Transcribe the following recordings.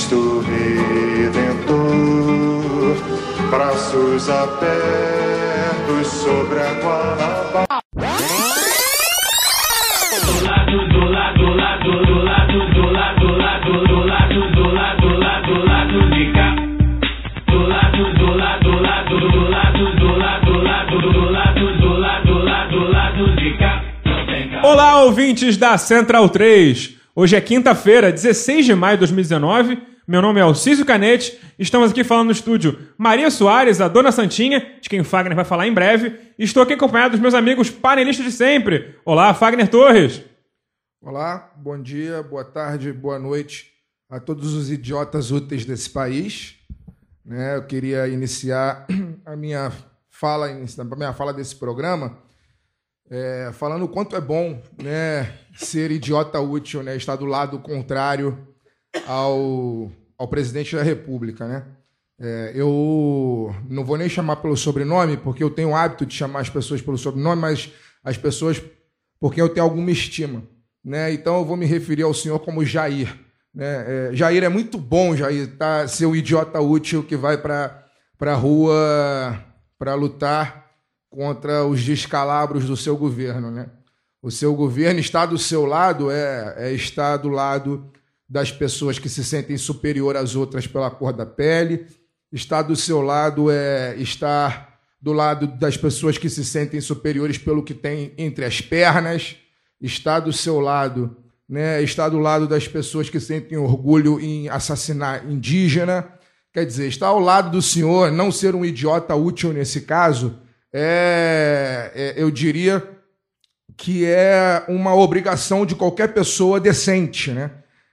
Cristo Redentor, braços abertos sobre a Guanabara. Olá, ouvintes da Central 3. Hoje é quinta-feira, 16 de maio de 2019. Meu nome é Alcísio Canete. Estamos aqui falando no estúdio Maria Soares, a Dona Santinha, de quem o Fagner vai falar em breve. Estou aqui acompanhado dos meus amigos panelistas de sempre. Olá, Fagner Torres. Olá, bom dia, boa tarde, boa noite a todos os idiotas úteis desse país. Né, eu queria iniciar a minha fala, a minha fala desse programa é, falando o quanto é bom né, ser idiota útil, né, estar do lado contrário ao, ao presidente da República. Né? É, eu não vou nem chamar pelo sobrenome, porque eu tenho o hábito de chamar as pessoas pelo sobrenome, mas as pessoas porque eu tenho alguma estima. Né? Então eu vou me referir ao senhor como Jair. Né? É, Jair é muito bom, Jair, tá? ser o idiota útil que vai para a rua para lutar contra os descalabros do seu governo. Né? O seu governo está do seu lado, é, é estar do lado das pessoas que se sentem superior às outras pela cor da pele, está do seu lado é estar do lado das pessoas que se sentem superiores pelo que tem entre as pernas, está do seu lado, né, está do lado das pessoas que sentem orgulho em assassinar indígena, quer dizer, está ao lado do senhor, não ser um idiota útil nesse caso, é, é, eu diria que é uma obrigação de qualquer pessoa decente, né?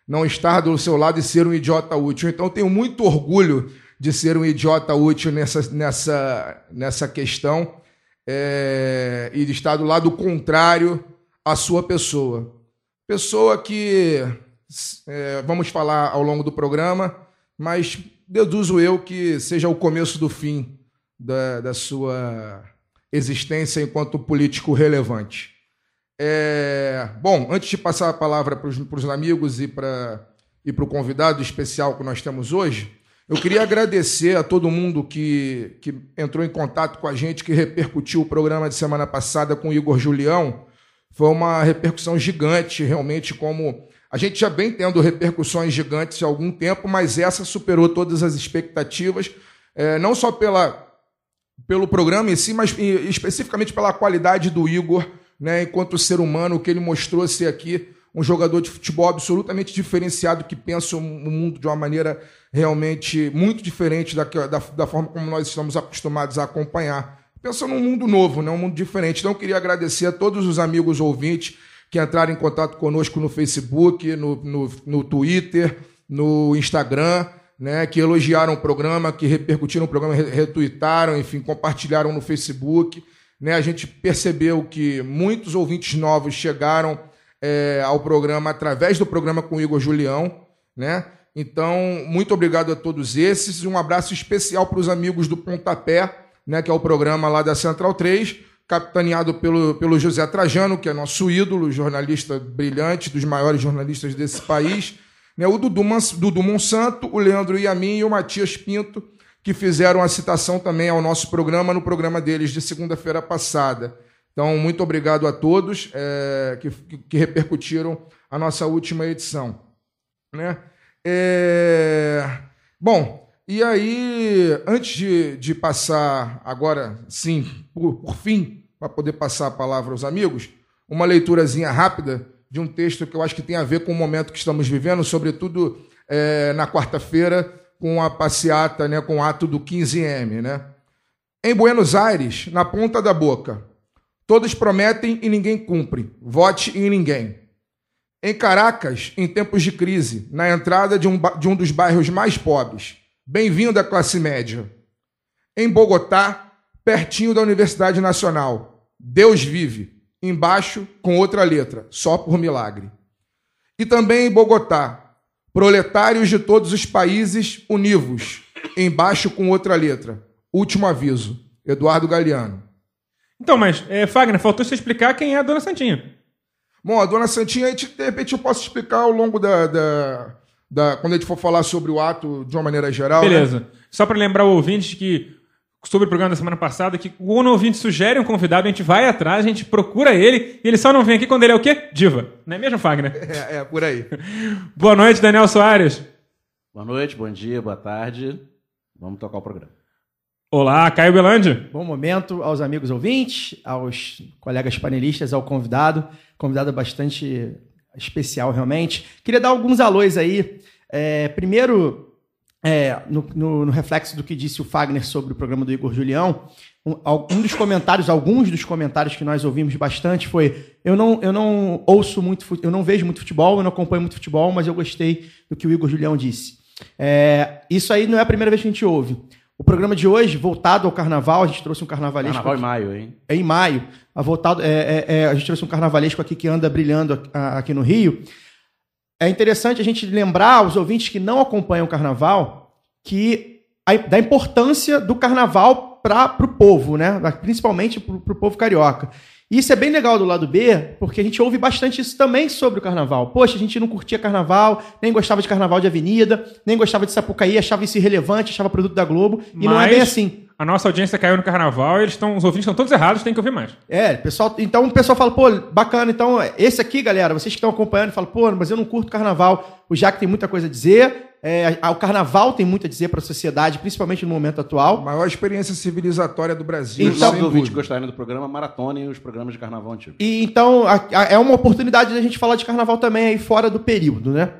Não estar do seu lado e ser um idiota útil. Então, tenho muito orgulho de ser um idiota útil nessa, nessa, nessa questão é, e de estar do lado contrário à sua pessoa. Pessoa que, é, vamos falar ao longo do programa, mas deduzo eu que seja o começo do fim da, da sua existência enquanto político relevante. É, bom, antes de passar a palavra para os amigos e para e o convidado especial que nós temos hoje, eu queria agradecer a todo mundo que, que entrou em contato com a gente, que repercutiu o programa de semana passada com o Igor Julião. Foi uma repercussão gigante, realmente, como a gente já vem tendo repercussões gigantes há algum tempo, mas essa superou todas as expectativas, é, não só pela pelo programa em si, mas especificamente pela qualidade do Igor, né, enquanto ser humano, que ele mostrou ser aqui um jogador de futebol absolutamente diferenciado, que pensa o mundo de uma maneira realmente muito diferente da, da, da forma como nós estamos acostumados a acompanhar. Pensa num mundo novo, né, um mundo diferente. Então, eu queria agradecer a todos os amigos ouvintes que entraram em contato conosco no Facebook, no, no, no Twitter, no Instagram né, que elogiaram o programa, que repercutiram o programa, retuitaram, enfim, compartilharam no Facebook. Né, a gente percebeu que muitos ouvintes novos chegaram é, ao programa através do programa com o Igor Julião. Né? Então, muito obrigado a todos esses. Um abraço especial para os amigos do Pontapé, né, que é o programa lá da Central 3, capitaneado pelo, pelo José Trajano, que é nosso ídolo, jornalista brilhante, dos maiores jornalistas desse país né? O Dudu, Dudu Monsanto, o Leandro Yamin e o Matias Pinto, que fizeram a citação também ao nosso programa, no programa deles de segunda-feira passada. Então, muito obrigado a todos é, que, que, repercutiram a nossa última edição. Né? É... Bom, e aí, antes de, de passar agora, sim, por, por fim, para poder passar a palavra aos amigos, uma leiturazinha rápida de um texto que eu acho que tem a ver com o momento que estamos vivendo, sobretudo é, na quarta-feira, com a passeata, né, com o ato do 15M. Né? Em Buenos Aires, na ponta da boca, todos prometem e ninguém cumpre. Vote em ninguém. Em Caracas, em tempos de crise, na entrada de um, de um dos bairros mais pobres. Bem-vindo à classe média. Em Bogotá, pertinho da Universidade Nacional. Deus vive embaixo com outra letra, só por milagre. E também em Bogotá, proletários de todos os países univos, embaixo com outra letra. Último aviso, Eduardo Galeano. Então, mas, é, Fagner, faltou você explicar quem é a Dona Santinha. Bom, a Dona Santinha, de repente eu posso explicar ao longo da, da, da, quando a gente for falar sobre o ato de uma maneira geral. né? Beleza. Só para lembrar o ouvinte que, sobre o programa da semana passada, que o ouvinte sugere um convidado, a gente vai atrás, a gente procura ele, e ele só não vem aqui quando ele é o quê? Diva. Não é mesmo, Fagner? É, é, por aí. Boa noite, Daniel Soares. Boa noite, bom dia, boa tarde. Vamos tocar o programa. Olá, Caio Belandi. Bom momento aos amigos ouvintes, aos colegas panelistas, ao convidado. Convidado bastante especial, realmente. Queria dar alguns alôs aí. É, primeiro, é, no, no- no reflexo do que disse o Fagner sobre o programa do Igor Julião, um, um dos comentários, alguns dos comentários que nós ouvimos bastante foi: eu não, eu não ouço muito, eu não vejo muito futebol, eu não acompanho muito futebol, mas eu gostei do que o Igor Julião disse. É, isso aí não é a primeira vez que a gente ouve. O programa de hoje, voltado ao carnaval, a gente trouxe um carnavalesco Carnaval em aqui- maio, hein? é em maio, a, voltado, é, é, é, a gente trouxe um carnavalesco aqui que anda brilhando aqui no Rio. É interessante a gente lembrar aos ouvintes que não acompanham o carnaval que a, da importância do carnaval para o povo, né? principalmente para o povo carioca. E isso é bem legal do lado B, porque a gente ouve bastante isso também sobre o carnaval. Poxa, a gente não curtia carnaval, nem gostava de carnaval de avenida, nem gostava de Sapucaí, achava isso irrelevante, achava produto da Globo. E não é bem assim. A nossa audiência caiu no carnaval, eles estão, os ouvintes estão todos errados, tem que ouvir mais. É, pessoal, então o pessoal fala, pô, bacana, então esse aqui, galera, vocês que estão acompanhando, falam, pô, mas eu não curto carnaval. O Jack tem muita coisa a dizer, é, a- o carnaval tem muito a dizer para a sociedade, principalmente no momento A atual. maior experiência civilizatória do Brasil. Então, os ouvintes gostarem do programa, maratonem os programas de carnaval antigo. E então a- a- é uma oportunidade da gente falar de carnaval também aí fora do período, né?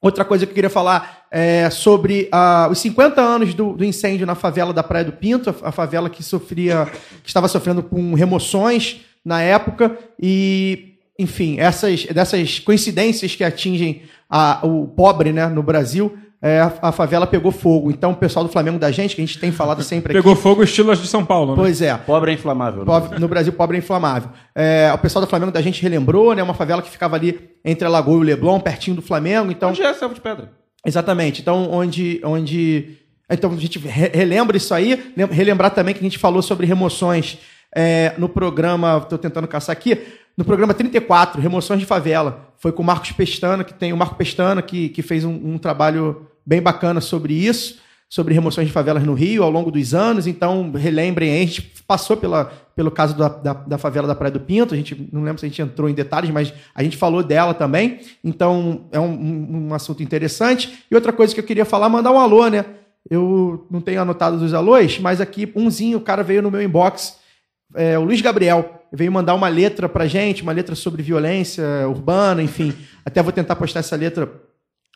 Outra coisa que eu queria falar é sobre ah, os 50 anos do, do incêndio na favela da Praia do Pinto, a, a favela que sofria, que estava sofrendo com remoções na época e, enfim, essas dessas coincidências que atingem a- o pobre, né, no Brasil, é, a, a favela pegou fogo. Então, o pessoal do Flamengo da gente, que a gente tem falado sempre aqui, Pegou fogo estilo as de São Paulo, né? pois é, Pobre é inflamável. né? Pobre- no Brasil, pobre é inflamável. É, o pessoal do Flamengo da gente relembrou, né? Uma favela que ficava ali entre a Lagoa e o Leblon, pertinho do Flamengo. Então, Onde é a selva de pedra? exatamente. Então, onde, onde, então a gente re- relembra isso aí. Lem- Relembrar também que a gente falou sobre remoções é, no programa. Estou tentando caçar aqui. No programa 34, Remoções de Favela. Foi com o Marcos Pestana, que tem o Marco Pestana, que, que fez um, um trabalho bem bacana sobre isso, sobre remoções de favelas no Rio ao longo dos anos. Então, relembrem a gente passou pela, pelo caso da, da, da favela da Praia do Pinto, a gente não lembro se a gente entrou em detalhes, mas a gente falou dela também. Então, é um, um, um assunto interessante. E outra coisa que eu queria falar, mandar um alô, né? Eu não tenho anotado os alôs, mas aqui, umzinho, o cara veio no meu inbox é, o Luiz Gabriel veio mandar uma letra pra gente, uma letra sobre violência urbana, enfim. Até vou tentar postar essa letra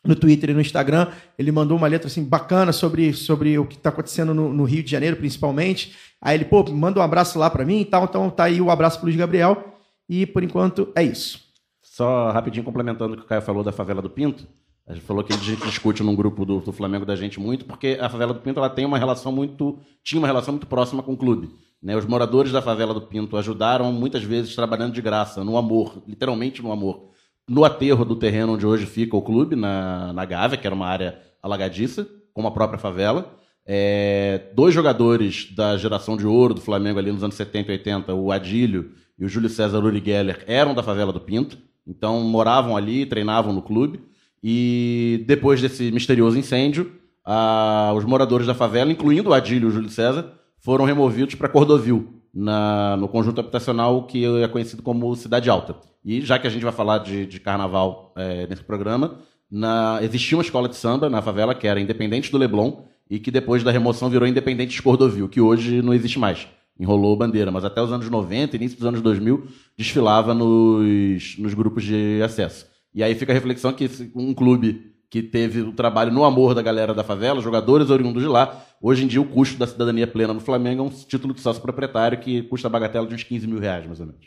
no Twitter e no Instagram. Ele mandou uma letra assim bacana sobre, sobre o que está acontecendo no, no Rio de Janeiro, principalmente. Aí ele, pô, manda um abraço lá pra mim e tal. Então tá aí o abraço pro Luiz Gabriel. E por enquanto é isso. Só rapidinho complementando o que o Caio falou da favela do Pinto. A gente falou que a gente discute num grupo do, do Flamengo da gente muito, porque a favela do Pinto ela tem uma relação muito. tinha uma relação muito próxima com o clube. Né? Os moradores da favela do Pinto ajudaram muitas vezes trabalhando de graça, no amor, literalmente no amor. No aterro do terreno onde hoje fica o clube, na, na Gávea, que era uma área alagadiça, como a própria favela. É, dois jogadores da geração de ouro do Flamengo ali nos anos 70 e 80, o Adílio e o Júlio César Uri Geller, eram da favela do Pinto. Então moravam ali, treinavam no clube. E depois desse misterioso incêndio, ah, os moradores da favela, incluindo o Adílio e o Júlio César, foram removidos para Cordovil, na, no conjunto habitacional que é conhecido como Cidade Alta. E já que a gente vai falar de, de carnaval é, nesse programa, na- existia uma escola de samba na favela que era Independente do Leblon e que depois da remoção virou Independente de Cordovil, que hoje não existe mais. Enrolou bandeira, mas até os anos 90, início dos anos 2000, desfilava nos, nos grupos de acesso. E aí fica a reflexão que um clube que teve o trabalho no amor da galera da favela, jogadores oriundos de lá, hoje em dia o custo da cidadania plena no Flamengo é um título de sócio proprietário que custa a bagatela de uns 15 mil reais, mais ou menos.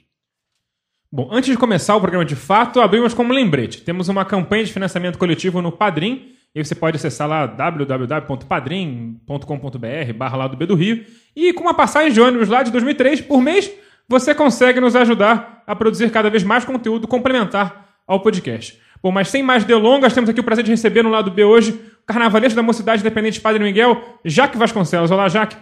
Bom, antes de começar o programa de fato, abrimos como lembrete. Temos uma campanha de financiamento coletivo no Padrim. E você pode acessar lá www.padrim.com.br barra lá do B do Rio. E com uma passagem de ônibus lá de 2003 por mês, você consegue nos ajudar a produzir cada vez mais conteúdo complementar ao podcast. Bom, mas sem mais delongas, temos aqui o prazer de receber no lado B hoje o carnavalesco da Mocidade Independente Padre Miguel, Jaque Vasconcelos. Olá, Jaque.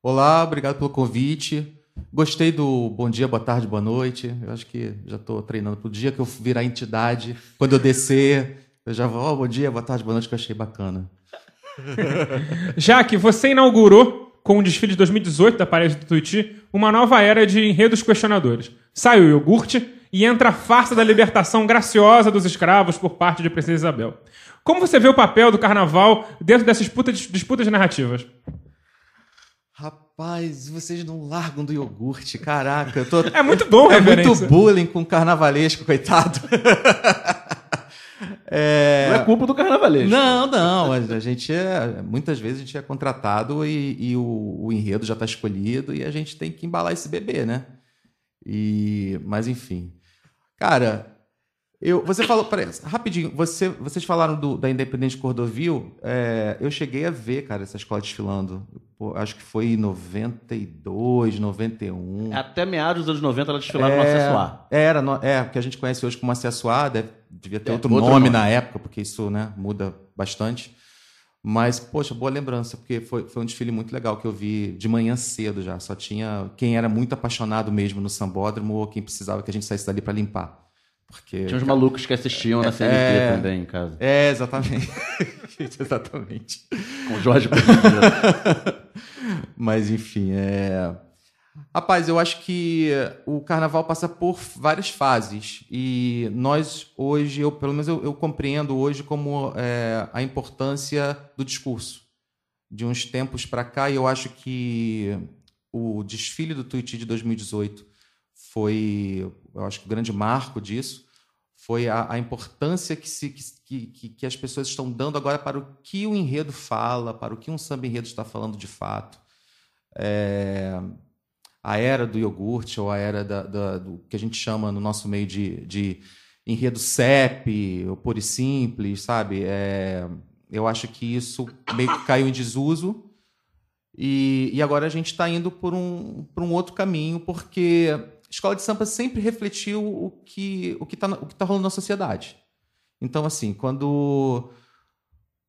Olá, obrigado pelo convite. Gostei do bom dia, boa tarde, boa noite. Eu acho que já estou treinando para o dia que eu virar entidade. Quando eu descer, Eu já vou, oh, bom dia, boa tarde, boa noite, que eu achei bacana. Jaque, você inaugurou, com o desfile de 2018 da Paris do Tuiuti, uma nova era de enredos questionadores. Sai o iogurte e entra a farsa da libertação graciosa dos escravos por parte de Princesa Isabel. Como você vê o papel do carnaval dentro dessas disputas, disputas narrativas? Rapaz, vocês não largam do iogurte, caraca. Eu tô... É muito bom, É referência. muito bullying com carnavalesco, coitado. É... Não é culpa do carnavalesco. Não, não. A, a gente é. Muitas vezes a gente é contratado e, e o, o enredo já está escolhido e a gente tem que embalar esse bebê, né? E, mas enfim. Cara, eu, você falou. Peraí, rapidinho, você, vocês falaram do- da Independente Cordovil. é, eu cheguei a ver, cara, essa escola desfilando. Pô, acho que foi em 92, 91. Até meados dos anos 90 ela desfilaram no acesso A. Era, no- é, porque a gente conhece hoje como acesso A, deve, devia ter É, outro, outro nome, nome. na época, porque isso né, muda bastante. Mas, poxa, boa lembrança, porque foi, foi um desfile muito legal que eu vi de manhã cedo já. Só tinha quem era muito apaixonado mesmo no sambódromo ou quem precisava que a gente saísse dali para limpar. Porque Tinha uns malucos que assistiam na CNT É. também em casa. É, exatamente. exatamente. Com o Jorge. Mas enfim, é. Rapaz, eu acho que o carnaval passa por várias fases e nós hoje, eu pelo menos eu, eu compreendo hoje como é, a importância do discurso. De uns tempos para cá, eu acho que o desfile do Tuiuti de 2018 foi, eu acho que o grande marco disso foi a, a importância que, se, que, que, que as pessoas estão dando agora para o que o enredo fala, para o que um samba enredo está falando de fato. É, a era do iogurte, ou a era da, da- do que a gente chama no nosso meio de, de enredo CEP, ou puro e simples, sabe? É, eu acho que isso meio que caiu em desuso. E, e agora a gente está indo por um, por um outro caminho, porque a escola de samba sempre refletiu o que o está que tá rolando na sociedade. Então, assim, quando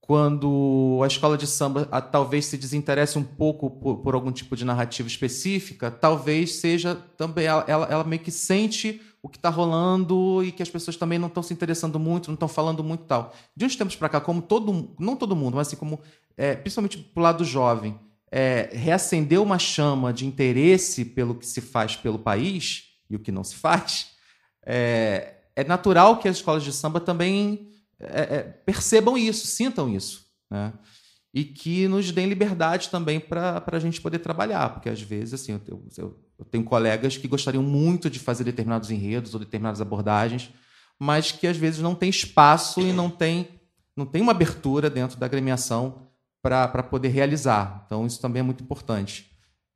quando a escola de samba ah, talvez se desinteresse um pouco por, por algum tipo de narrativa específica, talvez seja também ela, ela, ela meio que sente o que está rolando e que as pessoas também não estão se interessando muito, não estão falando muito tal. De uns tempos para cá, como todo não todo mundo, mas assim como é, principalmente pro lado jovem, é, reacendeu uma chama de interesse pelo que se faz pelo país e o que não se faz, é, é natural que as escolas de samba também é, é, percebam isso, sintam isso, né? E que nos deem liberdade também para a gente poder trabalhar, porque às vezes assim eu, eu- eu- tenho colegas que gostariam muito de fazer determinados enredos ou determinadas abordagens, mas que às vezes não tem espaço e não tem não tem uma abertura dentro da agremiação para poder realizar. Então isso também é muito importante.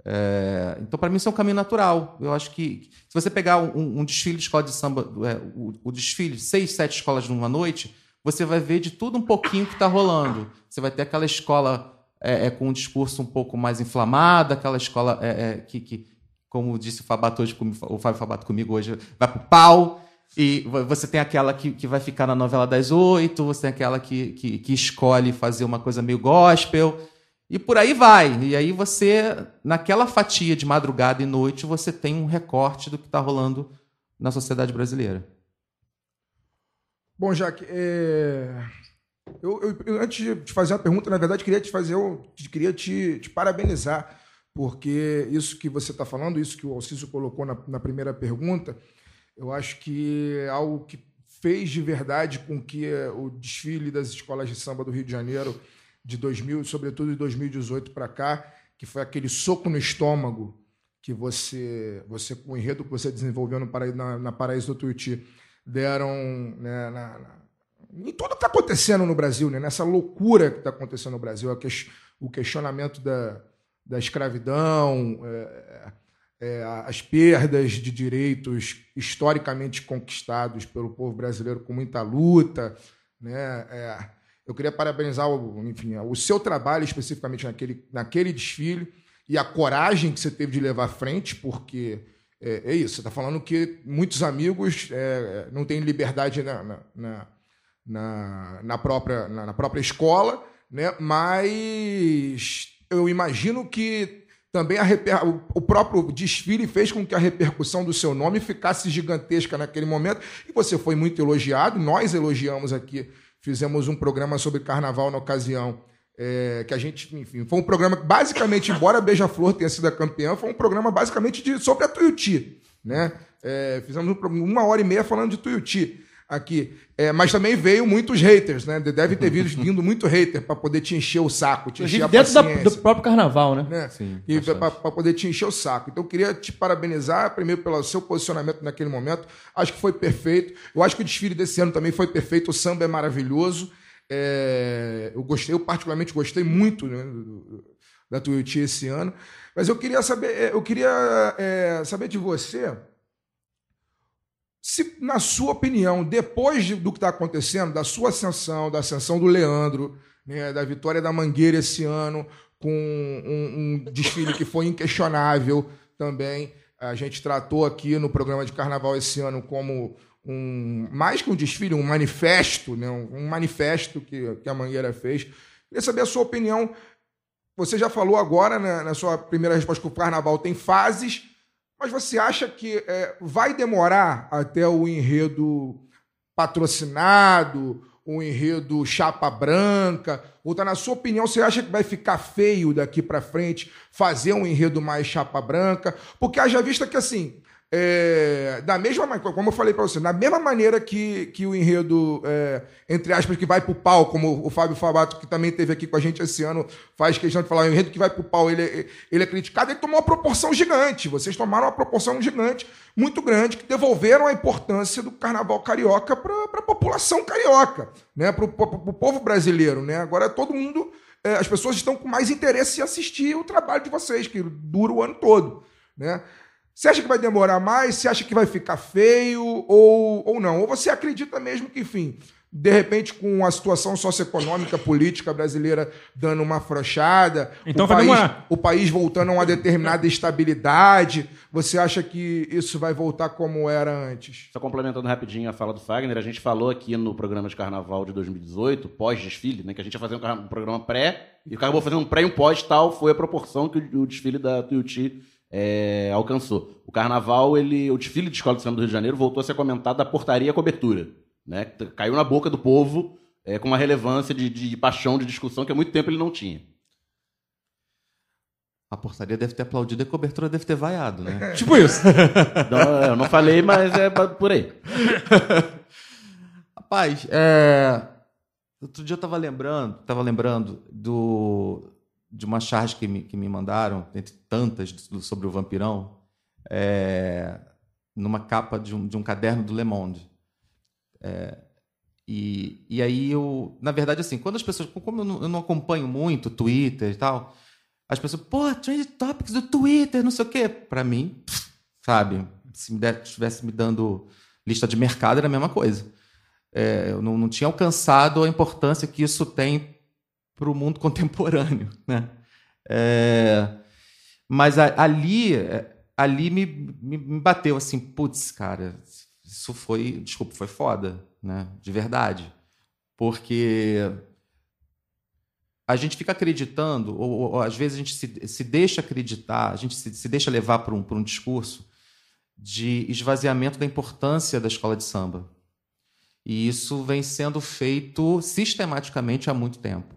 É, então, para mim, isso é um caminho natural. Eu acho que se você pegar um, um desfile de escola de samba, é, o, o desfile, seis, sete escolas numa noite, você vai ver de tudo um pouquinho que está rolando. Você vai ter aquela escola é, é, com um discurso um pouco mais inflamado, aquela escola é, é, que, que, como disse o Fabato hoje, o Fábio Fabato comigo hoje, vai pro pau. E vo- você tem aquela que, que vai ficar na novela das oito, você tem aquela que, que, que escolhe fazer uma coisa meio gospel. E por aí vai. E aí você, naquela fatia de madrugada e noite, você tem um recorte do que está rolando na sociedade brasileira. Bom, Jaque, é, eu, eu- eu, antes de te fazer uma pergunta, na verdade, queria te fazer, queria te, te parabenizar, porque isso que você está falando, isso que o Alcísio colocou na, na primeira pergunta, eu acho que é algo que fez de verdade com que eh, o desfile das escolas de samba do Rio de Janeiro de 2000, sobretudo de 2018 para cá, que foi aquele soco no estômago que você, você com o enredo que você desenvolveu no Paraí- na, na Paraíso do Tuiuti, deram né, na- na- em tudo que está acontecendo no Brasil, né, nessa loucura que está acontecendo no Brasil, o questionamento da, da escravidão, é, é, as perdas de direitos historicamente conquistados pelo povo brasileiro com muita luta, né? é, eu queria parabenizar o, enfim, o seu trabalho especificamente naquele, naquele desfile e a coragem que você teve de levar à frente, porque é, é isso, você está falando que muitos amigos é, não têm liberdade na, na, na, na, própria, na, na própria escola, né? mas eu imagino que também reper... o próprio desfile fez com que a repercussão do seu nome ficasse gigantesca naquele momento e você foi muito elogiado, nós elogiamos aqui fizemos um programa sobre carnaval na ocasião. É, que a gente, enfim, foi um programa que basicamente, embora a Beija-Flor tenha sido a campeã, foi um programa basicamente de, sobre a Tuiuti, né? É, fizemos um uma hora e meia falando de Tuiuti aqui. É, mas também veio muitos haters, né? Deve ter vindo, vindo muito hater para poder te encher o saco, te encher a dentro da- do próprio carnaval, né? né? Sim, e para poder te encher o saco. Então, eu queria te parabenizar, primeiro, pelo seu posicionamento naquele momento. Acho que foi perfeito. Eu acho que o desfile desse ano também foi perfeito. O samba é maravilhoso. É, eu gostei, eu particularmente gostei muito né, da Tuiuti esse ano. Mas eu queria saber, é, eu queria é, saber de você se, na sua opinião, depois de- do que está acontecendo, da sua ascensão, da ascensão do Leandro, né, da vitória da Mangueira esse ano, com um, um desfile que foi inquestionável também. A gente tratou aqui no programa de carnaval esse ano como um mais que um desfile, um manifesto, né, um, manifesto que, que a Mangueira fez. Queria saber a sua opinião. Você já falou agora, né, na sua primeira resposta, que o carnaval tem fases, mas você acha que é, vai demorar até o enredo patrocinado, o enredo chapa branca? Ou tá, na sua opinião, você acha que vai ficar feio daqui para frente fazer um enredo mais chapa branca? Porque haja vista que, assim, é, da mesma como eu falei para você, da mesma maneira que, que o enredo, é, entre aspas, que vai pro pau, como o Fábio Fabato, que também esteve aqui com a gente esse ano, faz questão de falar, o enredo que vai pro pau, ele, é- ele é criticado, ele tomou uma proporção gigante. Vocês tomaram uma proporção gigante, muito grande, que devolveram a importância do carnaval carioca para a população carioca, né? para o povo brasileiro. Né? Agora todo mundo, é, as pessoas estão com mais interesse em assistir o trabalho de vocês, que dura o ano todo. Né? Você acha que vai demorar mais? Você acha que vai ficar feio ou, ou não? Ou você acredita mesmo que, enfim, de repente, com a situação socioeconômica, política brasileira dando uma afrouxada, Então o, país, o país voltando a uma determinada estabilidade, você acha que isso vai voltar como era antes? Só complementando rapidinho a fala do Fagner, a gente falou aqui no programa de carnaval de 2018, pós-desfile, né, que a gente ia fazer um, um programa pré, e acabou fazendo um pré e um pós, tal foi a proporção que o, o desfile da Tuiuti é, alcançou. O carnaval, ele, o desfile de escola de samba do Rio de Janeiro voltou a ser comentado da portaria à cobertura. Né, caiu na boca do povo é, com uma relevância de, de paixão, de discussão que há muito tempo ele não tinha. A portaria deve ter aplaudido e a cobertura deve ter vaiado, né? Tipo isso. Então, eu não falei, mas é por aí. Rapaz, é... outro dia eu tava lembrando, tava lembrando do... de uma charge que me, que me mandaram, entre tantas, sobre o vampirão, é, numa capa de um, de um caderno do Le Monde. É, e, e aí eu, na verdade, assim, quando as pessoas, como eu não, eu não acompanho muito Twitter e tal, as pessoas, pô, Trend Topics do Twitter, não sei o quê. Pra mim, sabe, se me estivesse me dando lista de mercado, era a mesma coisa. É, eu não, não tinha alcançado a importância que isso tem para o mundo contemporâneo, né? É, mas a- ali, ali me, me, me bateu assim, putz, cara, isso foi, desculpa, foi foda, né? De verdade, porque a gente fica acreditando, ou, ou, ou, às vezes a gente se, se deixa acreditar, a gente se, se deixa levar por um, um discurso de esvaziamento da importância da escola de samba. E isso vem sendo feito sistematicamente há muito tempo.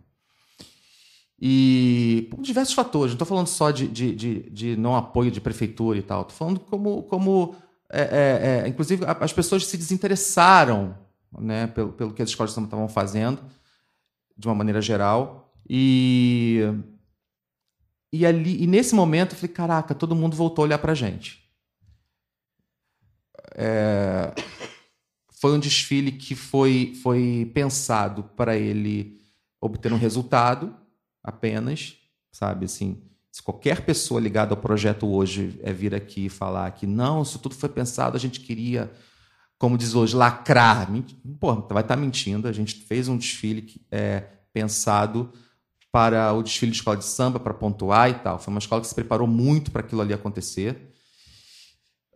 E por diversos fatores, não estou falando só de, de, de, de não apoio de prefeitura e tal, estou falando como, como é, é, é, inclusive, as pessoas se desinteressaram né, pelo, pelo que as escolas estavam fazendo, de uma maneira geral. E, e, ali, e nesse momento eu falei: caraca, todo mundo voltou a olhar para a gente. É, foi um desfile que foi, foi pensado para ele obter um resultado apenas, sabe? Assim, se qualquer pessoa ligada ao projeto hoje é vir aqui e falar que não, isso tudo foi pensado, a gente queria, como diz hoje, lacrar. Pô, vai estar mentindo. A gente fez um desfile é pensado para o desfile de escola de samba, para pontuar e tal. Foi uma escola que se preparou muito para aquilo ali acontecer.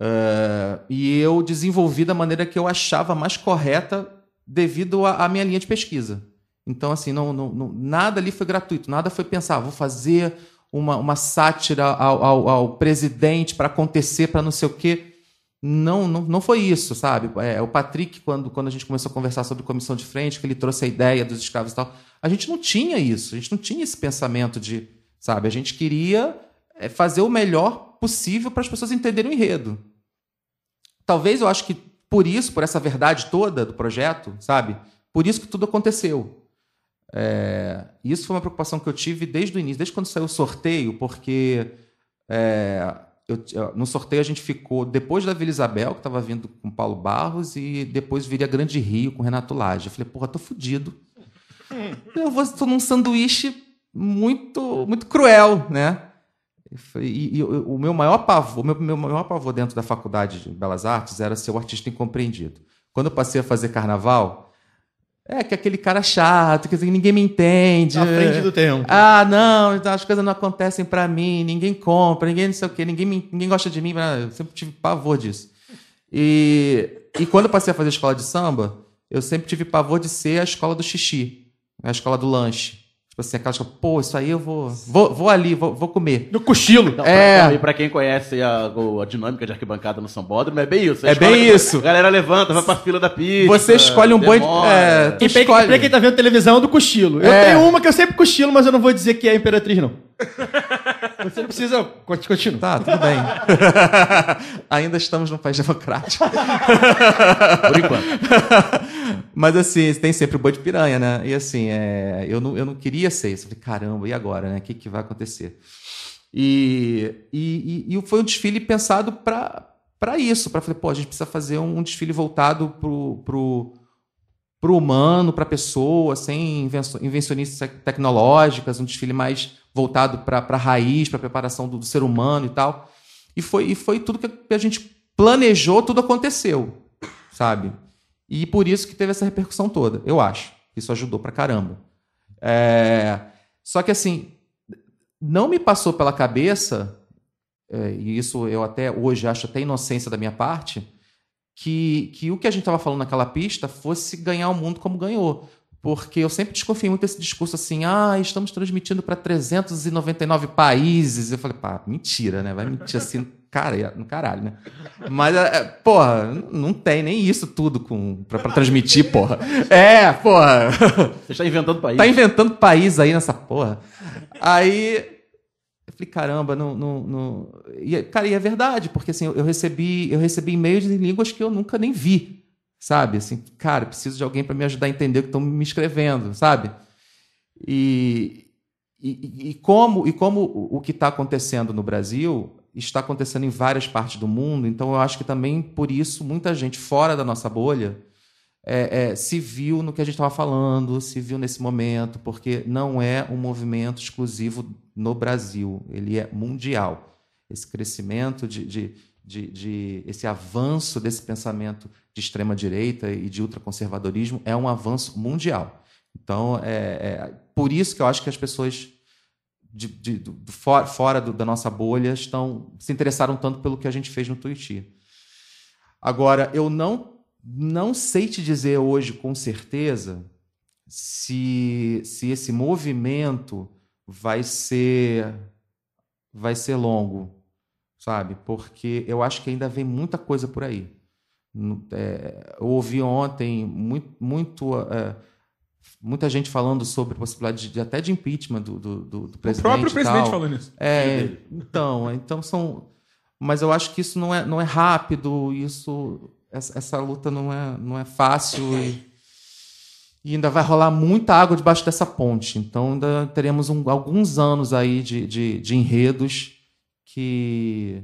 É, e eu desenvolvi da maneira que eu achava mais correta devido à minha linha de pesquisa. Então, assim, não, não- não- nada ali foi gratuito, nada foi pensar, vou fazer uma, uma sátira ao, ao- ao presidente para acontecer, para não sei o quê. não, não, não foi isso, sabe? É, o Patrick, quando, quando a gente começou a conversar sobre comissão de frente, que ele trouxe a ideia dos escravos e tal, a gente não tinha isso, a gente não tinha esse pensamento de, sabe? A gente queria é, fazer o melhor possível para as pessoas entenderem o enredo. Talvez eu acho que por isso, por essa verdade toda do projeto, sabe? Por isso que tudo aconteceu. É, isso foi uma preocupação que eu tive desde o início, desde quando saiu o sorteio, porque é, eu- no sorteio a gente ficou depois da Vila Isabel, que estava vindo com Paulo Barros, e depois viria Grande Rio com Renato Lage. Eu falei, porra, tô fudido. Eu vou tô num sanduíche muito, muito cruel, né? E E, e o meu maior pavor, o meu, meu maior pavor dentro da faculdade de Belas Artes era ser o artista incompreendido. Quando eu passei a fazer carnaval, é que aquele cara chato, que assim, ninguém me entende. À frente do tempo. Ah, não, então as coisas não acontecem pra mim, ninguém compra, ninguém não sei o quê, ninguém, me- ninguém gosta de mim, eu sempre tive pavor disso. E, e quando eu passei a fazer escola de samba, eu sempre tive pavor de ser a escola do xixi, a escola do lanche. Tipo assim, aquela escola, pô, isso aí eu vou. Vou, vou ali, vou, vou comer. No cochilo. Não, É. pra- e pra quem conhece a, a dinâmica de arquibancada no Sambódromo, é bem isso. É bem que- isso. A galera levanta, vai pra fila da pizza. Você escolhe um boi. demora. É, E pra, escolhe. pra quem tá vendo televisão é do cochilo. Eu É. tenho uma que eu sempre cochilo, mas eu não vou dizer que é a Imperatriz, não. Você não precisa. Conti- Continua. Tá, tudo bem. Ainda estamos num país democrático. Por enquanto. Mas assim, tem sempre o boi de piranha, né? E assim, é, eu, não, eu não queria ser isso. Eu falei, caramba, e agora, né? O que, que vai acontecer? E, e, e- foi um desfile pensado para isso. Para falei, pô, a gente precisa fazer um, desfile voltado pro, pro, pro humano, para a pessoa, sem invencionistas tec- tecnológicas, um desfile mais voltado para a raiz, para a preparação do, do ser humano e tal. E foi, e foi tudo que a gente planejou, tudo aconteceu, sabe? E por isso que teve essa repercussão toda, eu acho. Isso ajudou pra caramba. É, Só que assim, não me passou pela cabeça, é, e isso eu até hoje acho até inocência da minha parte, que, que o que a gente estava falando naquela pista fosse ganhar o mundo como ganhou. Porque eu sempre desconfiei muito desse discurso assim, ah, estamos transmitindo para 399 países. Eu falei, pá, mentira, né? Vai mentir assim, cara, no caralho, né? Mas, é, é, porra, não tem nem isso tudo com, pra, pra transmitir, porra. É, porra. Você está inventando país. Tá inventando país aí nessa porra. Aí eu falei, caramba, não. não, não... E, cara, e é verdade, porque assim, eu recebi, eu recebi e-mails em línguas que eu nunca nem vi. Sabe? Assim, cara, preciso de alguém para me ajudar a entender o que estão me escrevendo, sabe? E, e, e como, e como o que está acontecendo no Brasil está acontecendo em várias partes do mundo, então eu acho que também por isso muita gente fora da nossa bolha é, é, se viu no que a gente estava falando, se viu nesse momento, porque não é um movimento exclusivo no Brasil, ele é mundial. Esse crescimento de, de, de, de- esse avanço desse pensamento de extrema direita e de ultraconservadorismo é um avanço mundial. Então, é, é por isso que eu acho que as pessoas de, de- do- do fora, fora do- da nossa bolha estão se interessaram tanto pelo que a gente fez no Twitch. Agora, eu não não sei te dizer hoje com certeza se, se esse movimento vai ser vai ser longo, sabe? Porque eu acho que ainda vem muita coisa por aí. É, eu ouvi ontem muito, muito é, muita gente falando sobre a possibilidade de, até de impeachment do, do, do, do O presidente. próprio e presidente tal. falou nisso. É, então, então são. Mas eu acho que isso não é, não é rápido, isso, essa, essa luta não é, não é fácil e, e ainda vai rolar muita água debaixo dessa ponte. Então ainda teremos um- alguns anos aí de, de, de enredos que,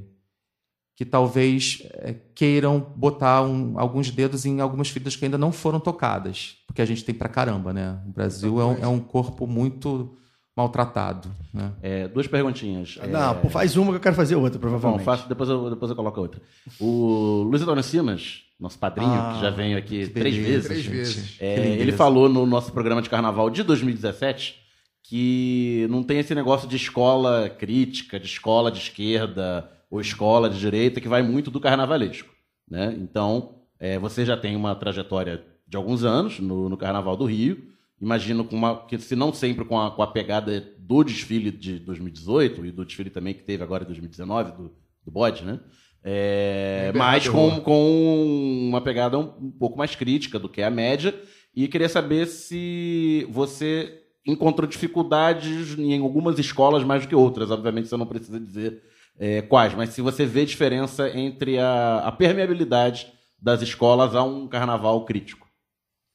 que talvez é, queiram botar um- alguns dedos em algumas feridas que ainda não foram tocadas, porque a gente tem pra caramba, né? O Brasil é um, é um corpo muito maltratado, né? É, duas perguntinhas. É, Não, pô, faz uma que eu quero fazer outra, Bom, provavelmente. faço, depois, eu, depois eu coloco a outra. O Luiz Antônio Simas, nosso padrinho, Ah, que já veio aqui três beleza, vezes. Três vezes. É, lindeza. ele falou no nosso programa de carnaval de 2017 que não tem esse negócio de escola crítica, de escola de esquerda ou escola de direita, que vai muito do carnavalesco. Né? Então, é, você já tem uma trajetória de alguns anos no, no Carnaval do Rio. Imagino com uma, que se não sempre com a, com a pegada do desfile de 2018 e do desfile também que teve agora em 2019, do, do bode, né? É, mas com, com uma pegada um, um pouco mais crítica do que a média. E queria saber se você encontrou dificuldades em algumas escolas mais do que outras. Obviamente você não precisa dizer é, quais, mas se você vê diferença entre a, a permeabilidade das escolas a um carnaval crítico.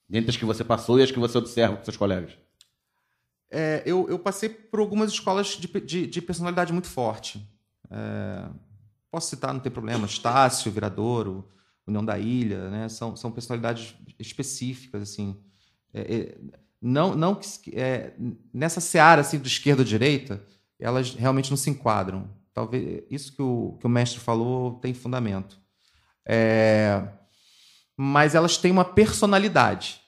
Dentre as que você passou e as que você observa com seus colegas. É, eu, eu passei por algumas escolas de, de, de personalidade muito forte. É, posso citar, não tem problema, Estácio, Viradouro, União da Ilha, né? são, são personalidades específicas. assim. É, é, não, não é, nessa seara assim, do esquerda ou direita, elas realmente não se enquadram. Talvez isso que o, que o mestre falou tem fundamento. É, mas elas têm uma personalidade.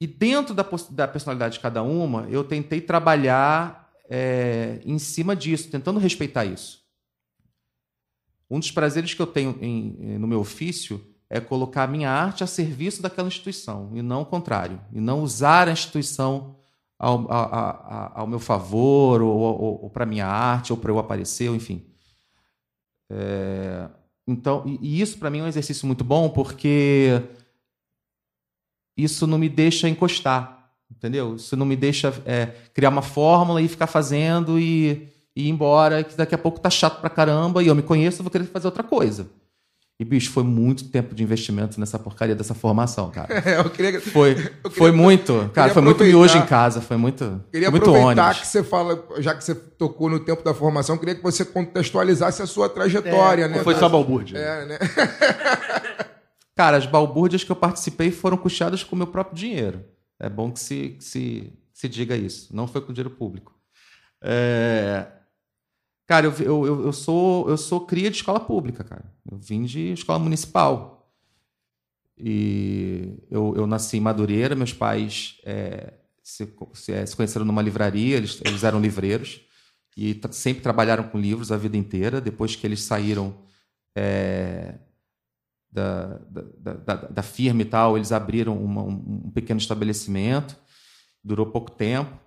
E dentro da, da personalidade de cada uma, eu tentei trabalhar é, em cima disso, tentando respeitar isso. Um dos prazeres que eu tenho em- no meu ofício é colocar a minha arte a serviço daquela instituição, e não o contrário. E não usar a instituição ao, a- a- ao meu favor, ou, ou, ou para minha arte, ou para eu aparecer, ou enfim. É, então, e, e isso para mim é um exercício muito bom, porque isso não me deixa encostar, entendeu? Isso não me deixa é, criar uma fórmula e ficar fazendo e, e ir embora, que daqui a pouco tá chato pra caramba e eu me conheço, eu vou querer fazer outra coisa. E, bicho, foi muito tempo de investimento nessa porcaria dessa formação, cara. É, eu queria, Foi, queria- foi muito, cara, foi muito miojo em casa, foi muito, queria foi muito aproveitar ônibus. que você fala, já que você tocou no tempo da formação, queria que você contextualizasse a sua trajetória, né? Ou foi só balbúrdia? É, né? Cara, as balbúrdias que eu participei foram custeadas com o meu próprio dinheiro. É bom que se, que se, que se diga isso. Não foi com dinheiro público. É, Cara, eu, eu, eu- sou, eu sou cria de escola pública, cara. Eu vim de escola municipal. E eu, eu nasci em Madureira, meus pais é, se, se, é, se conheceram numa livraria, eles, eles eram livreiros e sempre trabalharam com livros a vida inteira. Depois que eles saíram é, da, da, da, da- firma e tal, eles abriram uma- um, um pequeno estabelecimento, durou pouco tempo,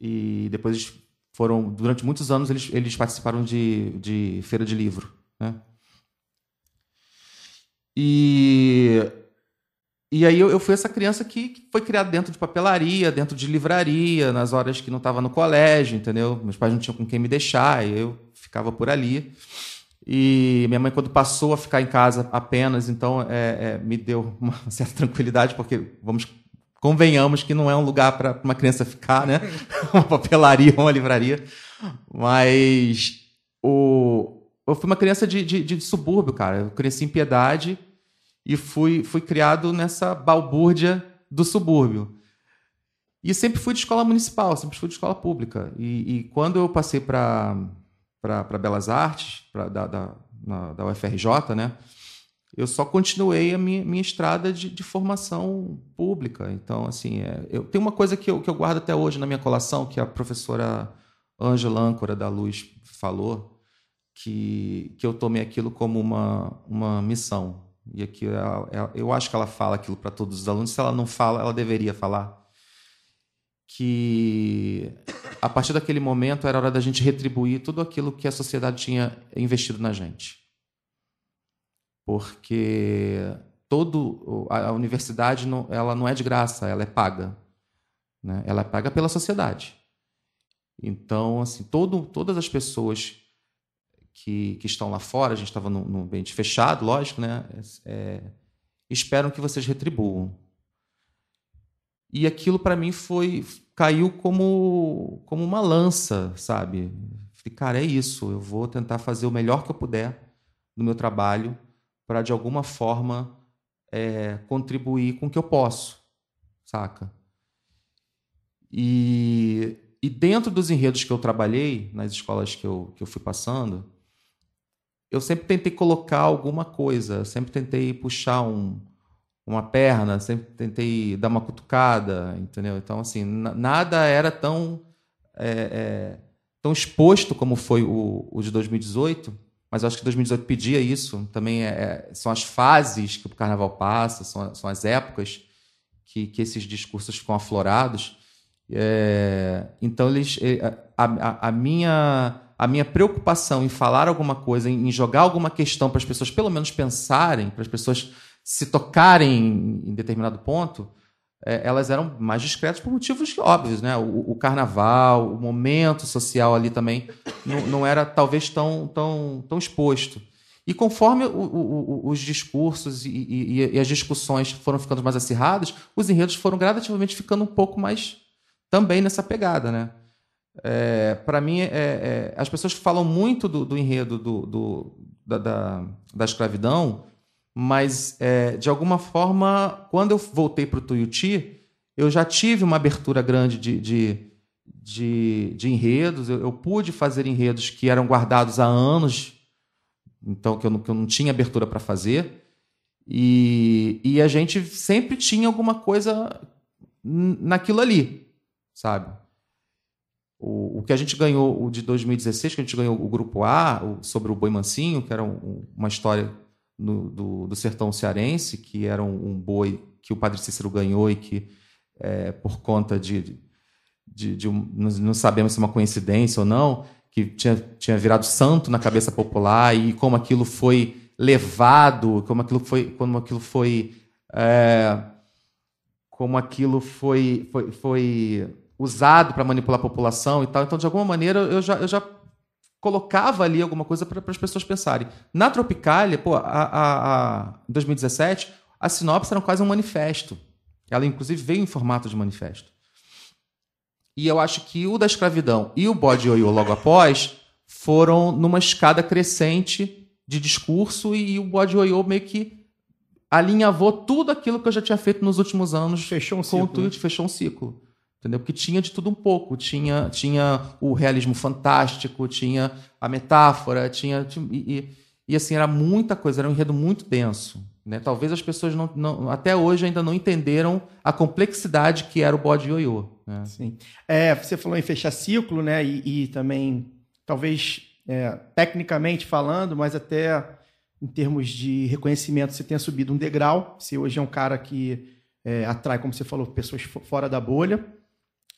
e depois foram, durante muitos anos, eles, eles participaram de, de feira de livro. Né? E, e aí eu, eu fui essa criança que, que foi criada dentro de papelaria, dentro de livraria, nas horas que não estava no colégio, entendeu? Meus pais não tinham com quem me deixar, e eu ficava por ali. E minha mãe, quando passou a ficar em casa apenas, então é, é, me deu uma certa tranquilidade, porque vamos convenhamos que não é um lugar para uma criança ficar, né? uma papelaria, uma livraria. Mas o, eu fui uma criança de, de, de subúrbio, cara. Eu cresci em Piedade e fui, fui criado nessa balbúrdia do subúrbio. E sempre fui de escola municipal, sempre fui de escola pública. E, e quando eu passei para Belas Artes, pra, da, da, na, da UFRJ, né? Eu só continuei a minha, minha estrada de, de formação pública. Então, assim, é, eu tem uma coisa que eu, que eu guardo até hoje na minha colação, que a professora Ângela Âncora da Luz falou, que, que eu tomei aquilo como uma, uma missão. E aqui ela- ela- eu acho que ela fala aquilo para todos os alunos. Se ela não fala, ela deveria falar. Que a partir daquele momento era hora da gente retribuir tudo aquilo que a sociedade tinha investido na gente. Porque todo a universidade não, ela não é de graça, ela é paga. Né? Ela é paga pela sociedade. Então, assim, todo, todas as pessoas que, que estão lá fora, a gente estava num, num ambiente fechado, lógico, né? É, esperam que vocês retribuam. E aquilo para mim foi caiu como como uma lança, sabe? Cara, é isso. Eu vou tentar fazer o melhor que eu puder no meu trabalho para de alguma forma é, contribuir com o que eu posso, saca? E, e dentro dos enredos que eu trabalhei nas escolas que eu, que eu fui passando, eu sempre tentei colocar alguma coisa, sempre tentei puxar um, uma perna, sempre tentei dar uma cutucada, entendeu? Então, assim, na- nada era tão, é, é, tão exposto como foi o, o de 2018, mas eu acho que 2018 pedia isso. Também é, é- são as fases que o carnaval passa, são, são as épocas que, que esses discursos ficam aflorados. É, então, eles, eh, a, a- a minha, a minha preocupação em falar alguma coisa, em em jogar alguma questão para as pessoas pelo menos pensarem, para as pessoas se tocarem em determinado ponto, é, elas eram mais discretas por motivos óbvios, né? O, o carnaval, o momento social ali também não, não era talvez tão, tão, tão exposto. E conforme o- o- os discursos e, e- e as discussões foram ficando mais acirradas, os enredos foram gradativamente ficando um pouco mais também nessa pegada, né? É, para mim, é, é, as pessoas falam muito do, do enredo do, do- da, da, da escravidão, mas é, de alguma forma, quando eu voltei para o Tuiuti, eu já tive uma abertura grande de, de, de, de enredos. Eu, eu pude fazer enredos que eram guardados há anos, então que eu não, que eu não tinha abertura para fazer. E, e a gente sempre tinha alguma coisa naquilo ali, sabe? O, o que a gente ganhou, o de 2016, que a gente ganhou o grupo A, sobre o Boi Mansinho, que era um- uma história no- do, do sertão cearense, que era um, um boi que o Padre Cícero ganhou e que, é, por conta de. de, de um- não, sabemos se é uma coincidência ou não, que tinha, tinha virado santo na cabeça popular e como aquilo foi levado, como aquilo foi. Como aquilo foi é, como aquilo foi, foi, foi usado para manipular a população e tal. Então, de alguma maneira, eu já, eu já colocava ali alguma coisa para as pessoas pensarem. Na Tropicália, pô, a, a, a, em 2017, a sinopse era quase um manifesto. Ela, inclusive, veio em formato de manifesto. E eu acho que o da escravidão e o bode ioiô logo após foram numa escada crescente de discurso e o bode ioiô meio que alinhavou tudo aquilo que eu já tinha feito nos últimos anos Fechou um com o ciclo. tweet, fechou um ciclo. Entendeu? Porque tinha de tudo um pouco. Tinha, tinha o realismo fantástico, tinha a metáfora, tinha. tinha- e, e- assim, era muita coisa, era um enredo muito denso. Né? Talvez as pessoas não, não- até hoje ainda não entenderam a complexidade que era o bode ioiô. Né? Sim. É, você falou em fechar ciclo, né? E, e também, talvez, é, tecnicamente falando, mas até em termos de reconhecimento, você tenha subido um degrau. Você hoje é um cara que é, atrai, como você falou, pessoas fo- fora da bolha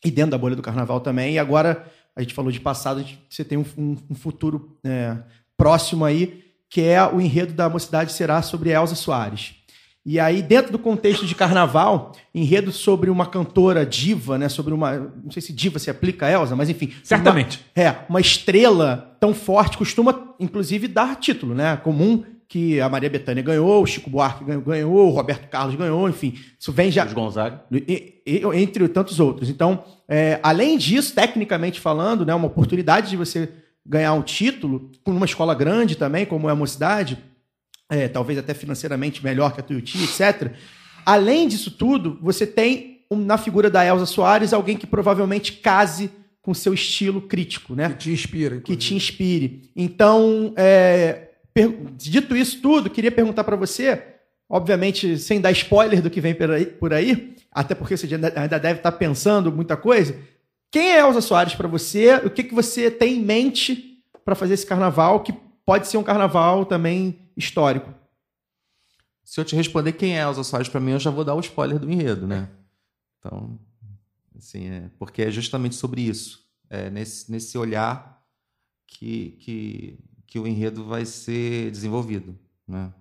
e dentro da bolha do carnaval também. E agora, a gente falou de passado, gente- você tem um, um- um futuro é, próximo aí, que é o enredo da mocidade será sobre Elza Soares. E aí, dentro do contexto de carnaval, enredo sobre uma cantora diva, né? Sobre uma. Não sei se diva se aplica a Elza, mas enfim. Certamente. Uma, é, uma estrela tão forte costuma, inclusive, dar título, né? Comum que a Maria Bethânia ganhou, o Chico Buarque ganhou, ganhou, o Roberto Carlos ganhou, enfim. Isso vem já. Os Gonzaga. Entre tantos outros. Então, é, além disso, tecnicamente falando, né, uma oportunidade de você ganhar um título com uma escola grande também, como é a Mocidade, é, talvez até financeiramente melhor que a Tuiuti, etc. Além disso tudo, você tem um- na figura da Elza Soares alguém que provavelmente case com seu estilo crítico, né? Que te inspira. que te inclusive. inspire. Então, é, dito isso tudo, queria perguntar para você, obviamente sem dar spoiler do que vem por aí, por aí, até porque você ainda, ainda deve estar pensando muita coisa. Quem é Elza Soares para você? O que, que você tem em mente para fazer esse carnaval, que pode ser um carnaval também histórico? Se eu te responder quem é Elza Soares para mim, eu já vou dar o spoiler do enredo, né? Então, assim, é, porque é justamente sobre isso. É nesse, nesse olhar que, que, que o enredo vai ser desenvolvido, né?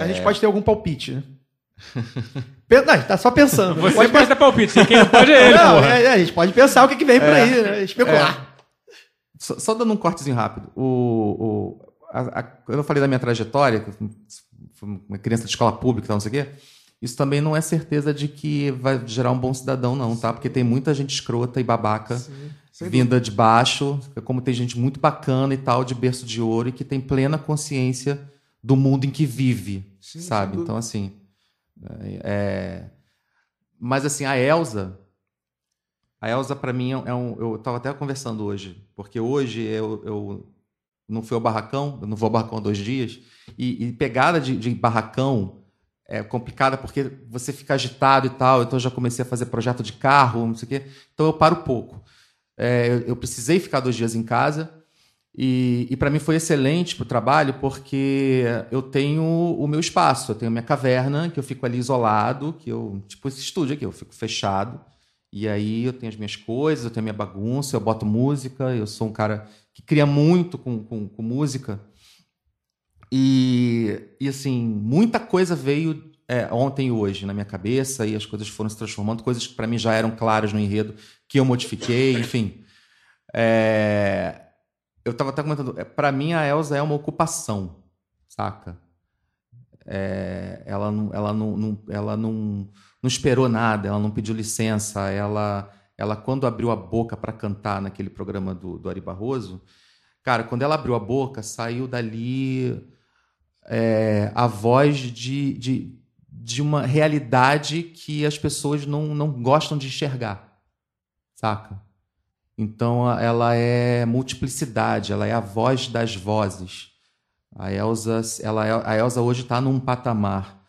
A gente pode ter algum palpite, né? Não, a gente tá só pensando. Você Pode pode dar palpite, quem não pode é ele, Não, porra. é, é, a gente pode pensar o que, que vem por É. aí, né? especular. Só, só dando um cortezinho rápido. O, o, a- a- quando eu falei da minha trajetória, fui uma criança de escola pública não sei o quê, isso também não é certeza de que vai gerar um bom cidadão, não, tá? Porque tem muita gente escrota e babaca Sim, vinda de baixo, como tem gente muito bacana e tal, de berço de ouro, e que tem plena consciência do mundo em que vive, Sim, sabe? Então, assim. é- Mas, assim, a Elsa. A Elsa, pra mim, é um. Eu tava até conversando hoje, porque hoje eu, eu não fui ao barracão, eu não vou ao barracão há dois dias, e, e pegada de, de barracão é complicada porque você fica agitado e tal, então eu já comecei a fazer projeto de carro, não sei o quê, então eu paro pouco. É, eu, eu precisei ficar dois dias em casa, e, e para mim foi excelente para o trabalho, porque eu tenho o meu espaço, eu tenho minha caverna, que eu fico ali isolado, que eu, tipo esse estúdio aqui, eu fico fechado, E aí eu tenho as minhas coisas, eu tenho a minha bagunça, eu boto música, eu sou um cara que cria muito com, com, com música. E, e assim, muita coisa veio é, ontem e hoje na minha cabeça e as coisas foram se transformando, coisas que para mim já eram claras no enredo, que eu modifiquei, enfim. É, eu estava até comentando, para mim a Elsa é uma ocupação, saca? É, ela não, ela, não, não, ela não, não esperou nada, ela não pediu licença, ela, ela quando abriu a boca para cantar naquele programa do, do Ari Barroso, cara, quando ela abriu a boca, saiu dali é, a voz de, de, de uma realidade que as pessoas não, não gostam de enxergar, saca? Então ela é multiplicidade, ela é a voz das vozes. A Elsa, ela, é, a Elsa hoje está num patamar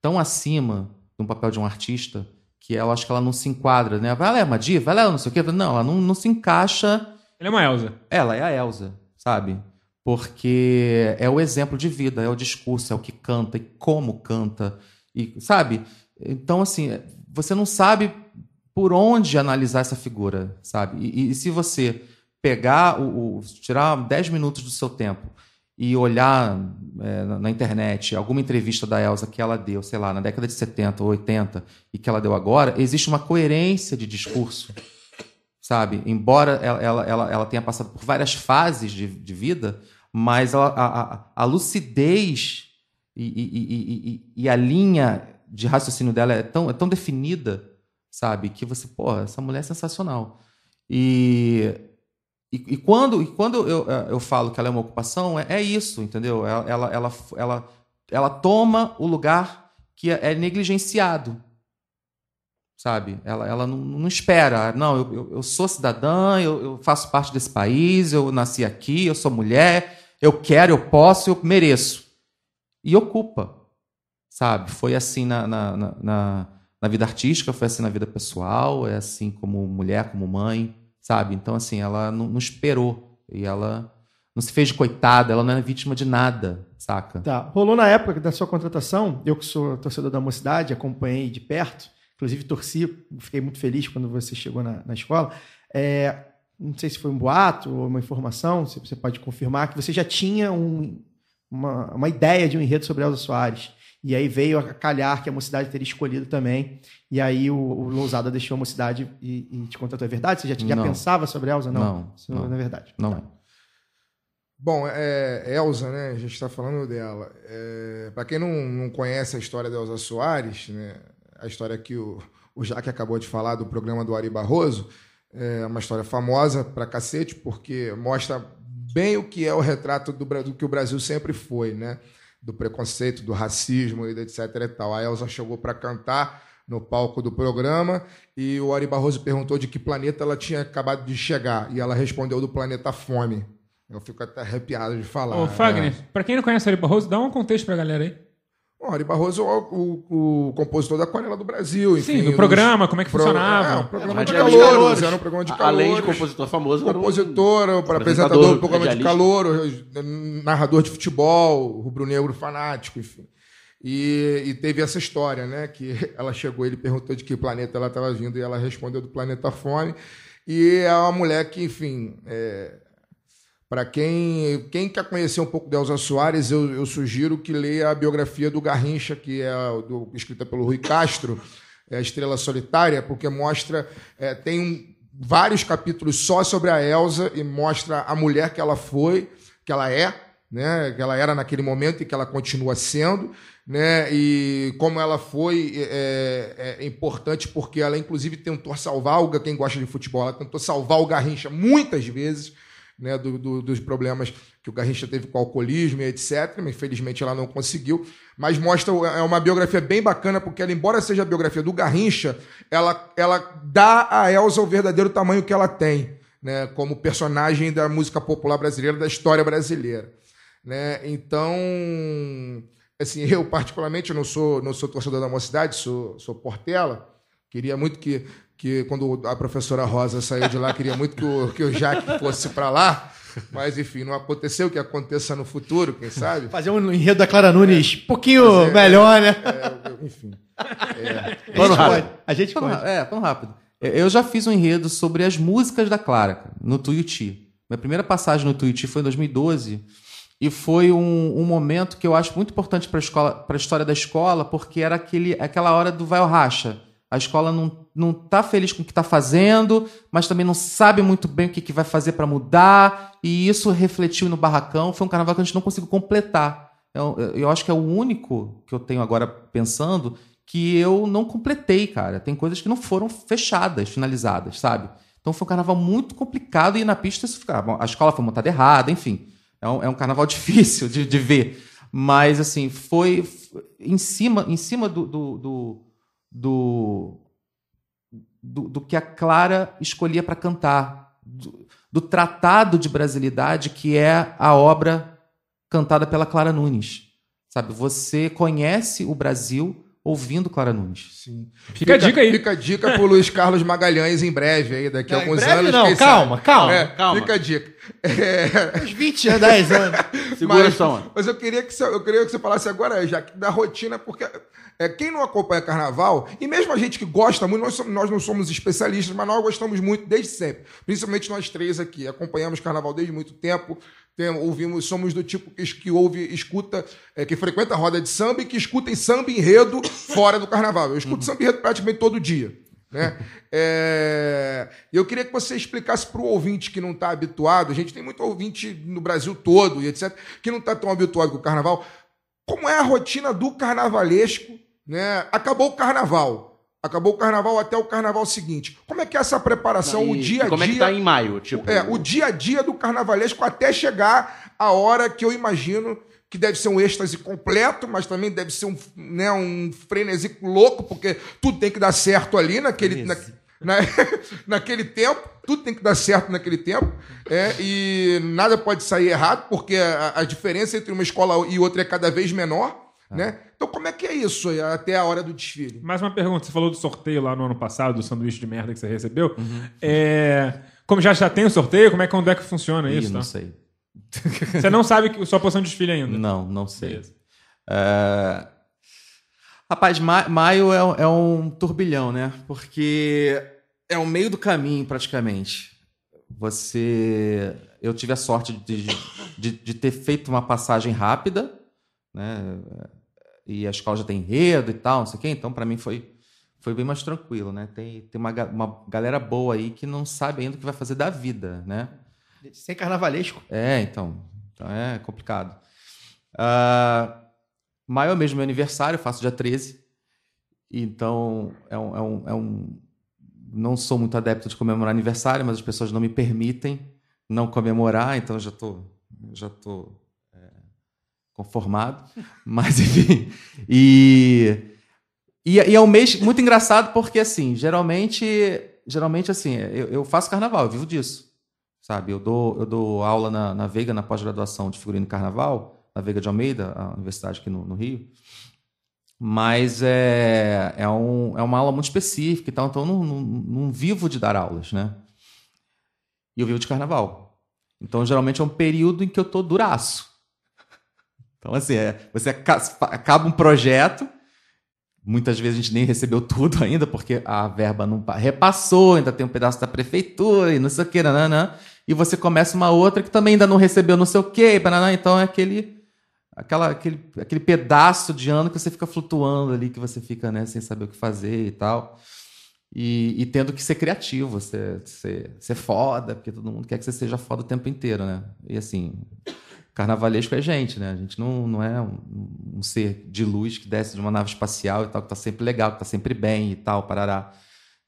tão acima de um papel de um artista que eu acho que ela não se enquadra, né? Vai lá, é uma diva, vai lá, não sei o quê. Não, ela não, não se encaixa. Ele é uma Elsa. Ela é a Elsa, sabe? Porque é o exemplo de vida, é o discurso, é o que canta e como canta. E, sabe? Então, assim, você não sabe por onde analisar essa figura, sabe? E, e se você pegar, o, o, tirar 10 minutos do seu tempo e olhar é, na, internet alguma entrevista da Elsa que ela deu, sei lá, na década de 70 ou 80 e que ela deu agora, existe uma coerência de discurso, sabe? Embora ela, ela, ela, ela tenha passado por várias fases de, de vida, mas a, a, a, lucidez e, e, e, e, a linha de raciocínio dela é tão, é tão definida, sabe? Que você, pô, essa mulher é sensacional. E e, quando, e quando eu, é, eu falo que ela é uma ocupação, é, é isso, entendeu? Ela, ela, ela, ela, ela toma o lugar que é, é negligenciado, sabe? Ela, ela não, não espera. Não, eu, eu, eu sou cidadã, eu, eu, faço parte desse país, eu nasci aqui, eu sou mulher, eu quero, eu posso, eu mereço. E ocupa, sabe? Foi assim na, na, na, na vida artística, foi assim na vida pessoal, é assim como mulher, como mãe sabe? Então, assim, ela não, não, esperou e ela não se fez de coitada, ela não é vítima de nada, saca? Tá. Rolou na época da sua contratação, eu que sou torcedor da mocidade, acompanhei de perto, inclusive torci, fiquei muito feliz quando você chegou na, na escola. É, não sei se foi um boato ou uma informação, se você pode confirmar, que você já tinha um, uma, uma ideia de um enredo sobre Elza Soares. E aí veio a calhar que a mocidade teria escolhido também. E aí o, o Lousada deixou a mocidade e, e te contratou. É verdade? Você já, já pensava sobre Elza? Não. Não. Isso não, não é verdade. Não. Tá. Bom, é, Elza, né? A gente está falando dela. É, Para quem não, não conhece a história da Elza Soares, né? a história que o, o Jaque acabou de falar do programa do Ari Barroso, é uma história famosa pra cacete, porque mostra bem o que é o retrato do, do que o Brasil sempre foi, né? do preconceito, do racismo e etc e tal. A Elsa chegou para cantar no palco do programa e o Ari Barroso perguntou de que planeta ela tinha acabado de chegar e ela respondeu do planeta Fome. Eu fico até arrepiado de falar. Ô, Fagner, é. para quem não conhece o Ari Barroso, dá um contexto para a galera aí. O Ari Barroso é o, o, o, compositor da Aquarela do Brasil. Enfim, Sim, do programa, como é que pro, funcionava. É, um programa de calouros, era um programa de calouros. Além de compositor famoso. Compositor, um apresentador do programa de calor, narrador de futebol, rubro-negro fanático, enfim. E, e, teve essa história, né? Que ela chegou, ele perguntou de que planeta ela estava vindo e ela respondeu do planeta Fome. E é uma mulher que, enfim, é, para quem, quem quer conhecer um pouco de Elza Soares, eu, eu, sugiro que leia a biografia do Garrincha, que é do, escrita pelo Rui Castro, é a Estrela Solitária, porque mostra. É, tem um, vários capítulos só sobre a Elsa e mostra a mulher que ela foi, que ela é, né, que ela era naquele momento e que ela continua sendo. Né, e como ela foi é, é, importante porque ela inclusive tentou salvar o quem gosta de futebol, ela tentou salvar o Garrincha muitas vezes, né, do, do, dos problemas que o Garrincha teve com o alcoolismo e etc. Infelizmente ela não conseguiu. Mas mostra, é uma biografia bem bacana, porque ela, embora seja a biografia do Garrincha, ela, ela dá a Elsa o verdadeiro tamanho que ela tem, né, como personagem da música popular brasileira, da história brasileira. Né? Então, assim, eu particularmente não sou, não sou torcedor da mocidade, sou, sou Portela. Queria muito que que quando a professora Rosa saiu de lá, queria muito que o, que o Jaque fosse para lá. Mas, enfim, não aconteceu, que aconteça no futuro, quem sabe? Fazer um enredo da Clara Nunes um pouquinho melhor, né? É, enfim. É, plano rápido. A gente pode. É, plano rápido. Eu já fiz um enredo sobre as músicas da Clara, no Tuiuti. Minha primeira passagem no Tuiuti foi em 2012 e foi um, um momento que eu acho muito importante para escola, para a história da escola, porque era aquele, aquela hora do vai ao racha. A escola não, não tá feliz com o que está fazendo, mas também não sabe muito bem o que, que vai fazer para mudar, e isso refletiu no barracão. Foi um carnaval que a gente não conseguiu completar. Eu, eu acho que é o único que eu tenho agora pensando que eu não completei, cara. Tem coisas que não foram fechadas, finalizadas, sabe? Então foi um carnaval muito complicado e na pista isso ficava. A escola foi montada errada, enfim. É um, é um carnaval difícil de, de ver. Mas, assim, foi em cima, em cima do, do, do, do, do- do que a Clara escolhia para cantar. Do, do tratado de brasilidade que é a obra cantada pela Clara Nunes. Sabe, você conhece o Brasil ouvindo Clara Nunes. Sim. Fica a dica aí. Fica a dica pro Luiz Carlos Magalhães em breve aí, daqui a alguns breve anos. não, quem calma, sabe. calma, É, calma. Fica a dica. É, Uns 20 anos, 10 anos. Segura mas, essa onda. mas eu queria que você, eu queria que você falasse agora, já que da rotina, porque é, quem não acompanha carnaval, e mesmo a gente que gosta muito, nós, somos- nós não somos especialistas, mas nós gostamos muito desde sempre. Principalmente nós três aqui. Acompanhamos carnaval desde muito tempo. Tem- ouvimos, somos do tipo que, que ouve, escuta, é, que frequenta a roda de samba e que escuta em samba enredo fora do carnaval. Eu escuto samba enredo praticamente todo dia. Né? É, Eu queria que você explicasse para o ouvinte que não está habituado, a gente tem muito ouvinte no Brasil todo e etc., que não está tão habituado com o carnaval, como é a rotina do carnavalesco, né? Acabou o carnaval. Acabou o carnaval até o carnaval seguinte. Como é que é essa preparação, o dia a e como é que dia? tá em maio? Tipo, É, o dia a dia do carnavalesco até chegar a hora que eu imagino que deve ser um êxtase completo, mas também deve ser um, né, um frenesi louco, porque tudo tem que dar certo ali naquele, na, na- naquele tempo, tudo tem que dar certo naquele tempo, é, e nada pode sair errado, porque a, a diferença entre uma escola e outra é cada vez menor. Né? Então, como é que é isso aí, até a hora do desfile? Mais uma pergunta. Você falou do sorteio lá no ano passado, do sanduíche de merda que você recebeu. Uhum. É, Como já, já tem o sorteio, como é que, onde é que funciona Ih, isso? não tá? sei. Você não sabe que sua posição de desfile ainda. Não, não sei. É, Rapaz, ma- maio é, um- é um turbilhão, né? Porque é o meio do caminho, praticamente. Você. Eu tive a sorte de, de, de ter feito uma passagem rápida, né? E a escola já tem enredo e tal, não sei o quê, então para mim foi, foi bem mais tranquilo, né? Tem, tem uma, uma galera boa aí que não sabe ainda o que vai fazer da vida, né? Sem carnavalesco. É, então. Então é complicado. Ah, maio é mesmo meu aniversário, eu faço dia 13. Então, é um, é um, é um- Não sou muito adepto de comemorar aniversário, mas as pessoas não me permitem não comemorar, então eu já tô, já tô conformado. Mas, enfim. E, e, e é um mês muito engraçado porque, assim, geralmente, geralmente assim, eu, eu faço carnaval, eu vivo disso sabe? Eu dou, eu dou aula na, na Veiga, na pós-graduação de figurino e carnaval, na Veiga de Almeida, a universidade aqui no, no Rio. Mas é, é, um, é uma aula muito específica e tal, então eu não, não, não vivo de dar aulas, né? E eu vivo de carnaval. Então, geralmente, é um período em que eu tô duraço. Então, assim, é, você aca- acaba um projeto, muitas vezes a gente nem recebeu tudo ainda, porque a verba não pa- repassou, ainda tem um pedaço da prefeitura e não sei o que, nananã, e você começa uma outra que também ainda não recebeu não sei o que, então é aquele, aquela, aquele, aquele pedaço de ano que você fica flutuando ali, que você fica né, sem saber o que fazer e tal. E, e tendo que ser criativo, ser, ser, ser foda, porque todo mundo quer que você seja foda o tempo inteiro, né? E assim, carnavalesco é gente, né? A gente não, não é um, um ser de luz que desce de uma nave espacial e tal, que tá sempre legal, que tá sempre bem e tal, parará.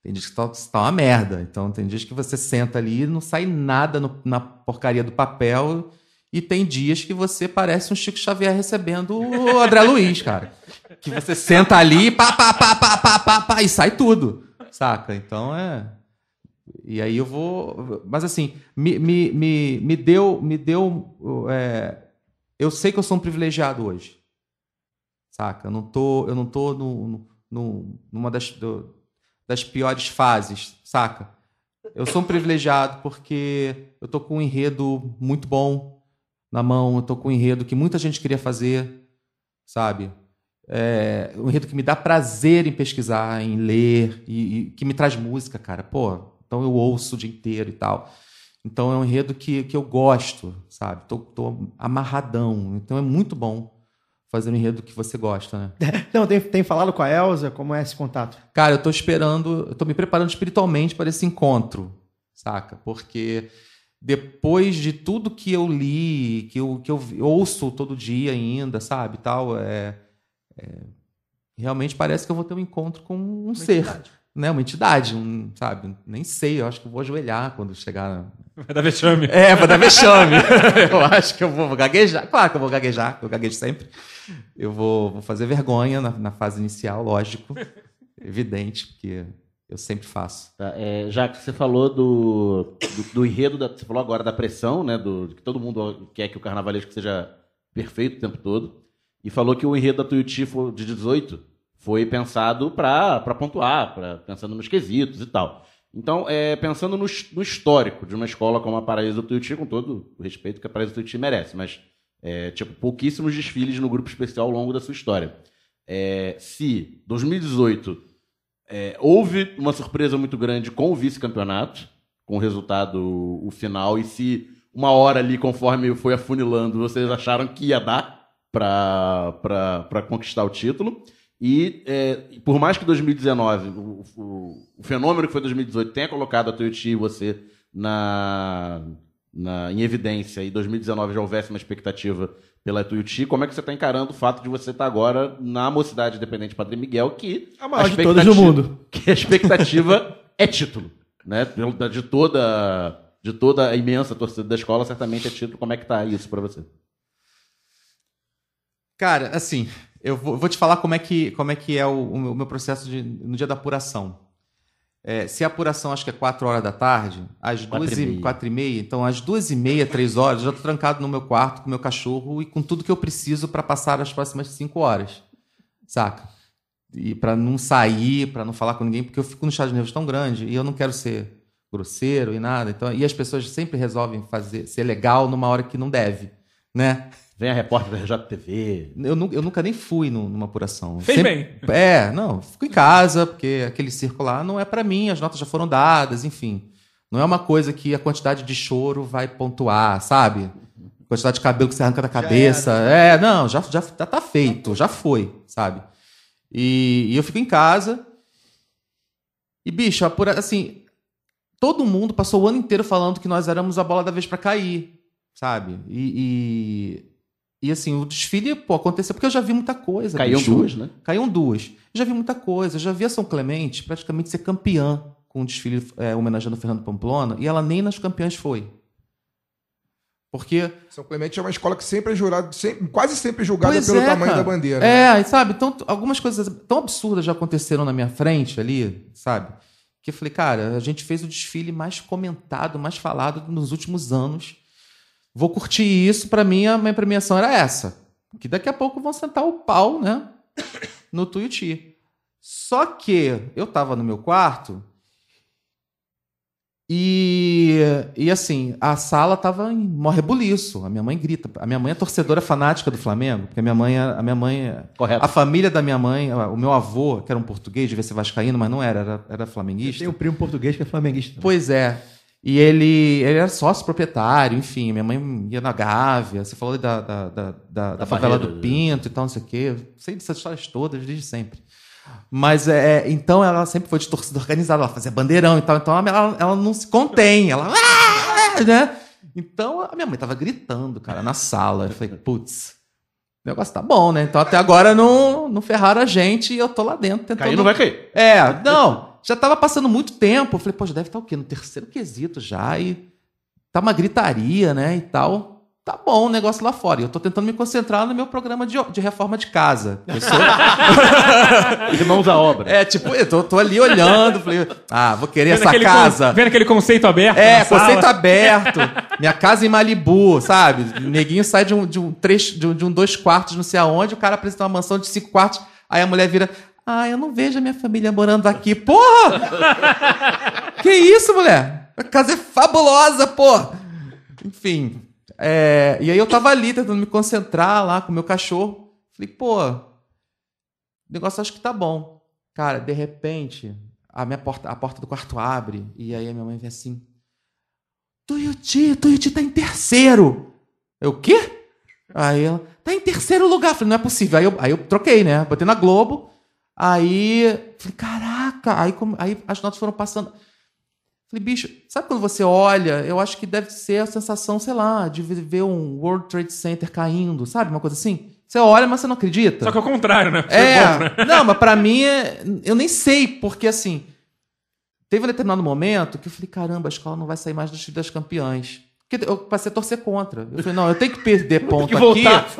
Tem dias que tá, tá uma merda. Então, tem dias que você senta ali e não sai nada no- na porcaria do papel. E tem dias que você parece um Chico Xavier recebendo o André Luiz, cara. Que você senta ali, pá, pá, pá, pá, pá, pá, pá, e sai tudo. Saca? Então é. E aí eu vou. Mas assim, me, me, me, me deu. Me deu é, eu sei que eu sou um privilegiado hoje. Saca? Eu não tô, eu não tô no, no- numa das, do- das piores fases, saca? Eu sou um privilegiado porque eu tô com um enredo muito bom na mão, eu tô com um enredo que muita gente queria fazer, sabe? É, um enredo que me dá prazer em pesquisar, em ler, e, e que me traz música, cara. Pô, então eu ouço o dia inteiro e tal. Então é um enredo que, que eu gosto, sabe? Tô, tô amarradão. Então é muito bom fazer um enredo que você gosta, né? Não, tem, tem falado com a Elza? Como é esse contato? Cara, eu tô esperando, eu tô me preparando espiritualmente para esse encontro, saca? Porque depois de tudo que eu li, que eu, que eu ouço todo dia ainda, sabe, tal, é, é, realmente parece que eu vou ter um encontro com um ser, entidade. Né? Uma entidade, um, sabe? Nem sei, eu acho que eu vou ajoelhar quando chegar. Vai dar vexame. É, vou dar vexame. eu acho que eu vou gaguejar. Claro que eu vou gaguejar, eu gaguejo sempre. Eu vou, vou fazer vergonha na, na fase inicial, lógico. Evidente, porque eu sempre faço. Tá, é, já que você falou do, do, do enredo, da- você falou agora da pressão, né? Do, de que todo mundo quer que o carnavalesco seja perfeito o tempo todo. E falou que o enredo da Tuiuti foi- de 18 foi pensado para pontuar, pra, pensando nos quesitos e tal. Então, é, pensando no, no histórico de uma escola como a Paraíso do Tuiuti, com todo o respeito que a Paraíso do Tuiuti merece, mas, é, tipo, pouquíssimos desfiles no grupo especial ao longo da sua história. É, se 2018 é, houve uma surpresa muito grande com o vice-campeonato, com o resultado o final, e se uma hora ali, conforme foi afunilando, vocês acharam que ia dar para conquistar o título. E é, por mais que 2019, o, o- o fenômeno que foi 2018 tenha colocado a Toyota e você na, na- em evidência, e 2019 já houvesse uma expectativa pela Tuiuti, como é que você está encarando o fato de você estar agora na Mocidade Independente Padre Miguel, que A maior de todas do mundo. que a expectativa é título, né? De toda, de toda a imensa torcida da escola, certamente é título. Como é que tá isso para você? Cara, assim, eu vou, vou te falar como é que, como é, que é o, o meu- processo de- no dia da apuração. É, se a apuração acho que é 4 horas da tarde, às Quatro duas e e, meia. quatro e meia, então às duas e meia, três horas, eu já tô trancado no meu quarto com o meu cachorro e com tudo que eu preciso para passar as próximas cinco horas. Saca? E para não sair, para não falar com ninguém, porque eu fico no estado de nervos tão grande e eu não quero ser grosseiro e nada. Então, e as pessoas sempre resolvem fazer ser legal numa hora que não deve, né? Vem a repórter da RJTV. Eu, nu- eu nunca nem fui nu- numa apuração. Fez Sempre- É, não, fico em casa, porque aquele circo lá não é pra mim, as notas já foram dadas, enfim. Não é uma coisa que a quantidade de choro vai pontuar, sabe? Quantidade de cabelo que você arranca da cabeça. É, não, já, já, tá feito, já foi, sabe? E, e eu fico em casa. E, bicho, apura, assim, todo mundo passou o ano inteiro falando que nós éramos a bola da vez pra cair, sabe? E, e, assim, o desfile, pô, aconteceu porque eu já vi muita coisa. Caíam bicho. duas, né? Caíam duas. Já vi muita coisa. Já vi a São Clemente praticamente ser campeã com o desfile é, homenageando o Fernando Pamplona e ela nem nas campeãs foi. Porque São Clemente é uma escola que sempre é jurado, sempre- quase sempre julgada Pois pelo é, tamanho cara. da bandeira. né? É, e sabe? Então, algumas coisas tão absurdas já aconteceram na minha frente ali, sabe? Que eu falei, cara, a gente fez o desfile mais comentado, mais falado nos últimos anos. Vou curtir isso. Pra mim, a minha premiação era essa. Que daqui a pouco vão sentar o pau, né? No Tuiuti. Só que eu tava no meu quarto e, e assim, a sala tava em mó rebuliço. A minha mãe grita. A minha mãe é torcedora fanática do Flamengo, porque a minha mãe, é- a minha mãe, é- Correto. a família da minha mãe, o meu avô, que era um português, devia ser vascaíno, mas não era, era, era flamenguista. Tem um primo português que é flamenguista. Pois é. E ele, ele era sócio proprietário, enfim. Minha mãe ia na Gávea. Você falou da, da, da, da, da favela do Pinto e tal, não sei o quê. Sei dessas histórias todas desde sempre. Mas é, então ela sempre foi de torcida organizada, ela fazia bandeirão e tal. Então ela, ela não se contém. Ela. "Ah!" né? Então a minha mãe tava gritando, cara, na sala. Eu falei, putz, o negócio tá bom, né? Então até agora não, não ferraram a gente e eu tô lá dentro tentando. Cair não vai cair. É, não, já tava passando muito tempo. Eu falei, pô, já deve estar o quê? No terceiro quesito já, e tá uma gritaria, né, e tal. Tá bom o negócio lá fora. E eu tô tentando me concentrar no meu programa de, de reforma de casa. Eu sou- Irmãos à obra. é, tipo, eu tô, tô ali olhando, falei, ah, vou querer Vendo essa casa. con- vendo aquele conceito aberto. É, na sala. conceito aberto. Minha casa em Malibu, sabe? O neguinho sai de um, de um, três, de um, de um dois quartos, não sei aonde, o cara apresenta uma mansão de cinco quartos, aí a mulher vira. Ah, eu não vejo a minha família morando aqui. Porra! que isso, mulher? A casa é fabulosa, pô! Enfim. é, e aí eu tava ali tentando me concentrar lá com o meu cachorro. Falei, pô, negócio acho que tá bom. Cara, de repente, a minha porta, a porta do quarto abre e aí a minha mãe vem assim: Tuiuti, Tuiuti tá em terceiro. Eu, o quê? Aí ela, tá em terceiro lugar. Eu falei, não é possível. Aí eu, aí eu troquei, né? Botei na Globo. Aí, falei, caraca. Aí, como- aí as notas foram passando. Falei, bicho, sabe quando você olha? Eu acho que deve ser a sensação, sei lá, de ver um World Trade Center caindo, sabe? Uma coisa assim. Você olha, mas você não acredita. Só que é o contrário, né? É, bom, né? não, mas pra mim, é- eu nem sei, porque assim, teve um determinado momento que eu falei, caramba, a escola não vai sair mais do time das campeãs. Porque eu passei a torcer contra. Eu falei, não, eu tenho que perder ponto que aqui.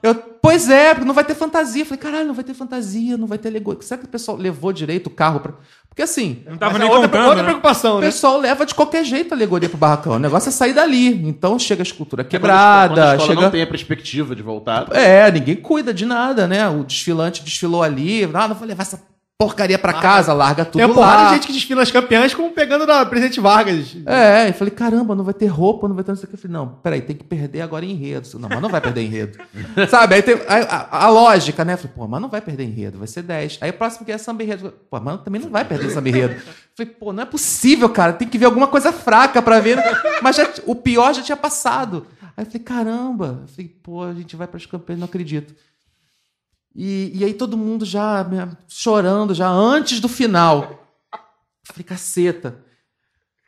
Eu, pois é, porque não vai ter fantasia. Eu falei, caralho, não vai ter fantasia, não vai ter alegoria. Será que o pessoal levou direito o carro pra. Porque assim, Não tava Mas nem é outra, contando, outra né? preocupação, o né? pessoal leva de qualquer jeito a alegoria pro barracão. O negócio é sair dali. Então chega a escultura Quando a quebrada, escola chega. não tem a perspectiva de voltar. É, ninguém cuida de nada, né? O desfilante desfilou ali. Ah, não vou levar essa porcaria pra casa, larga tudo Tem uma porrada de gente que desfila as campeãs como pegando na Presidente Vargas. É, eu falei, caramba, não vai ter roupa, não vai ter não sei o que. Eu falei, não, peraí, tem que perder agora em enredo. Não, mas não vai perder enredo. Sabe? Aí tem a, a- a lógica, né? Eu falei, pô, mas não vai perder enredo, vai ser 10. Aí o próximo que é samba enredo. Pô, mas também não vai perder samba enredo. Eu falei, pô, não é possível, cara, tem que ver alguma coisa fraca pra ver. Mas já- o pior já tinha passado. Aí eu falei, caramba. Eu falei, pô, a gente vai pras campanhas, não acredito. E, e aí todo mundo já né, chorando, já antes do final. Eu falei, caceta.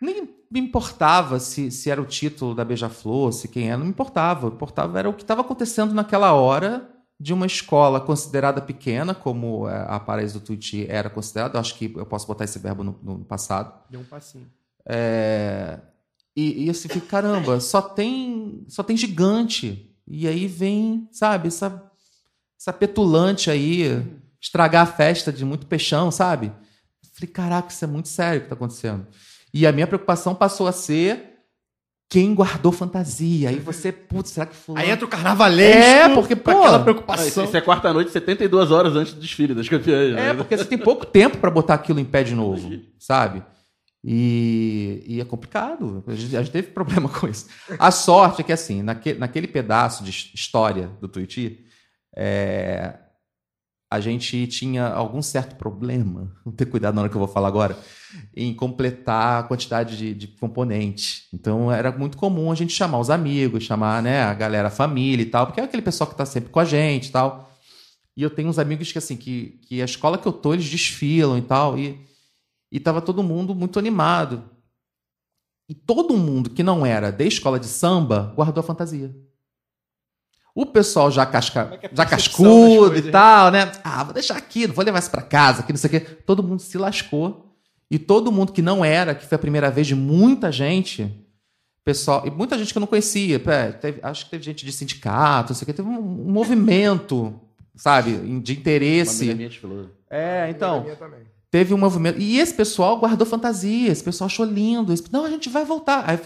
Nem me importava se, se era o título da Beija-Flor, se quem era, não me importava. O que importava era o que estava acontecendo naquela hora de uma escola considerada pequena, como é, a Paraíso do Tuiuti era considerada. Acho que eu posso botar esse verbo no, no passado. Deu um passinho. É, e, e assim, caramba, só tem, só tem gigante. E aí vem, sabe, essa, essa petulante aí, estragar a festa de muito peixão, sabe? Falei, caraca, isso é muito sério o que tá acontecendo. E a minha preocupação passou a ser quem guardou fantasia. Aí você, putz, será que fulano... Aí entra o carnavalesco. É, porque, pô, aquela isso, preocupação. isso é quarta-noite, 72 horas antes do desfile das campeãs. É, né? porque você tem pouco tempo para botar aquilo em pé de novo, sabe? E, e é complicado. A gente, a gente teve problema com isso. A sorte é que, assim, naquele, naquele pedaço de his- história do Tuiuti, é, a gente tinha algum certo problema, vou ter cuidado na hora que eu vou falar agora, em completar a quantidade de, de componente. Então era muito comum a gente chamar os amigos, chamar né, a galera, a família e tal, porque é aquele pessoal que está sempre com a gente e tal. E eu tenho uns amigos que, assim, que, que a escola que eu tô, eles desfilam e tal, e, e tava todo mundo muito animado. E todo mundo que não era da escola de samba guardou a fantasia. O pessoal já, casca, é é já cascudo e tal, né? Ah, vou deixar aqui, não vou levar isso pra casa, que não sei o quê. Todo mundo se lascou. E todo mundo que não era, que foi a primeira vez de muita gente, pessoal, e muita gente que eu não conhecia, teve- acho que teve gente de sindicato, não sei o quê, teve um, um movimento, sabe, de Uma interesse. desfilou. É, então, teve um movimento. E esse pessoal guardou fantasia, esse pessoal achou lindo. Esse, não, a gente vai voltar. Aí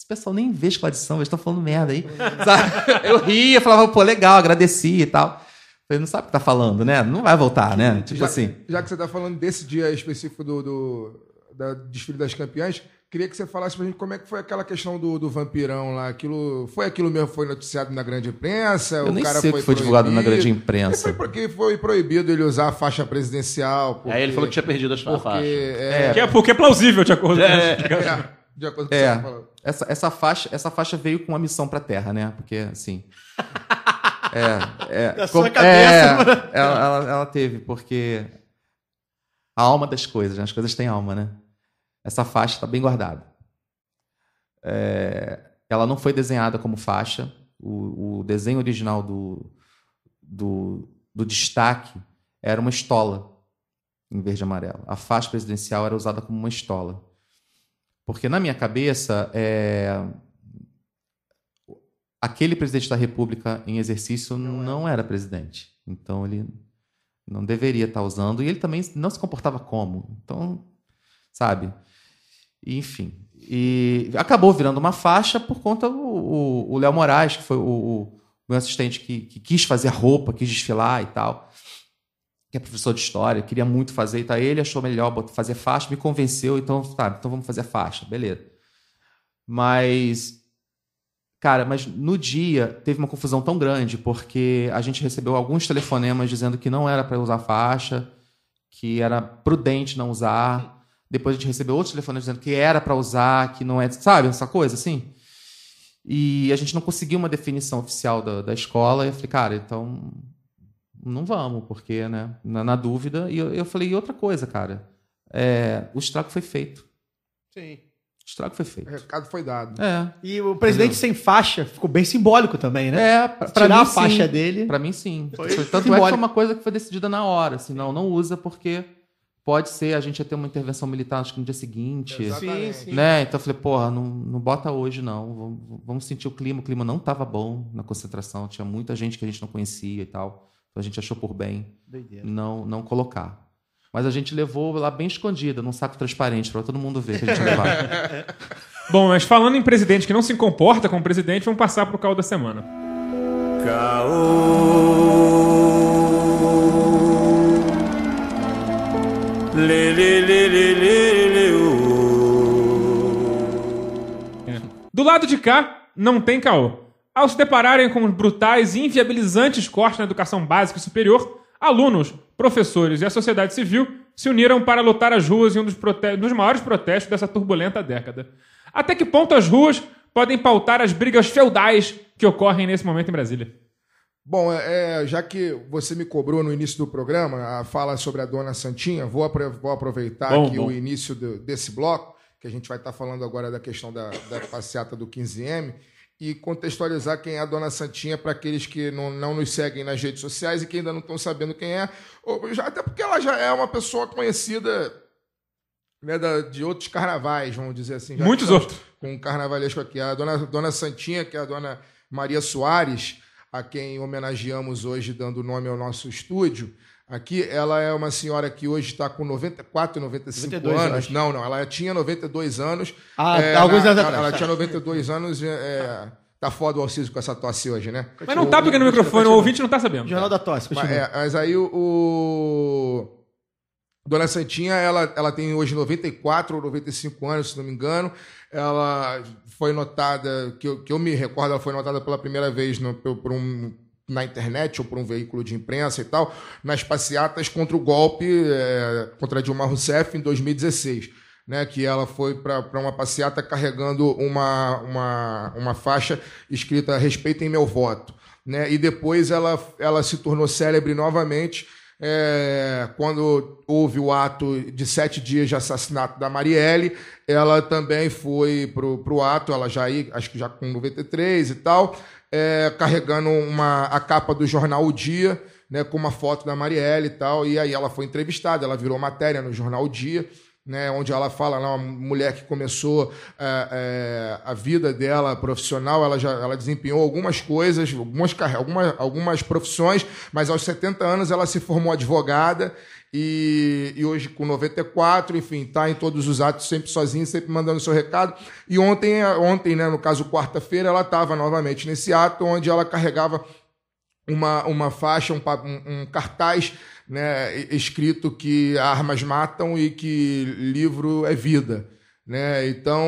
esse pessoal nem vê escola de samba, eles estão falando merda aí. Sabe? Eu ria, falava, pô, legal, agradeci e tal. Falei, não sabe o que tá falando, né? Não vai voltar, né? Tipo já, assim. já que você está falando desse dia específico do, do da desfile das campeãs, queria que você falasse pra gente como é que foi aquela questão do, do vampirão lá. Aquilo, foi aquilo mesmo que foi noticiado na grande imprensa? Eu nem sei o que foi divulgado na grande imprensa. Foi porque foi proibido ele usar a faixa presidencial. Porque, Aí ele falou que tinha perdido as porque, faixas. é, é, porque é plausível, de acordo com essa é. De acordo com o que É. você falou. Essa, essa, faixa, essa faixa veio com uma missão pra Terra, né? Porque, assim. É. é com- cabeça, é, mano. ela, ela, ela teve, porque. A alma das coisas, né? As coisas têm alma, né? Essa faixa está bem guardada. É, ela não foi desenhada como faixa. O, o desenho original do, do, do destaque era uma estola em verde e amarelo. A faixa presidencial era usada como uma estola. Porque na minha cabeça, é, aquele presidente da República em exercício não era presidente. Então ele não deveria estar usando. E ele também não se comportava como. Então, sabe? Enfim. E acabou virando uma faixa por conta o Léo Moraes, que foi o, o meu assistente que, que quis fazer a roupa, quis desfilar e tal. Que é professor de história, queria muito fazer. Tal. Ele achou melhor fazer faixa, me convenceu. Então, tá, então vamos fazer faixa. Beleza. Mas Cara, mas no dia teve uma confusão tão grande, porque a gente recebeu alguns telefonemas dizendo que não era para usar faixa, que era prudente não usar. Depois a gente recebeu outros telefonemas dizendo que era para usar, que não é. Sabe, essa coisa assim? E a gente não conseguiu uma definição oficial da, da escola. E eu falei, cara, então não vamos, porque, né? Na, na dúvida. E eu, eu falei, e outra coisa, cara. É, o estrago foi feito. Sim. O estrago foi feito. O recado foi dado. É. E o presidente sem faixa ficou bem simbólico também, né? É, pra, pra Tirar mim, a faixa sim. dele. Pra mim, sim. Foi Tanto é que simbólico. foi uma coisa que foi decidida na hora. Assim, não, não usa porque pode ser, a gente ia ter uma intervenção militar acho que no dia seguinte. Exatamente. Sim, sim. Né? Então eu falei, porra, não, não bota hoje, não. Vamos, vamos sentir o clima. O clima não estava bom na concentração. Tinha muita gente que a gente não conhecia e tal. Então a gente achou por bem Doideira. não, não colocar. Mas a gente levou lá bem escondida, num saco transparente, para todo mundo ver que a gente levar. Bom, mas falando em presidente que não se comporta como presidente, vamos passar pro caô da semana. Do lado de cá, não tem caô. Ao se depararem com os brutais e inviabilizantes cortes na educação básica e superior, alunos, professores e a sociedade civil se uniram para lotar as ruas em um dos, dos maiores protestos dessa turbulenta década. Até que ponto as ruas podem pautar as brigas feudais que ocorrem nesse momento em Brasília? Bom, é, é, já que você me cobrou no início do programa a fala sobre a dona Santinha, vou aproveitar Bom, aqui bom. o início do- desse bloco, que a gente vai estar falando agora da questão da, da passeata do 15M, e contextualizar quem é a dona Santinha para aqueles que não, não nos seguem nas redes sociais e que ainda não estão sabendo quem é, ou já- até porque ela já é uma pessoa conhecida né, da- de outros carnavais, vamos dizer assim. Muitos outros. Com um carnavalesco aqui. A dona, dona Santinha, que é a dona Maria Soares, a quem homenageamos hoje, dando nome ao nosso estúdio. Aqui, ela é uma senhora que hoje está com 94, 95 92, eu anos. acho. Não, não, ela tinha 92 anos. Ah, É, alguns na- anos ela, atrás. ela tinha 92 anos. É, é, tá foda o Alciso com essa tosse hoje, né? Mas não tá pegando o microfone, o ouvinte não tá sabendo. Jornal da Tosse, Mas, é, mas aí o, o- Dona Santinha, ela, ela tem hoje 94 ou 95 anos, se não me engano. Ela foi notada, que eu, que eu me recordo, ela foi notada pela primeira vez no, por, por um, na internet ou por um veículo de imprensa e tal, nas passeatas contra o golpe é, contra Dilma Rousseff em 2016. Né, que ela foi para uma passeata carregando uma, uma, uma faixa escrita Respeitem meu voto. Né, e depois ela, ela se tornou célebre novamente é, quando houve o ato de sete dias de assassinato da Marielle, ela também foi pro, pro ato, ela já aí, acho que já com 93 e tal, é, carregando uma, a capa do jornal O Dia, né, com uma foto da Marielle e tal, e aí ela foi entrevistada, ela virou matéria no jornal O Dia, né, onde ela fala, ela é uma mulher que começou é, é, a vida dela profissional, ela já ela desempenhou algumas coisas, algumas, algumas, algumas profissões, mas aos 70 anos ela se formou advogada e, e hoje com 94, enfim, está em todos os atos, sempre sozinha, sempre mandando seu recado. E ontem, ontem né, no caso quarta-feira, ela estava novamente nesse ato, onde ela carregava uma, uma faixa, um, um- um cartaz né, escrito que armas matam e que livro é vida. Né? Então,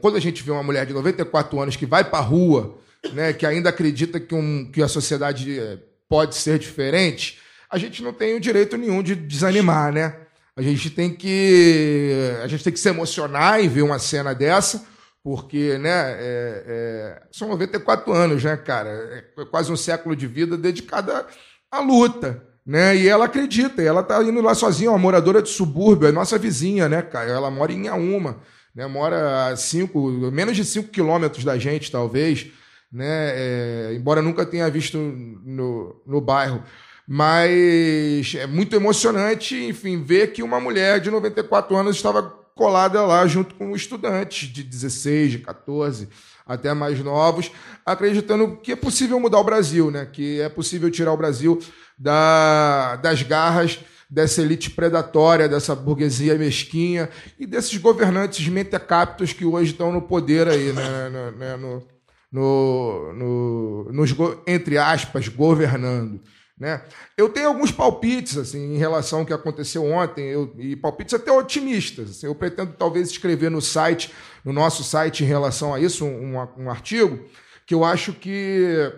quando a gente vê uma mulher de 94 anos que vai para a rua, né, que ainda acredita que, um, que a sociedade eh, pode ser diferente, a gente não tem o direito nenhum de desanimar, né? A gente tem que a gente tem que se emocionar e ver uma cena dessa, porque, né, é- é- são 94 anos, né, cara? É quase um século de vida dedicada à luta, né? E ela acredita, ela tá indo lá sozinha, uma moradora de subúrbio, é nossa vizinha, né, cara? Ela mora em Inhaúma, né? Mora a cinco, menos de 5 quilômetros da gente, talvez, né? É, embora nunca tenha visto no, no bairro. Mas é muito emocionante, enfim, ver que uma mulher de 94 anos estava colada lá junto com estudantes de 16, de 14, até mais novos, acreditando que é possível mudar o Brasil, né? que é possível tirar o Brasil da, das garras dessa elite predatória, dessa burguesia mesquinha e desses governantes mentecaptos que hoje estão no poder aí, né? no, né? no, no, no- nos, entre aspas, governando. Né? Eu tenho alguns palpites assim, em relação ao que aconteceu ontem, eu, e palpites até otimistas. assim. eu pretendo talvez escrever no site, no nosso site, em relação a isso, um, um artigo, que eu acho que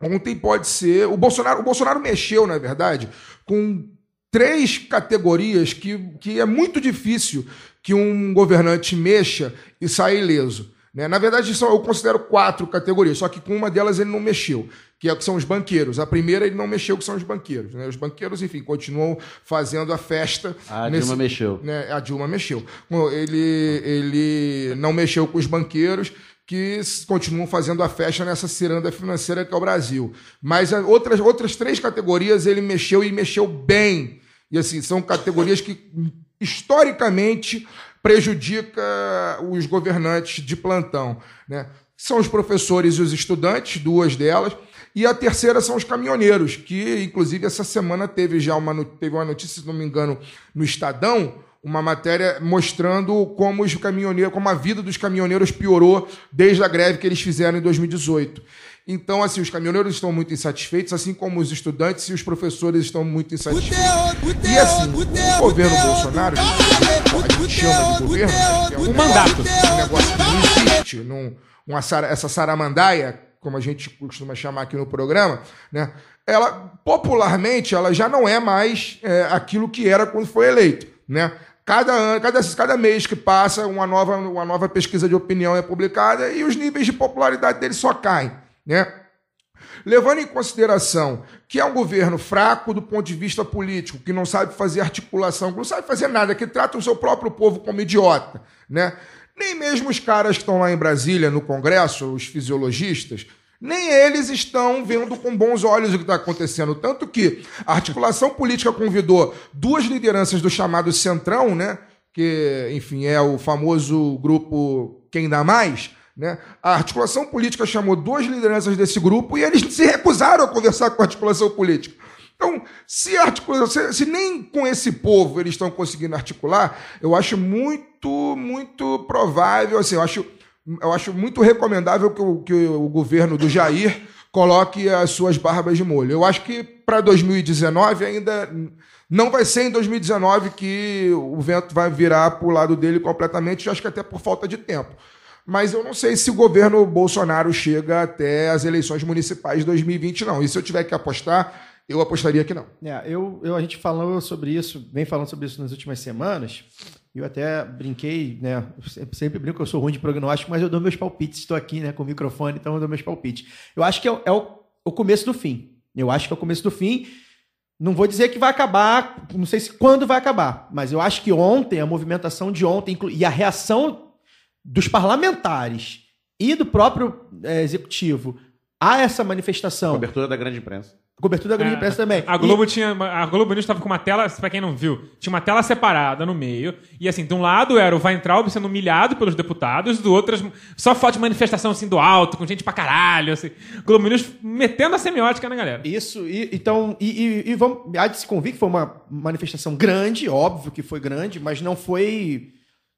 ontem pode ser. O Bolsonaro, o Bolsonaro mexeu, na verdade, com três categorias que, que é muito difícil que um governante mexa e saia ileso. Né? Na verdade, são, eu considero quatro categorias, só que com uma delas ele não mexeu, que, é, que são os banqueiros. A primeira ele não mexeu, que são os banqueiros. Né? Os banqueiros, enfim, continuam fazendo a festa. A Dilma mexeu. né, a Dilma mexeu. Ele, ele não mexeu com os banqueiros, que continuam fazendo a festa nessa ciranda financeira que é o Brasil. Mas outras, outras três categorias ele mexeu e mexeu bem. E assim, são categorias que historicamente prejudica os governantes de plantão. Né? São os professores e os estudantes, duas delas. E a terceira são os caminhoneiros, que inclusive essa semana teve já uma, teve uma notícia, se não me engano, no Estadão, uma matéria mostrando como os caminhoneiros, como a vida dos caminhoneiros piorou desde a greve que eles fizeram em 2018. Então, assim, os caminhoneiros estão muito insatisfeitos, assim como os estudantes e os professores estão muito insatisfeitos. E assim, o governo Bolsonaro, a gente chama de governo, né, é Um mandato. um negócio que não existe, num, uma, essa saramandaia, como a gente costuma chamar aqui no programa, né? Ela, popularmente, ela já não é mais é, aquilo que era quando foi eleito, né? Cada, ano, cada, cada mês que passa, uma nova, uma nova pesquisa de opinião é publicada e os níveis de popularidade dele só caem, né? Levando em consideração que é um governo fraco do ponto de vista político, que não sabe fazer articulação, que não sabe fazer nada, que trata o seu próprio povo como idiota, né? Nem mesmo os caras que estão lá em Brasília, no Congresso, os fisiologistas, nem eles estão vendo com bons olhos o que está acontecendo. Tanto que a articulação política convidou duas lideranças do chamado Centrão, né? que, enfim, é o famoso grupo Quem Dá Mais, né? A articulação política chamou duas lideranças desse grupo e eles se recusaram a conversar com a articulação política. Então, se, articula- se, se nem com esse povo eles estão conseguindo articular, eu acho muito, muito provável, assim, eu acho, eu acho muito recomendável que o, que o governo do Jair coloque as suas barbas de molho. Eu acho que para 2019 ainda não vai ser em 2019 que o vento vai virar para o lado dele completamente, acho que até por falta de tempo. Mas eu não sei se o governo Bolsonaro chega até as eleições municipais de 2020, não. E se eu tiver que apostar, eu apostaria que não. É, eu, eu, a gente falou sobre isso, vem falando sobre isso nas últimas semanas. Eu até brinquei, né? Sempre, sempre brinco que eu sou ruim de prognóstico, mas eu dou meus palpites. Estou aqui, né, com o microfone, então eu dou meus palpites. Eu acho que é, o- é o, o começo do fim. Eu acho que é o começo do fim. Não vou dizer que vai acabar, não sei se quando vai acabar, mas eu acho que ontem, a movimentação de ontem e a reação dos parlamentares e do próprio eh, executivo a essa manifestação, Cobertura da grande imprensa. cobertura da grande É, imprensa também. A Globo tinha. A Globo News estava com uma tela, pra quem não viu, tinha uma tela separada no meio. E assim, de um lado era o Weintraub sendo humilhado pelos deputados, do outro, só foto de manifestação assim do alto, com gente pra caralho, assim. Globo News metendo a semiótica na galera. Isso, e, então, e, e, e vamos, há de se convir que foi uma manifestação grande, óbvio que foi grande, mas não foi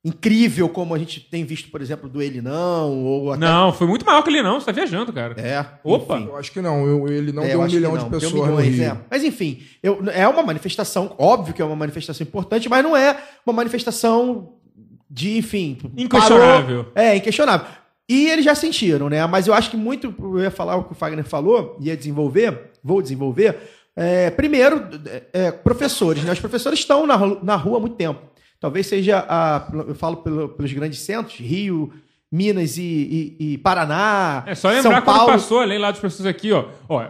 incrível como a gente tem visto, por exemplo, do Ele Não, ou até... Não, foi muito maior que ele, não. Você tá viajando, cara. É, Opa! enfim. Eu acho que não. Eu- ele não É, deu eu um milhão de pessoas no milhões, Rio. é. Mas enfim, eu, é uma manifestação, óbvio que é uma manifestação importante, mas não é uma manifestação de, enfim... Inquestionável. parou- é, inquestionável. E eles já sentiram, né? Mas eu acho que muito, eu ia falar o que o Fagner falou, ia desenvolver, vou desenvolver. É, primeiro, é, é, professores, né? Os professores estão na, na rua há muito tempo. Talvez seja, a, eu falo pelo- pelos grandes centros, Rio, Minas e, e- e Paraná, É só lembrar São quando Paulo. passou a lei lá dos professores aqui, ó. ó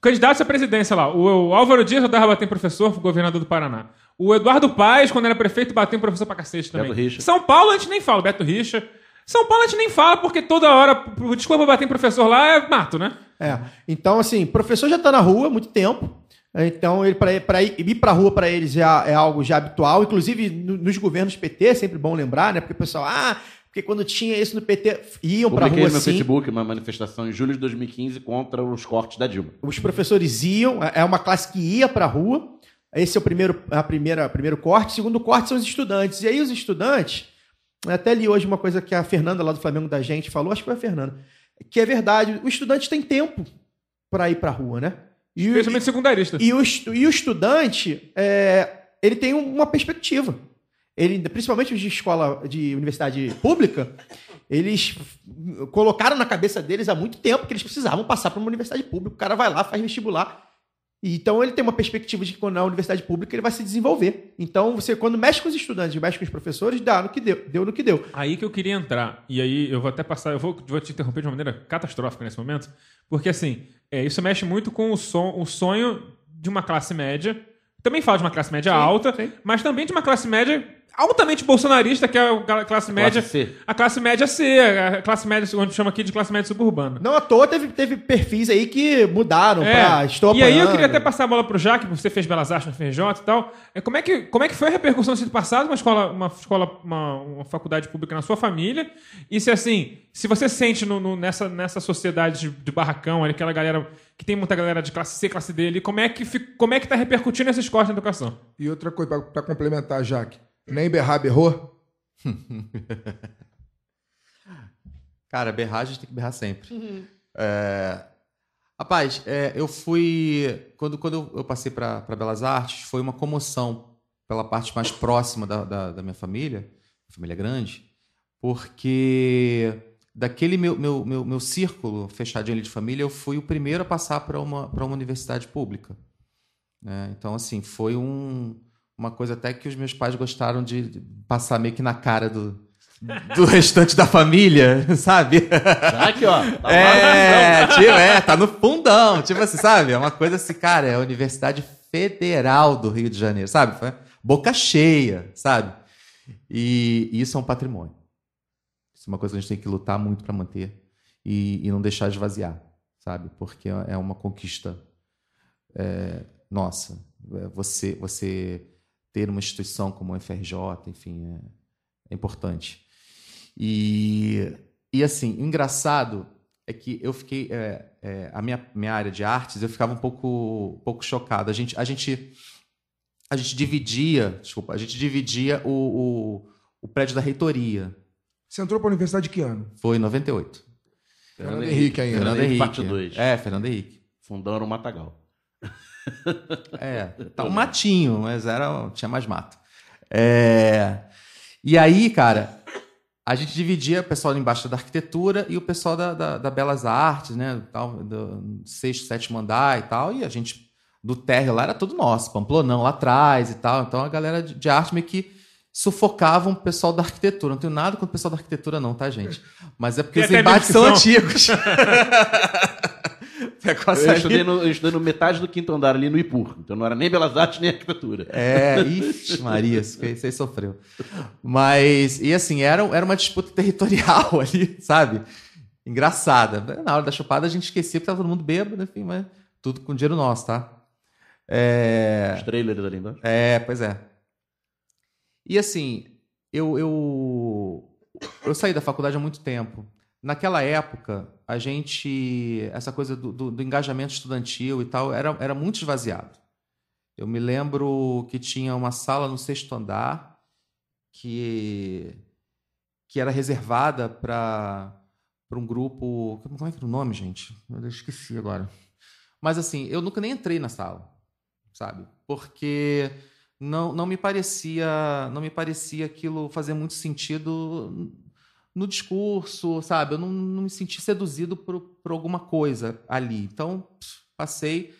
candidatos à presidência lá. O, o Álvaro Dias andava batendo em professor, governador do Paraná. O Eduardo Paes, quando era prefeito, bateu em professor pra cacete também. Beto Richa. São Paulo a gente nem fala, Beto Richa. São Paulo a gente nem fala, porque toda hora o desculpa bater em professor lá é mato, né? É. Então, assim, professor já está na rua há muito tempo. Então, ele para ir, para a rua para eles já é algo já habitual. Inclusive, no- nos governos PT, é sempre bom lembrar, né? Porque o pessoal, ah, porque quando tinha isso no PT, iam para a rua no meu sim. Facebook uma manifestação em julho de 2015 contra os cortes da Dilma. Os professores iam, é uma classe que ia para a rua. Esse é o primeiro, a primeira, primeiro corte. O segundo corte são os estudantes. E aí, os estudantes, até li hoje uma coisa que a Fernanda lá do Flamengo da gente falou, acho que foi a Fernanda, que é verdade. O estudante tem tempo para ir para a rua, né? E, Especialmente secundarista. e o, e o estudante, é, ele tem uma perspectiva. Ele, principalmente os de escola, de universidade pública, eles colocaram na cabeça deles há muito tempo que eles precisavam passar para uma universidade pública. O cara vai lá, faz vestibular. Então ele tem uma perspectiva de que quando na universidade pública ele vai se desenvolver. Então você, quando mexe com os estudantes, mexe com os professores, dá no que deu, deu no que deu. Aí que eu queria entrar. E aí eu vou até passar, eu vou, vou te interromper de uma maneira catastrófica nesse momento, porque assim, é, isso mexe muito com o, son- o sonho de uma classe média. Também fala de uma classe média alta, sim. mas também de uma classe média altamente bolsonarista, que é a classe média. C. A classe média C, a classe média, onde chama aqui de classe média suburbana. Não à toa teve, teve perfis aí que mudaram É. pra estou e aí eu queria até passar a bola pro Jaque, você fez Belas Artes na FRJ e tal. É, como, é que, como é que foi a repercussão ter passado uma escola, uma escola, uma, uma faculdade pública na sua família? E se assim, se você sente no- no- nessa, nessa sociedade de, de barracão, ali, aquela galera que tem muita galera de classe C, classe D ali, como é que, como é que tá repercutindo essa escola na educação? E outra coisa, pra, pra complementar, Jaque. Nem berrar, berrou? Cara, berrar a gente tem que berrar sempre. É, Rapaz, é, eu fui. Quando, quando eu- eu passei para Belas Artes, foi uma comoção pela parte mais próxima da, da, da minha família, família grande, porque daquele meu, meu, meu, meu círculo fechadinho de família, eu fui o primeiro a passar para uma, pra uma universidade pública. né? Então, assim, foi um, uma coisa até que os meus pais gostaram de passar meio que na cara do, do restante da família, sabe? Tá aqui, ó. Tá. É, tipo, é, tá no fundão. Tipo assim, sabe? É uma coisa assim, cara, é a Universidade Federal do Rio de Janeiro, sabe? Foi boca cheia, sabe? E, e isso é um patrimônio. Isso é uma coisa que a gente tem que lutar muito para manter e, e não deixar esvaziar, sabe? Porque é uma conquista é, nossa. É, Você, você ter uma instituição como a FRJ, enfim, é, é importante. E, e assim, engraçado é que eu fiquei. é, é, a minha, minha área de artes, eu ficava um pouco, um pouco chocado. A gente, a gente, a gente dividia, desculpa, a gente dividia o, o, o prédio da reitoria. Você entrou pra universidade de que ano? Foi em 98. Fernando Henrique ainda. Fernando Henrique, parte Henrique. 2. É, Fernando Henrique. Fundaram o Matagal. É, tá um matinho, mas era, tinha mais mato. É, e aí, cara, a gente dividia o pessoal embaixo da arquitetura e o pessoal da, da, da Belas Artes, né? Tal, do sexto, sétimo andar e tal. E a gente, do térreo lá, era tudo nosso, Pamplonão lá atrás e tal. Então a galera de, de arte meio que sufocavam o pessoal da arquitetura. Não tenho nada contra o pessoal da arquitetura, não, tá, gente? Mas é porque os embates são que antigos. Eu estudei, no, eu estudei no metade do quinto andar ali no Ipur. Então não era nem Belas Artes nem arquitetura. É, ixi, Maria, isso aí você sofreu. Mas, e assim, era, era uma disputa territorial ali, sabe? Engraçada. Na hora da chupada a gente esquecia que tava todo mundo bêbado, enfim, mas tudo com dinheiro nosso, tá? É, Os trailers ali, né? é, pois é. E assim, eu, eu, eu saí da faculdade há muito tempo. Naquela época, a gente. Essa coisa do, do- do engajamento estudantil e tal era, era muito esvaziado. Eu me lembro que tinha uma sala no sexto andar que, que era reservada para um grupo. Como é que era o nome, gente? Eu esqueci agora. Mas assim, eu nunca nem entrei na sala, sabe? Porque não, não me parecia não me parecia aquilo fazer muito sentido no discurso, sabe? Eu não, não me senti seduzido por, por alguma coisa ali. Então, passei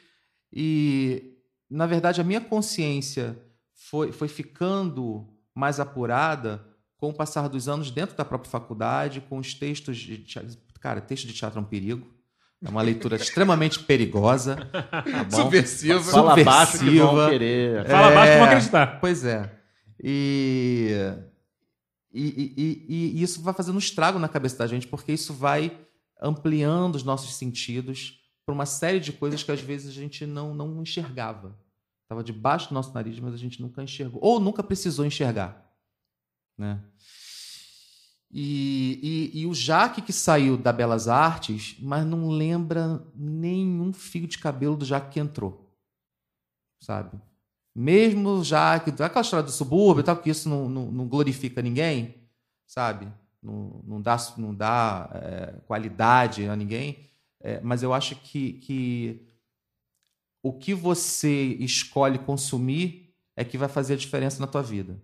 e, na verdade, a minha consciência foi, foi ficando mais apurada com o passar dos anos dentro da própria faculdade, com os textos de. Cara, texto de teatro é um perigo. É uma leitura extremamente perigosa. Tá bom? Subversiva. Fala abaixo que vão Subversiva. querer. Fala abaixo que vão É, acreditar. Pois é. E, e, e- e- e isso vai fazendo um estrago na cabeça da gente, porque isso vai ampliando os nossos sentidos para uma série de coisas que às vezes a gente não, não enxergava. Estava debaixo do nosso nariz, mas a gente nunca enxergou. Ou nunca precisou enxergar. Né? E, e, e o Jaque que saiu da Belas Artes, mas não lembra nenhum fio de cabelo do Jaque que entrou. Sabe? Mesmo já que aquela história do subúrbio e tal, que isso não, não, não glorifica ninguém, sabe? Não, não dá, não dá é, qualidade a ninguém. É, mas eu acho que, que o que você escolhe consumir é que vai fazer a diferença na tua vida.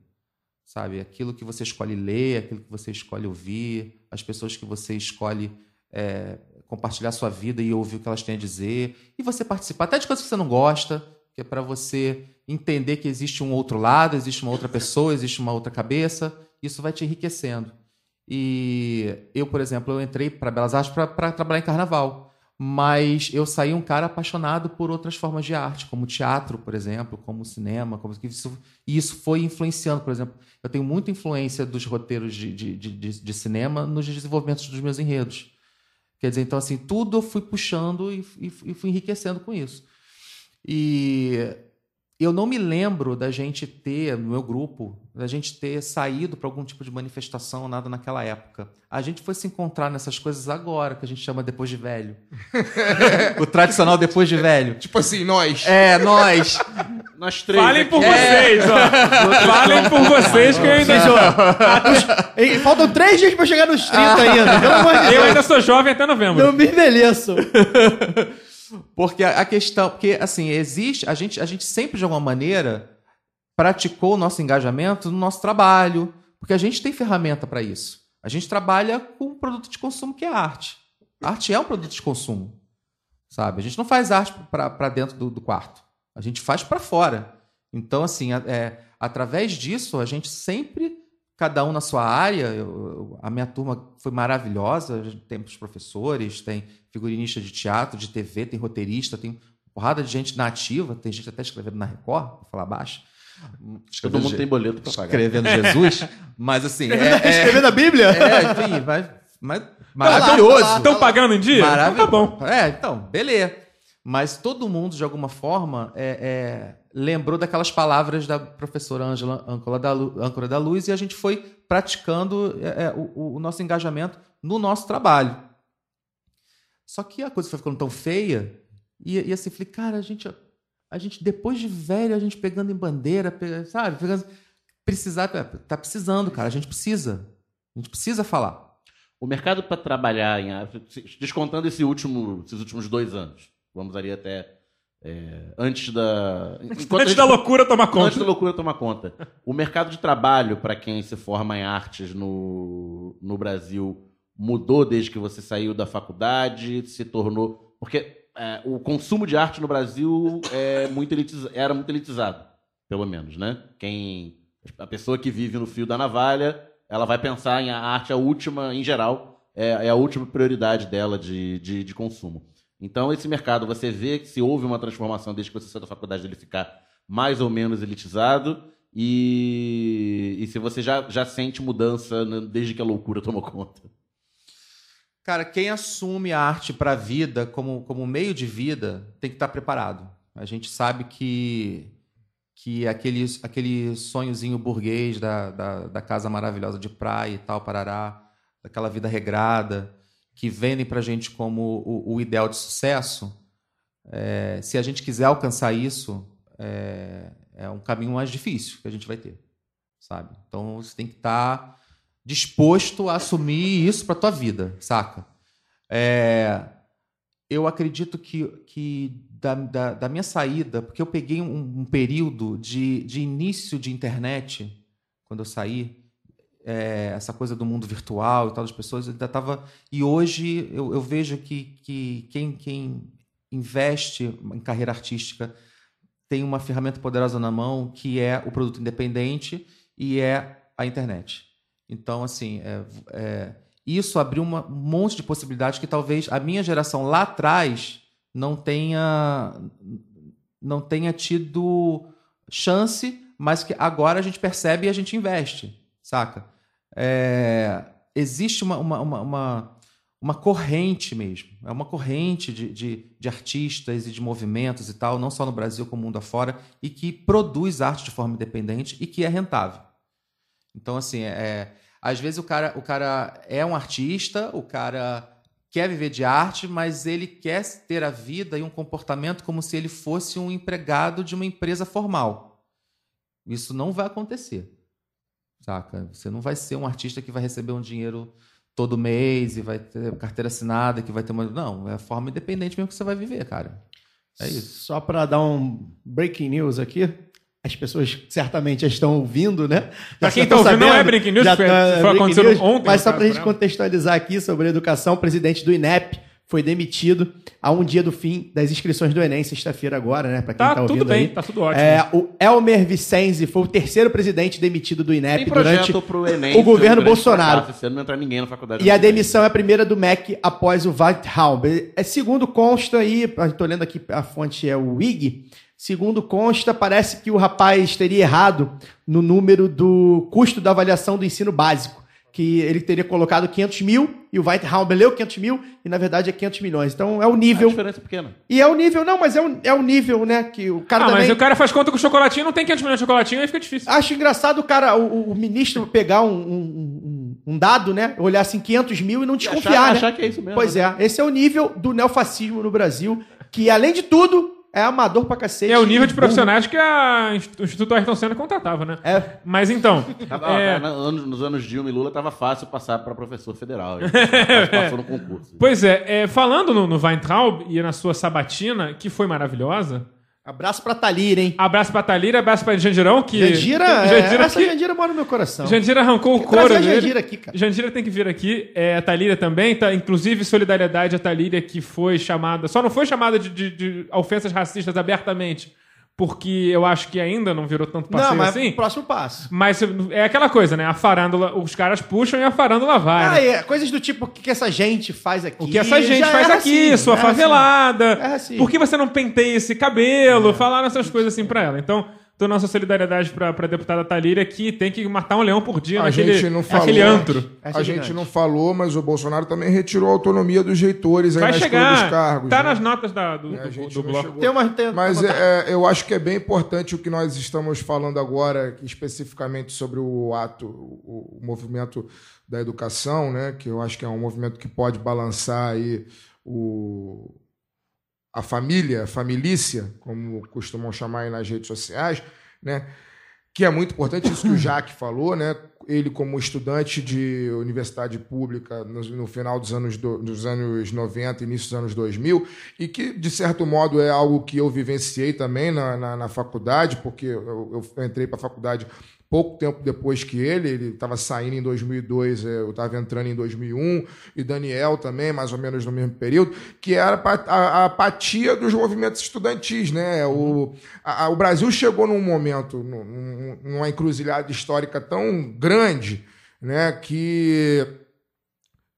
Sabe? Aquilo que você escolhe ler, aquilo que você escolhe ouvir, as pessoas que você escolhe é, compartilhar sua vida e ouvir o que elas têm a dizer, e você participar até de coisas que você não gosta, que é para você entender que existe um outro lado, existe uma outra pessoa, existe uma outra cabeça, isso vai te enriquecendo. E eu, por exemplo, eu entrei para Belas Artes para trabalhar em carnaval. Mas eu saí um cara apaixonado por outras formas de arte, como teatro, por exemplo, como cinema. Como... Isso, e isso foi influenciando, por exemplo. Eu tenho muita influência dos roteiros de, de, de, de cinema nos desenvolvimentos dos meus enredos. Quer dizer, então, assim, tudo eu fui puxando e, e, e fui enriquecendo com isso. E eu não me lembro da gente ter, no meu grupo, da gente ter saído para algum tipo de manifestação, nada naquela época. A gente foi se encontrar nessas coisas agora, que a gente chama depois de velho. o tradicional depois de velho. Tipo assim, nós. É, nós. Nós três. Falem aqui. por vocês, ó. Falem por vocês que eu ainda. Ei, Faltam três dias para chegar nos 30 ainda. Pelo amor de Eu Deus. ainda sou jovem até novembro. Não me envelheço. Porque a a questão, porque assim, existe, a gente, a gente sempre de alguma maneira praticou o nosso engajamento no nosso trabalho, porque a gente tem ferramenta para isso. A gente trabalha com um produto de consumo que é arte. Arte é um produto de consumo, sabe? A gente não faz arte para dentro do, do quarto, a gente faz para fora. Então, assim, a- é, através disso, a gente sempre, cada um na sua área, eu- a minha turma foi maravilhosa, tem os professores, tem figurinista de teatro, de TV, tem roteirista, tem porrada de gente na ativa, tem gente até escrevendo na Record, vou falar baixo. Todo mundo tem boleto para pagar. escrevendo Jesus, mas assim, é, é, Escrevendo a Bíblia? é, enfim, vai, mas, maravilhoso. Estão pagando em dia? Então Maravilhoso. tá bom. É, então, beleza. Mas todo mundo, de alguma forma, é, é, lembrou daquelas palavras da professora Ângela, âncora da, Luz, e a gente foi praticando é, é, o, o nosso engajamento no nosso trabalho. Só que a coisa foi ficando tão feia, e, e assim, falei, cara, a gente, a gente, depois de velho, a gente pegando em bandeira, sabe? Pegando, precisar, tá precisando, cara, a gente precisa. A gente precisa falar. O mercado para trabalhar em arte, descontando esse último, esses últimos dois anos, vamos ali até é, antes da. Antes gente- da loucura tomar Antes conta. da loucura tomar conta. O mercado de trabalho para quem se forma em artes no, no Brasil mudou desde que você saiu da faculdade, se tornou. Porque é, o consumo de arte no Brasil é muito era muito elitizado, pelo menos, né? Quem, a pessoa que vive no fio da navalha, ela vai pensar em a arte a última, em geral, é, é a última prioridade dela de, de, de consumo. Então, esse mercado, você vê se houve uma transformação desde que você saiu da faculdade dele ficar mais ou menos elitizado e, e se você já, já sente mudança né, desde que a loucura tomou conta. Cara, quem assume a arte para a vida como, como meio de vida tem que estar preparado. A gente sabe que, que aquele, aquele sonhozinho burguês da, da, da casa maravilhosa de praia e tal, parará, daquela vida regrada, que vendem para a gente como o, o ideal de sucesso, é, se a gente quiser alcançar isso, é, é um caminho mais difícil que a gente vai ter, sabe? Então você tem que estar disposto a assumir isso para tua vida, saca? É, eu acredito que, que da, da, da minha saída, porque eu peguei um, um período de, de início de internet, quando eu saí, é, essa coisa do mundo virtual e tal, das pessoas ainda estava. E hoje eu, eu vejo que, que quem, quem investe em carreira artística tem uma ferramenta poderosa na mão que é o produto independente e é a internet. Então, assim, é, é, isso abriu uma, um monte de possibilidades que talvez a minha geração lá atrás não tenha não tenha tido chance, mas que agora a gente percebe e a gente investe, saca? É, existe uma, uma, uma, uma, uma corrente mesmo, é uma corrente de, de, de artistas e de movimentos e tal, não só no Brasil como no mundo afora, e que produz arte de forma independente e que é rentável. Então, assim, é, às vezes o cara, o cara é um artista, o cara quer viver de arte, mas ele quer ter a vida e um comportamento como se ele fosse um empregado de uma empresa formal. Isso não vai acontecer. Saca? Você não vai ser um artista que vai receber um dinheiro todo mês e vai ter carteira assinada, que vai ter uma. Não, é a forma independente mesmo que você vai viver, cara. É isso. Só para dar um breaking news aqui. As pessoas certamente já estão ouvindo, né? Pra Já quem estão tá ouvindo, não é breaking news, já foi- tá- foi breaking acontecendo news, ontem, Mas só no pra gente contextualizar aqui sobre a educação, o presidente do INEP foi demitido a um dia do fim das inscrições do Enem, sexta-feira agora, né? Pra quem Tá tá, ouvindo tudo bem, aí. tá tudo ótimo. É, o Elmer Vicenzi foi o terceiro presidente demitido do INEP durante pro Enem. o governo Bolsonaro. fracasso. Não entra ninguém na faculdade. E a demissão é a primeira do MEC após o Weithaupt. É, segundo consta aí, estou lendo aqui, a fonte é o IG. Segundo consta, parece que o rapaz teria errado no número do custo da avaliação do ensino básico. Que ele teria colocado 500 mil e o Weithaupt leu 500 mil e na verdade é 500 milhões. Então é o A nível. diferença é pequena. E é o nível, não, mas é o, é o nível, né? Que o cara Ah, também. mas o cara faz conta com o chocolatinho, não tem 500 milhões de chocolatinho, aí fica difícil. Acho engraçado o cara, o, o- ministro pegar um, um- um- dado, né? Olhar assim 500 mil e não desconfiar, achar, né? achar que é isso mesmo. Pois né? é, esse é o nível do neofascismo no Brasil, que além de tudo, é amador pra cacete. É o nível de profissionais que a, o Instituto Ayrton Senna contratava, né? É. Mas então, é, anos- nos anos Dilma e Lula tava fácil passar para professor federal. Mas passou no concurso. pois é, é, falando no, no Weintraub e na sua sabatina, que foi maravilhosa, Abraço pra Thalir, hein? abraço pra Thalira, abraço pra Jandirão, que... Jandira, é, Jandira, essa que- Jandira mora no meu coração. Jandira arrancou o couro dele. Jandira aqui, cara. Jandira tem que vir aqui. É, a Thalíria também, tá? Inclusive, solidariedade à Thalíria, que foi chamada. Só não foi chamada de, de- de ofensas racistas abertamente, porque eu acho que ainda não virou tanto passeio Não, mas assim. próximo passo. Mas é aquela coisa, né? A farândola, os caras puxam e a farândola vai. Ah, né? é, coisas do tipo, o que, que essa gente faz aqui? O que essa gente já faz é aqui, racismo, sua é racismo. favelada. É racismo. Por que você não penteia esse cabelo? Falaram essas coisas assim pra ela. Então, tô nossa solidariedade pra, pra deputada Thalíria, que tem que matar um leão por dia A naquele, gente não falou. naquele antro. É A gigante. gente não falou, mas o Bolsonaro também retirou a autonomia dos reitores aí Vai na chegar. dos cargos. tá né? nas notas da- do, A do, do bloco. chegou. Tem uma, tem, Mas uma- é, eu acho que é bem importante o que nós estamos falando agora, especificamente sobre o ato, o, o movimento da educação, né? Que eu acho que é um movimento que pode balançar aí o, a família, a familícia, como costumam chamar aí nas redes sociais, né? Que é muito importante isso que o Jaque falou, né? Ele como estudante de universidade pública no, no final dos anos, do- dos anos 90, início dos anos 2000, e que, de certo modo, é algo que eu vivenciei também na, na, na faculdade, porque eu, eu entrei para a faculdade pouco tempo depois que ele, ele estava saindo em 2002, eh, eu estava entrando em 2001, e Daniel também, mais ou menos no mesmo período, que era a pa- a, a apatia dos movimentos estudantis. Né? O, a- o Brasil chegou num momento, num- num- numa encruzilhada histórica tão grande, né, que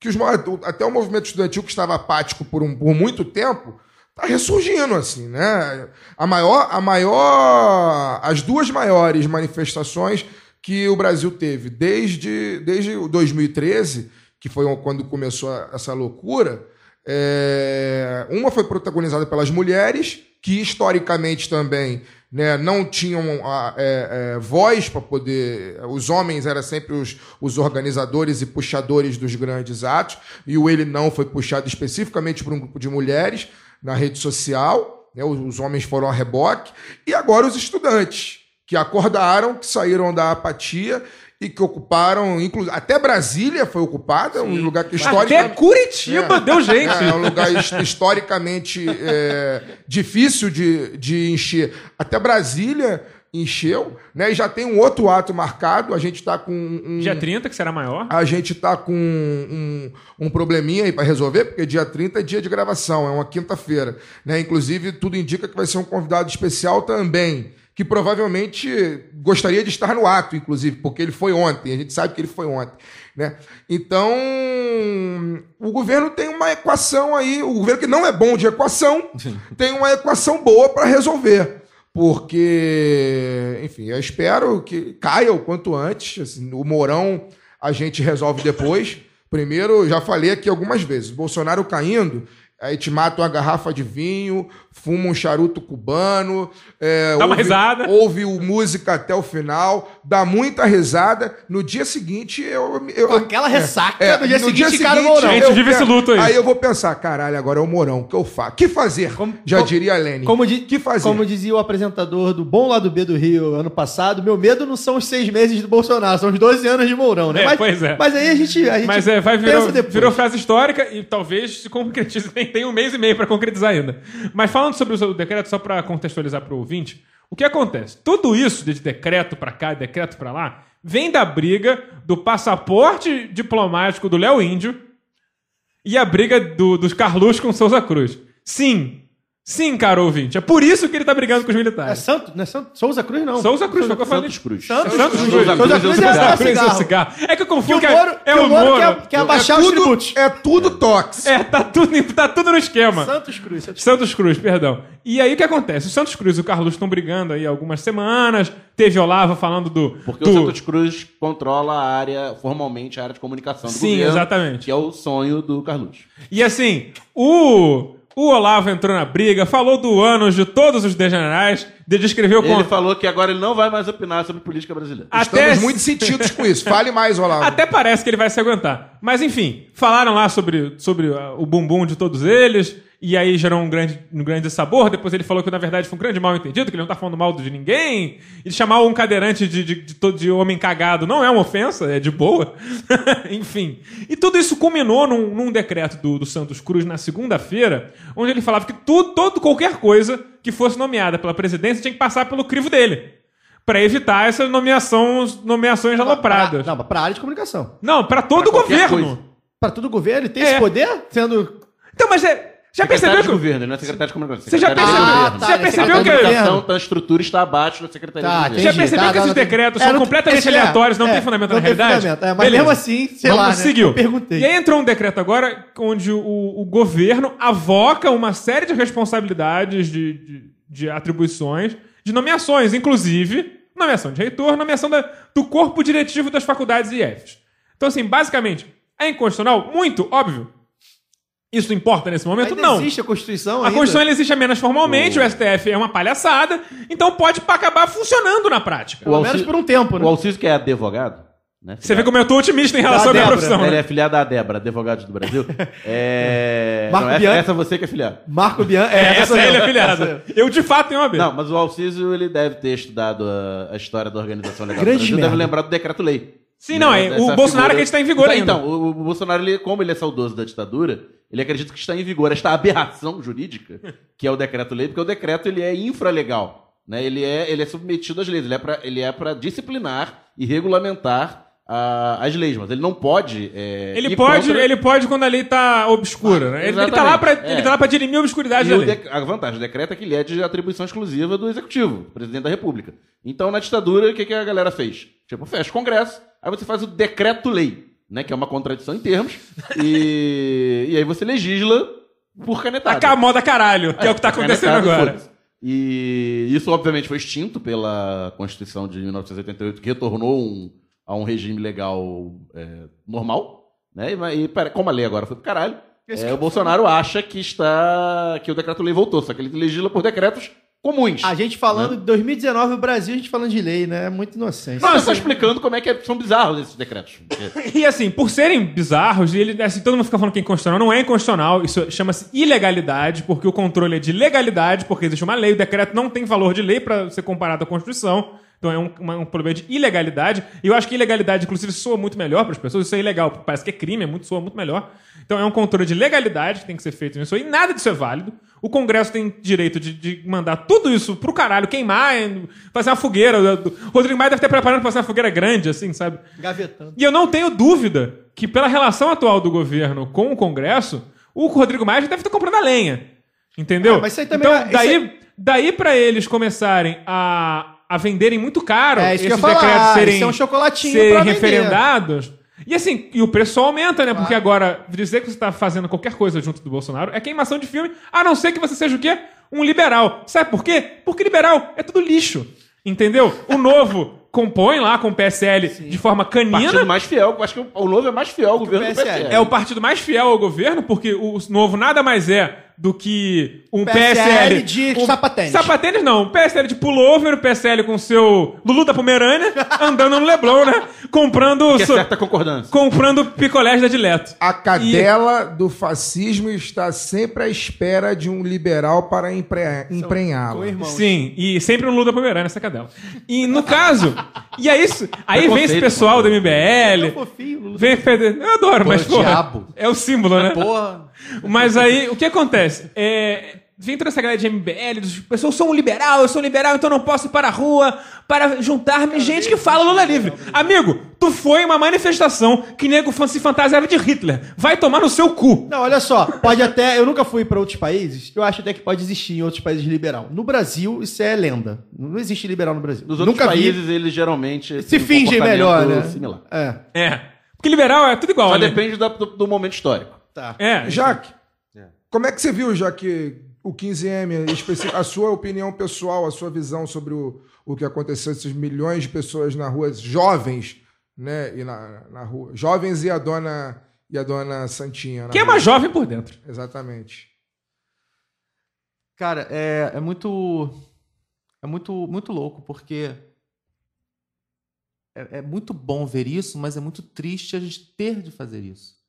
que os, até o movimento estudantil que estava apático por, um- por muito tempo está ressurgindo assim, né? A maior, a maior, as duas maiores manifestações que o Brasil teve desde desde o 2013, que foi quando começou essa loucura, é, uma foi protagonizada pelas mulheres que historicamente também né, não tinham a, é, é, voz para poder. Os homens eram sempre os, os organizadores e puxadores dos grandes atos, e o ele não foi puxado especificamente por um grupo de mulheres na rede social. Né, os, homens foram a reboque, e agora os estudantes, que acordaram, que saíram da apatia e que ocuparam, inclu... até Brasília foi ocupada, um lugar que Até historicamente. Curitiba É. deu gente. É, é um lugar his- historicamente é, difícil de, de encher. Até Brasília encheu, né? E já tem um outro ato marcado. A gente está com um, Dia 30, que será maior. a gente tá com um, um probleminha aí para resolver, porque dia 30 é dia de gravação, é uma quinta-feira. Né? Inclusive, tudo indica que vai ser um convidado especial também, que provavelmente gostaria de estar no ato, inclusive, porque ele foi ontem, a gente sabe que ele foi ontem. Né? Então, o governo tem uma equação aí, o governo que não é bom de equação, tem uma equação boa para resolver. Porque, enfim, eu espero que caia o quanto antes. assim, o Mourão a gente resolve depois. Primeiro, já falei aqui algumas vezes: Bolsonaro caindo, aí te mata uma garrafa de vinho, fuma um charuto cubano, é, Dá uma ouve- risada. ouve o música até o final, dá muita risada. No dia seguinte, eu. eu Com aquela ressaca, é, no dia seguinte, cara, o Mourão. A gente vive esse luto aí. eu vou pensar, caralho, agora é o Mourão, o que eu faço? que fazer? Como- Já como- diria a Lenin. Como, di- que fazer? como dizia o apresentador do Bom Lado B do Rio ano passado, meu medo não são os seis meses do Bolsonaro, são os 12 anos de Mourão, né? É, mas, pois é. mas aí a gente, a gente Mas é, vai depois. virou frase histórica e talvez se concretize em tem um mês e meio para concretizar ainda. Mas falando sobre o decreto, só para contextualizar para o ouvinte, o que acontece? Tudo isso de decreto para cá, decreto para lá, vem da briga do passaporte diplomático do Léo Índio e a briga do- dos Carlos com Souza Cruz. Sim, sim, caro ouvinte. É por isso que ele tá brigando com os É militares. Santo, não é Santo, Souza Cruz, não. Souza Cruz, foi o que eu falei. Santos Cruz. Santos, Santos Cruz. Cruz. Souza Cruz é, é Cruz é o cigarro. É que eu Que confundo o que, Moro, é, que é o o Moro Moro. quer, quer abaixar é os tudo, tributos. é tudo tox. É, tá tudo, tá tudo no esquema. Santos Cruz. Santos Santos Cruz, perdão. E aí o que acontece? O Santos Cruz e o Carlos estão brigando aí há algumas semanas. Teve Olava falando do. Porque do... o Santos Cruz controla a área, formalmente, a área de comunicação do Sim, governo. exatamente. Que é o sonho do Carlos. E assim, o. O Olavo entrou na briga, falou do ânus de todos os degenerais, de- descreveu Ele com. falou que agora ele não vai mais opinar sobre política brasileira. Até, Estamos muito sentidos com isso. Fale mais, Olavo. até parece que ele vai se aguentar. Mas enfim, falaram lá sobre, sobre uh, o bumbum de todos eles, e aí gerou um grande, um grande sabor. Depois ele falou que na verdade foi um grande mal entendido, que ele não tá falando mal de ninguém. E chamar um cadeirante de, de, de, todo- de homem cagado não é uma ofensa, é de boa. enfim. E tudo isso culminou num, num decreto do, do Santos Cruz na segunda-feira, onde ele falava que tudo, todo, qualquer coisa que fosse nomeada pela presidência tinha que passar pelo crivo dele. Pra evitar essas nomeações, nomeações alopradas. Não, mas pra área de comunicação. Não, pra todo o Pra qualquer governo. Pra todo o governo, ele tem É. esse poder? Sendo. Então, mas é, já percebeu de que. governo, não é secretário de comunicação. Você já percebeu- governo. já ele é percebeu que- de A governo. educação, tá, a estrutura está abaixo da Secretaria Tá, de. Governo. Já percebeu Tá, que esses não, não, decretos são completamente é, aleatórios, não é, tem fundamento não na tem realidade? fundamento, é, mas Beleza. mesmo assim, sei Vamos lá, né? seguiu. Perguntei. E aí entrou um decreto agora onde o, o governo avoca uma série de responsabilidades de, de, de atribuições, de nomeações, inclusive nomeação de reitor, nomeação da- do corpo diretivo das faculdades e IFs. Então, assim, basicamente, é inconstitucional? Muito, óbvio. Isso importa nesse momento? Ainda não. existe a Constituição A ainda? Constituição ela existe apenas formalmente, o STF é uma palhaçada, então pode acabar funcionando na prática. Pelo O menos por um tempo, né? O Alciso, que é advogado, né? Você vê como eu tô otimista em relação à minha Débora. profissão. Ele né? é filiado da Débora, advogado do Brasil. É... Marco não, essa, Bianchi. essa você que é filiado. Marco Bian. É, essa sou é eu. ele é Essa afiliado. Eu, de fato, tenho uma B. Não, mas o Alciso, ele deve ter estudado a, a história da Organização Legal Grandes do Brasil, merda. deve lembrar do decreto-lei. Sim, não, é, o Bolsonaro que está em vigor ainda. Então, o, o Bolsonaro, ele, como ele é saudoso da ditadura, ele acredita que está em vigor esta aberração jurídica, que é o decreto-lei, porque o decreto ele é infralegal. Né? Ele, é, ele é submetido às leis, ele é para é disciplinar e regulamentar a- as leis, mas ele não pode. é, Ele pode, contra- ele pode quando a lei tá obscura, né? Ele, ele tá lá pra, exatamente, ele é. tá lá pra dirimir a obscuridade E da lei. dec- a vantagem do decreto é que ele é de atribuição exclusiva do executivo, presidente da república. Então, na ditadura, o que, que a galera fez? Tipo, fecha o congresso, aí você faz o decreto-lei, né? Que é uma contradição em termos, e, e aí você legisla por canetada. A moda caralho, que é o que tá acontecendo Canetada, agora. E isso, obviamente, foi extinto pela Constituição de 1988, que retornou um- a um regime legal é, normal. Né? E, e como a lei agora foi pro caralho, é, o Bolsonaro acha que está que o decreto-lei voltou, só que ele legisla por decretos comuns. A gente falando de 2019, o Brasil, a gente falando de lei, né? É muito inocente. Não, eu só explicando como é que é- são bizarros esses decretos. E assim, por serem bizarros, e ele, assim, todo mundo fica falando que é inconstitucional, não é inconstitucional, isso chama-se ilegalidade, porque o controle é de legalidade, porque existe uma lei, o decreto não tem valor de lei para ser comparado à Constituição. Então é um, uma- um problema de ilegalidade. E eu acho que ilegalidade, inclusive, soa muito melhor para as pessoas. Isso é ilegal, parece que é crime, é muito, soa muito melhor. Então é um controle de legalidade que tem que ser feito nisso aí. Nada disso é válido. O Congresso tem direito de, de mandar tudo isso pro caralho, queimar, fazer uma fogueira. O Rodrigo Maia deve ter preparado pra fazer uma fogueira grande, assim, sabe? Gavetando. E eu não tenho dúvida que, pela relação atual do governo com o Congresso, o Rodrigo Maia já deve estar comprando a lenha. Entendeu? Ah, mas isso aí também então, é- daí, daí para eles começarem a, a venderem muito caro É, esses decretos serem, é um serem referendados. E assim, e o preço aumenta, né? Porque agora, dizer que você está fazendo qualquer coisa junto do Bolsonaro é queimação de filme, a não ser que você seja o quê? Um liberal. Sabe por quê? Porque liberal é tudo lixo. Entendeu? O novo compõe lá com o PSL de forma canina. Partido mais fiel, acho que o- novo é mais fiel ao governo do PSL. PSL. É o partido mais fiel ao governo, porque o novo nada mais é do que um PSL PSL. de um, sapatênis. Sapatênis não, um PSL de pullover, o PSL com seu Lulu da Pomerânia, andando no Leblon, né? Comprando, Que é certa concordância. comprando picolés da Dileto. A cadela do fascismo está sempre à espera de um liberal para empre... emprenhá-la. Sim, e sempre um Lula da Pomerânia essa cadela. E no caso, e é isso. Aí vem esse pessoal pô. do MBL. fofinho, Lula. Vem, eu adoro, mas Pô, porra. diabo. É o símbolo, né? Porra. Mas aí, o que acontece? É, vem toda essa galera de MBL, pessoas, eu sou um liberal, eu sou um liberal, então não posso ir para a rua para juntar-me gente que fala Lula livre. Amigo, tu foi em uma manifestação que nego se fantasiava de Hitler. Vai tomar no seu cu. Não, olha só, pode até. Eu nunca fui pra outros países, eu acho até que pode existir em outros países liberal. No Brasil, isso é lenda. Não existe liberal no Brasil. Nos outros nunca países, eles geralmente. vi. Se um fingem melhor, né? Similar. É. É. Porque liberal é tudo igual, Só né? depende do, do momento histórico. Tá. É. Jaque, como é que você viu, já que o 15M, especi- a sua opinião pessoal, a sua visão sobre o, o que aconteceu, esses milhões de pessoas na rua, jovens, né, e na, na rua, jovens e a dona e a dona Santinha. na Quem é mais jovem por dentro. Exatamente. Cara, é, é muito. É muito, muito louco, porque. É, é muito bom ver isso, mas é muito triste a gente ter de fazer isso.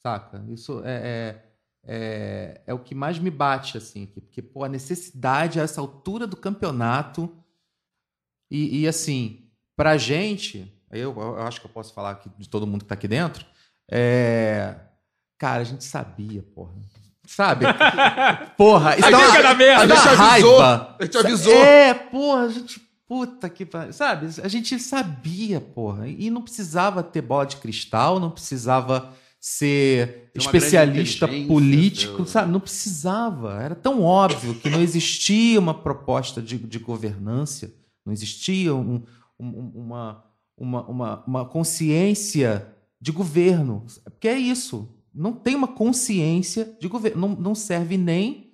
Saca? Isso é, é, é, é o que mais me bate, assim. Porque, pô, a necessidade a essa altura do campeonato. E, e assim, pra gente, eu, eu acho que eu posso falar aqui de todo mundo que tá aqui dentro. É. Cara, a gente sabia, porra. Sabe? Porra, isso A gente merda. A gente avisou, raiva. a gente avisou. É, porra, a gente. Puta que pariu. Sabe? A gente sabia, porra. E não precisava ter bola de cristal, não precisava ser especialista político, ter- sabe? Não precisava. Era tão óbvio que não existia uma proposta de, de governância, não existia um- um- uma, uma, uma, uma consciência de governo. Porque é isso. Não tem uma consciência de governo. Não, não serve nem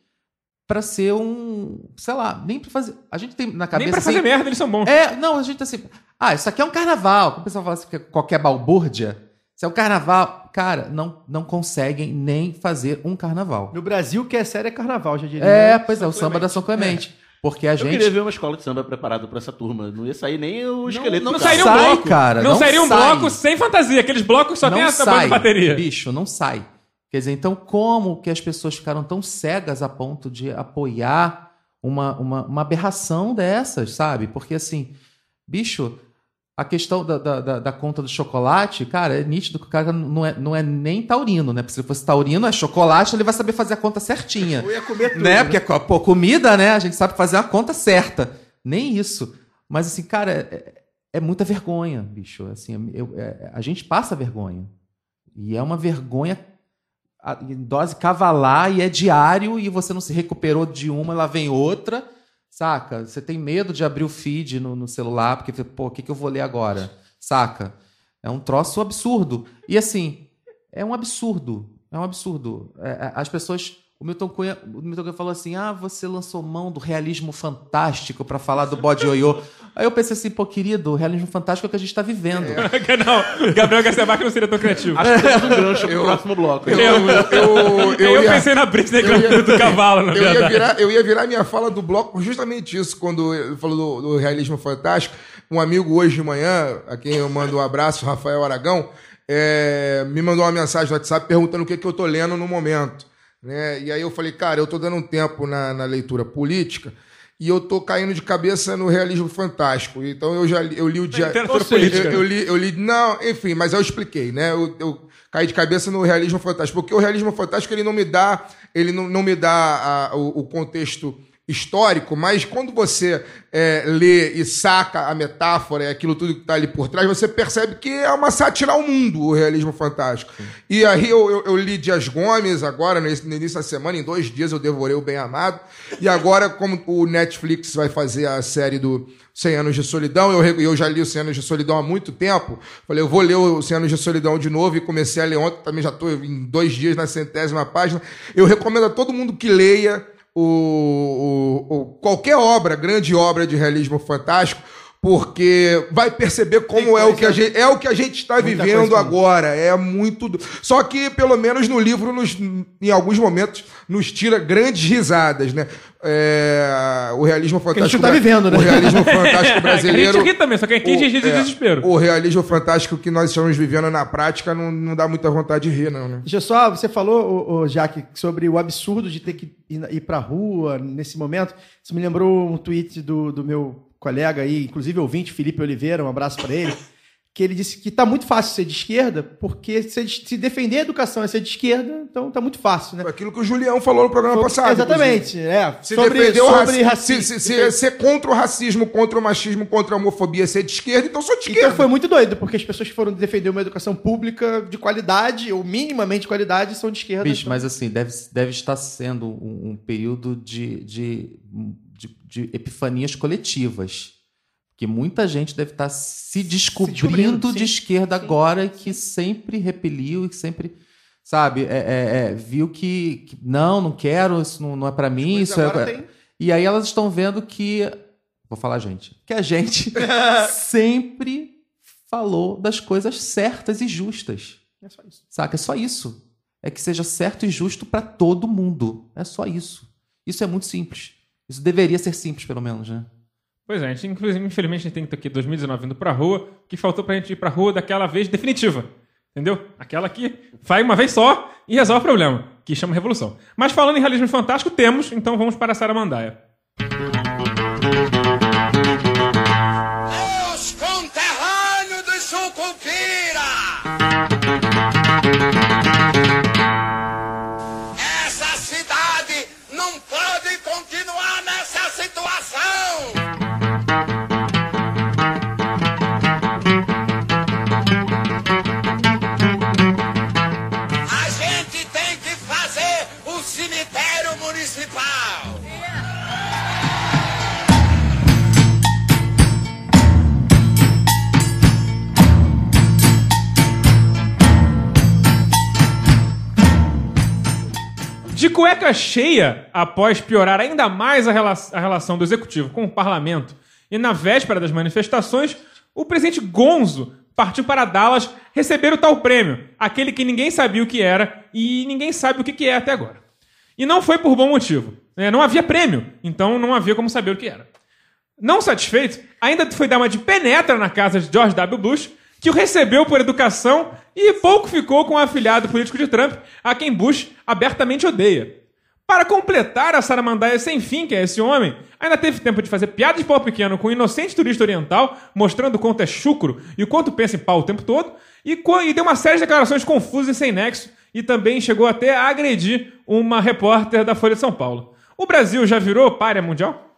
para ser um. Sei lá, nem para fazer. A gente tem na cabeça. Nem pra fazer assim, merda, eles são bons. é, não, a gente tá assim. Ah, isso aqui é um carnaval. Quando o pessoal fala assim é qualquer balbúrdia, isso é um carnaval. Cara, não, não conseguem nem fazer um carnaval. No Brasil, o que é sério é carnaval, já diria. É, pois é, o samba da São Clemente. Porque a Eu gente. queria ver uma escola de samba preparada pra essa turma. Não ia sair nem o esqueleto não Não sairia um sai, bloco. cara, não, não sairia um sai. bloco sem fantasia. Aqueles blocos só tem não essa banda sai, de bateria. bicho, não sai. Quer dizer, então como que as pessoas ficaram tão cegas a ponto de apoiar uma, uma, uma aberração dessas, sabe? Porque assim, bicho, a questão da, da, da- conta do chocolate, cara, é nítido que o cara não é, não é nem taurino, né? Porque se ele fosse taurino, é chocolate, ele vai saber fazer a conta certinha. Eu ia comer tudo. né? Porque, pô, comida, né? A gente sabe fazer a conta certa. Nem isso. Mas, assim, cara, é, é muita vergonha, bicho. Assim, eu- é- a gente passa vergonha. E é uma vergonha a- em dose cavalar e é diário e você não se recuperou de uma, lá vem outra, saca? Você tem medo de abrir o feed no, no celular, porque, pô, o que, que eu vou ler agora? Saca? É um troço absurdo. E assim, é um absurdo. É um absurdo. É, é, as pessoas. O Milton Cunha, o Milton Cunha falou assim: ah, você lançou mão do realismo fantástico para falar do bode ioiô. Aí eu pensei assim, pô, querido, o realismo fantástico é o que a gente está vivendo. não, Gabriel Garcia não seria tão criativo. Acho que temos um gancho pro próximo bloco. Eu, Eu, eu, eu, ia- pensei na Britney eu ia- Grande do cavalo, na eu ia, verdade. virar, eu ia virar minha fala do bloco justamente isso, quando ele falou do, do realismo fantástico. Um amigo hoje de manhã, a quem eu mando um abraço, Rafael Aragão, é, me mandou uma mensagem no WhatsApp perguntando o que, que eu tô lendo no momento. Né? E aí eu falei, cara, eu tô dando um tempo na, na leitura política e eu tô caindo de cabeça no realismo fantástico. Então eu já li, eu li o dia. política. eu, eu li, eu li. Não, enfim, mas eu expliquei, né? Eu, eu caí de cabeça no realismo fantástico, porque o realismo fantástico ele não me dá, ele não, não me dá a- o, o contexto histórico, mas quando você é, lê e saca a metáfora e aquilo tudo que está ali por trás, você percebe que é uma sátira ao mundo, o realismo fantástico. E aí eu, eu, eu li Dias Gomes agora, no início da semana, em dois dias eu devorei o Bem Amado, e agora, como o Netflix vai fazer a série do 100 Anos de Solidão, eu, eu já li o 100 Anos de Solidão há muito tempo, falei, eu vou ler o 100 Anos de Solidão de novo, e comecei a ler ontem, também já estou em dois dias na centésima página. Eu recomendo a todo mundo que leia o, o- o- qualquer obra, grande obra de realismo fantástico, porque vai perceber como é o que a gente é o que a gente está vivendo agora. É muito. Só que pelo menos no livro, nos- em alguns momentos, nos tira grandes risadas, né? É, o realismo fantástico. a gente tá vivendo, né? O realismo fantástico a brasileiro. gente ri também, só que aqui a gente ri de é, desespero. O realismo fantástico que nós estamos vivendo na prática não, não dá muita vontade de rir, não, né? Deixa eu só, você falou, ô, ô, Jaque, sobre o absurdo de ter que ir, ir pra rua nesse momento. Isso me lembrou um tweet do, do meu colega aí, inclusive ouvinte, Felipe Oliveira, um abraço para ele, que ele disse que tá muito fácil ser de esquerda, porque se, se defender a educação é ser de esquerda, então tá muito fácil, né? Foi Aquilo que o Julião falou no programa passado. Exatamente, é. Se sobre defender o sobre raci- racismo. Se, se, se é ser contra o racismo, contra o machismo, contra a homofobia, ser de esquerda, então sou de esquerda. Então foi muito doido, porque as pessoas que foram defender uma educação pública de qualidade, ou minimamente de qualidade, são de esquerda. Bicho, então- mas assim, deve, deve estar sendo um, um período de, de, de, de epifanias coletivas. Porque muita gente deve estar se descobrindo, descobrindo, de sim. esquerda agora, que sempre repeliu e que sempre, sabe, é, é, é, viu que, que não, não quero, isso não, não é pra mim, isso é. E aí elas estão vendo que. Vou falar, gente. Que a gente sempre falou das coisas certas e justas. É só isso. Saca? É só isso. É que seja certo e justo pra todo mundo. É só isso. Isso é muito simples. Isso deveria ser simples, pelo menos, né? Pois é, a gente, infelizmente, a gente tem que estar aqui 2019 indo pra rua, que faltou pra gente ir pra rua daquela vez definitiva. Entendeu? Aquela que vai uma vez só e resolve o problema, que chama revolução. Mas falando em realismo fantástico, temos, então vamos para a Saramandaia. Meus cueca cheia, após piorar ainda mais a, rela- a relação do executivo com o parlamento, e na véspera das manifestações, o presidente Gonzo partiu para Dallas receber o tal prêmio, aquele que ninguém sabia o que era e ninguém sabe o que é até agora. E não foi por bom motivo. né? Não havia prêmio, então não havia como saber o que era. Não satisfeito, ainda foi dar uma de penetra na casa de George W. Bush, que o recebeu por educação e pouco ficou com o afilhado político de Trump, a quem Bush abertamente odeia. Para completar a saramandaia sem fim que é esse homem, ainda teve tempo de fazer piada de pau pequeno com o inocente turista oriental, mostrando o quanto é chucro e o quanto pensa em pau o tempo todo, e, e deu uma série de declarações confusas e sem nexo, e também chegou até a agredir uma repórter da Folha de São Paulo. O Brasil já virou párea mundial?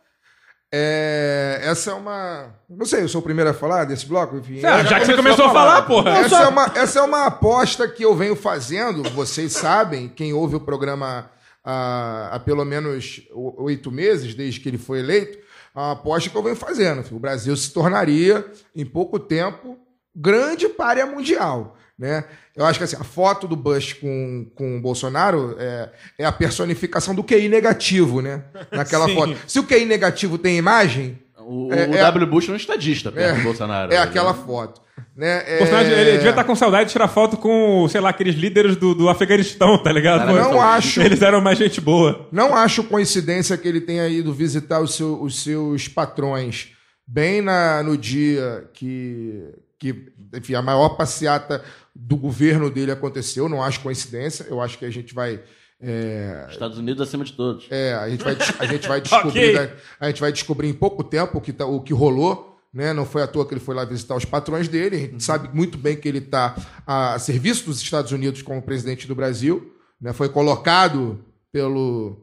É, essa é uma. Não sei, eu sou o primeiro a falar desse bloco? Enfim, Ah, já que você começou a falar, porra. Essa, é uma, essa é uma aposta que eu venho fazendo, vocês sabem, quem ouve o programa há, há pelo menos oito meses, desde que ele foi eleito, é uma aposta que eu venho fazendo. O Brasil se tornaria, em pouco tempo, grande párea mundial. Né? Eu acho que assim, a foto do Bush com, com o Bolsonaro é, é a personificação do QI negativo, né? Naquela foto. Se o QI negativo tem imagem, O, É, o é- W. Bush é um estadista perto do Bolsonaro. é né? aquela foto. Né? É... Bolsonaro, ele devia estar com saudade de tirar foto com, sei lá, aqueles líderes do, do Afeganistão, tá ligado? Não Pô, acho. Eles eram mais gente boa. Não acho coincidência que ele tenha ido visitar os, seu- os seus patrões bem na, no dia que, que enfim, a maior passeata do governo dele aconteceu. Não acho coincidência. Eu acho que a gente vai. é, Estados Unidos acima de todos. É, a gente vai, a gente vai descobrir, Ok. né, a gente vai descobrir em pouco tempo o que, tá- o que rolou, né? Não foi à toa que ele foi lá visitar os patrões dele. A gente sabe muito bem que ele está a serviço dos Estados Unidos como presidente do Brasil, né? Foi colocado pelo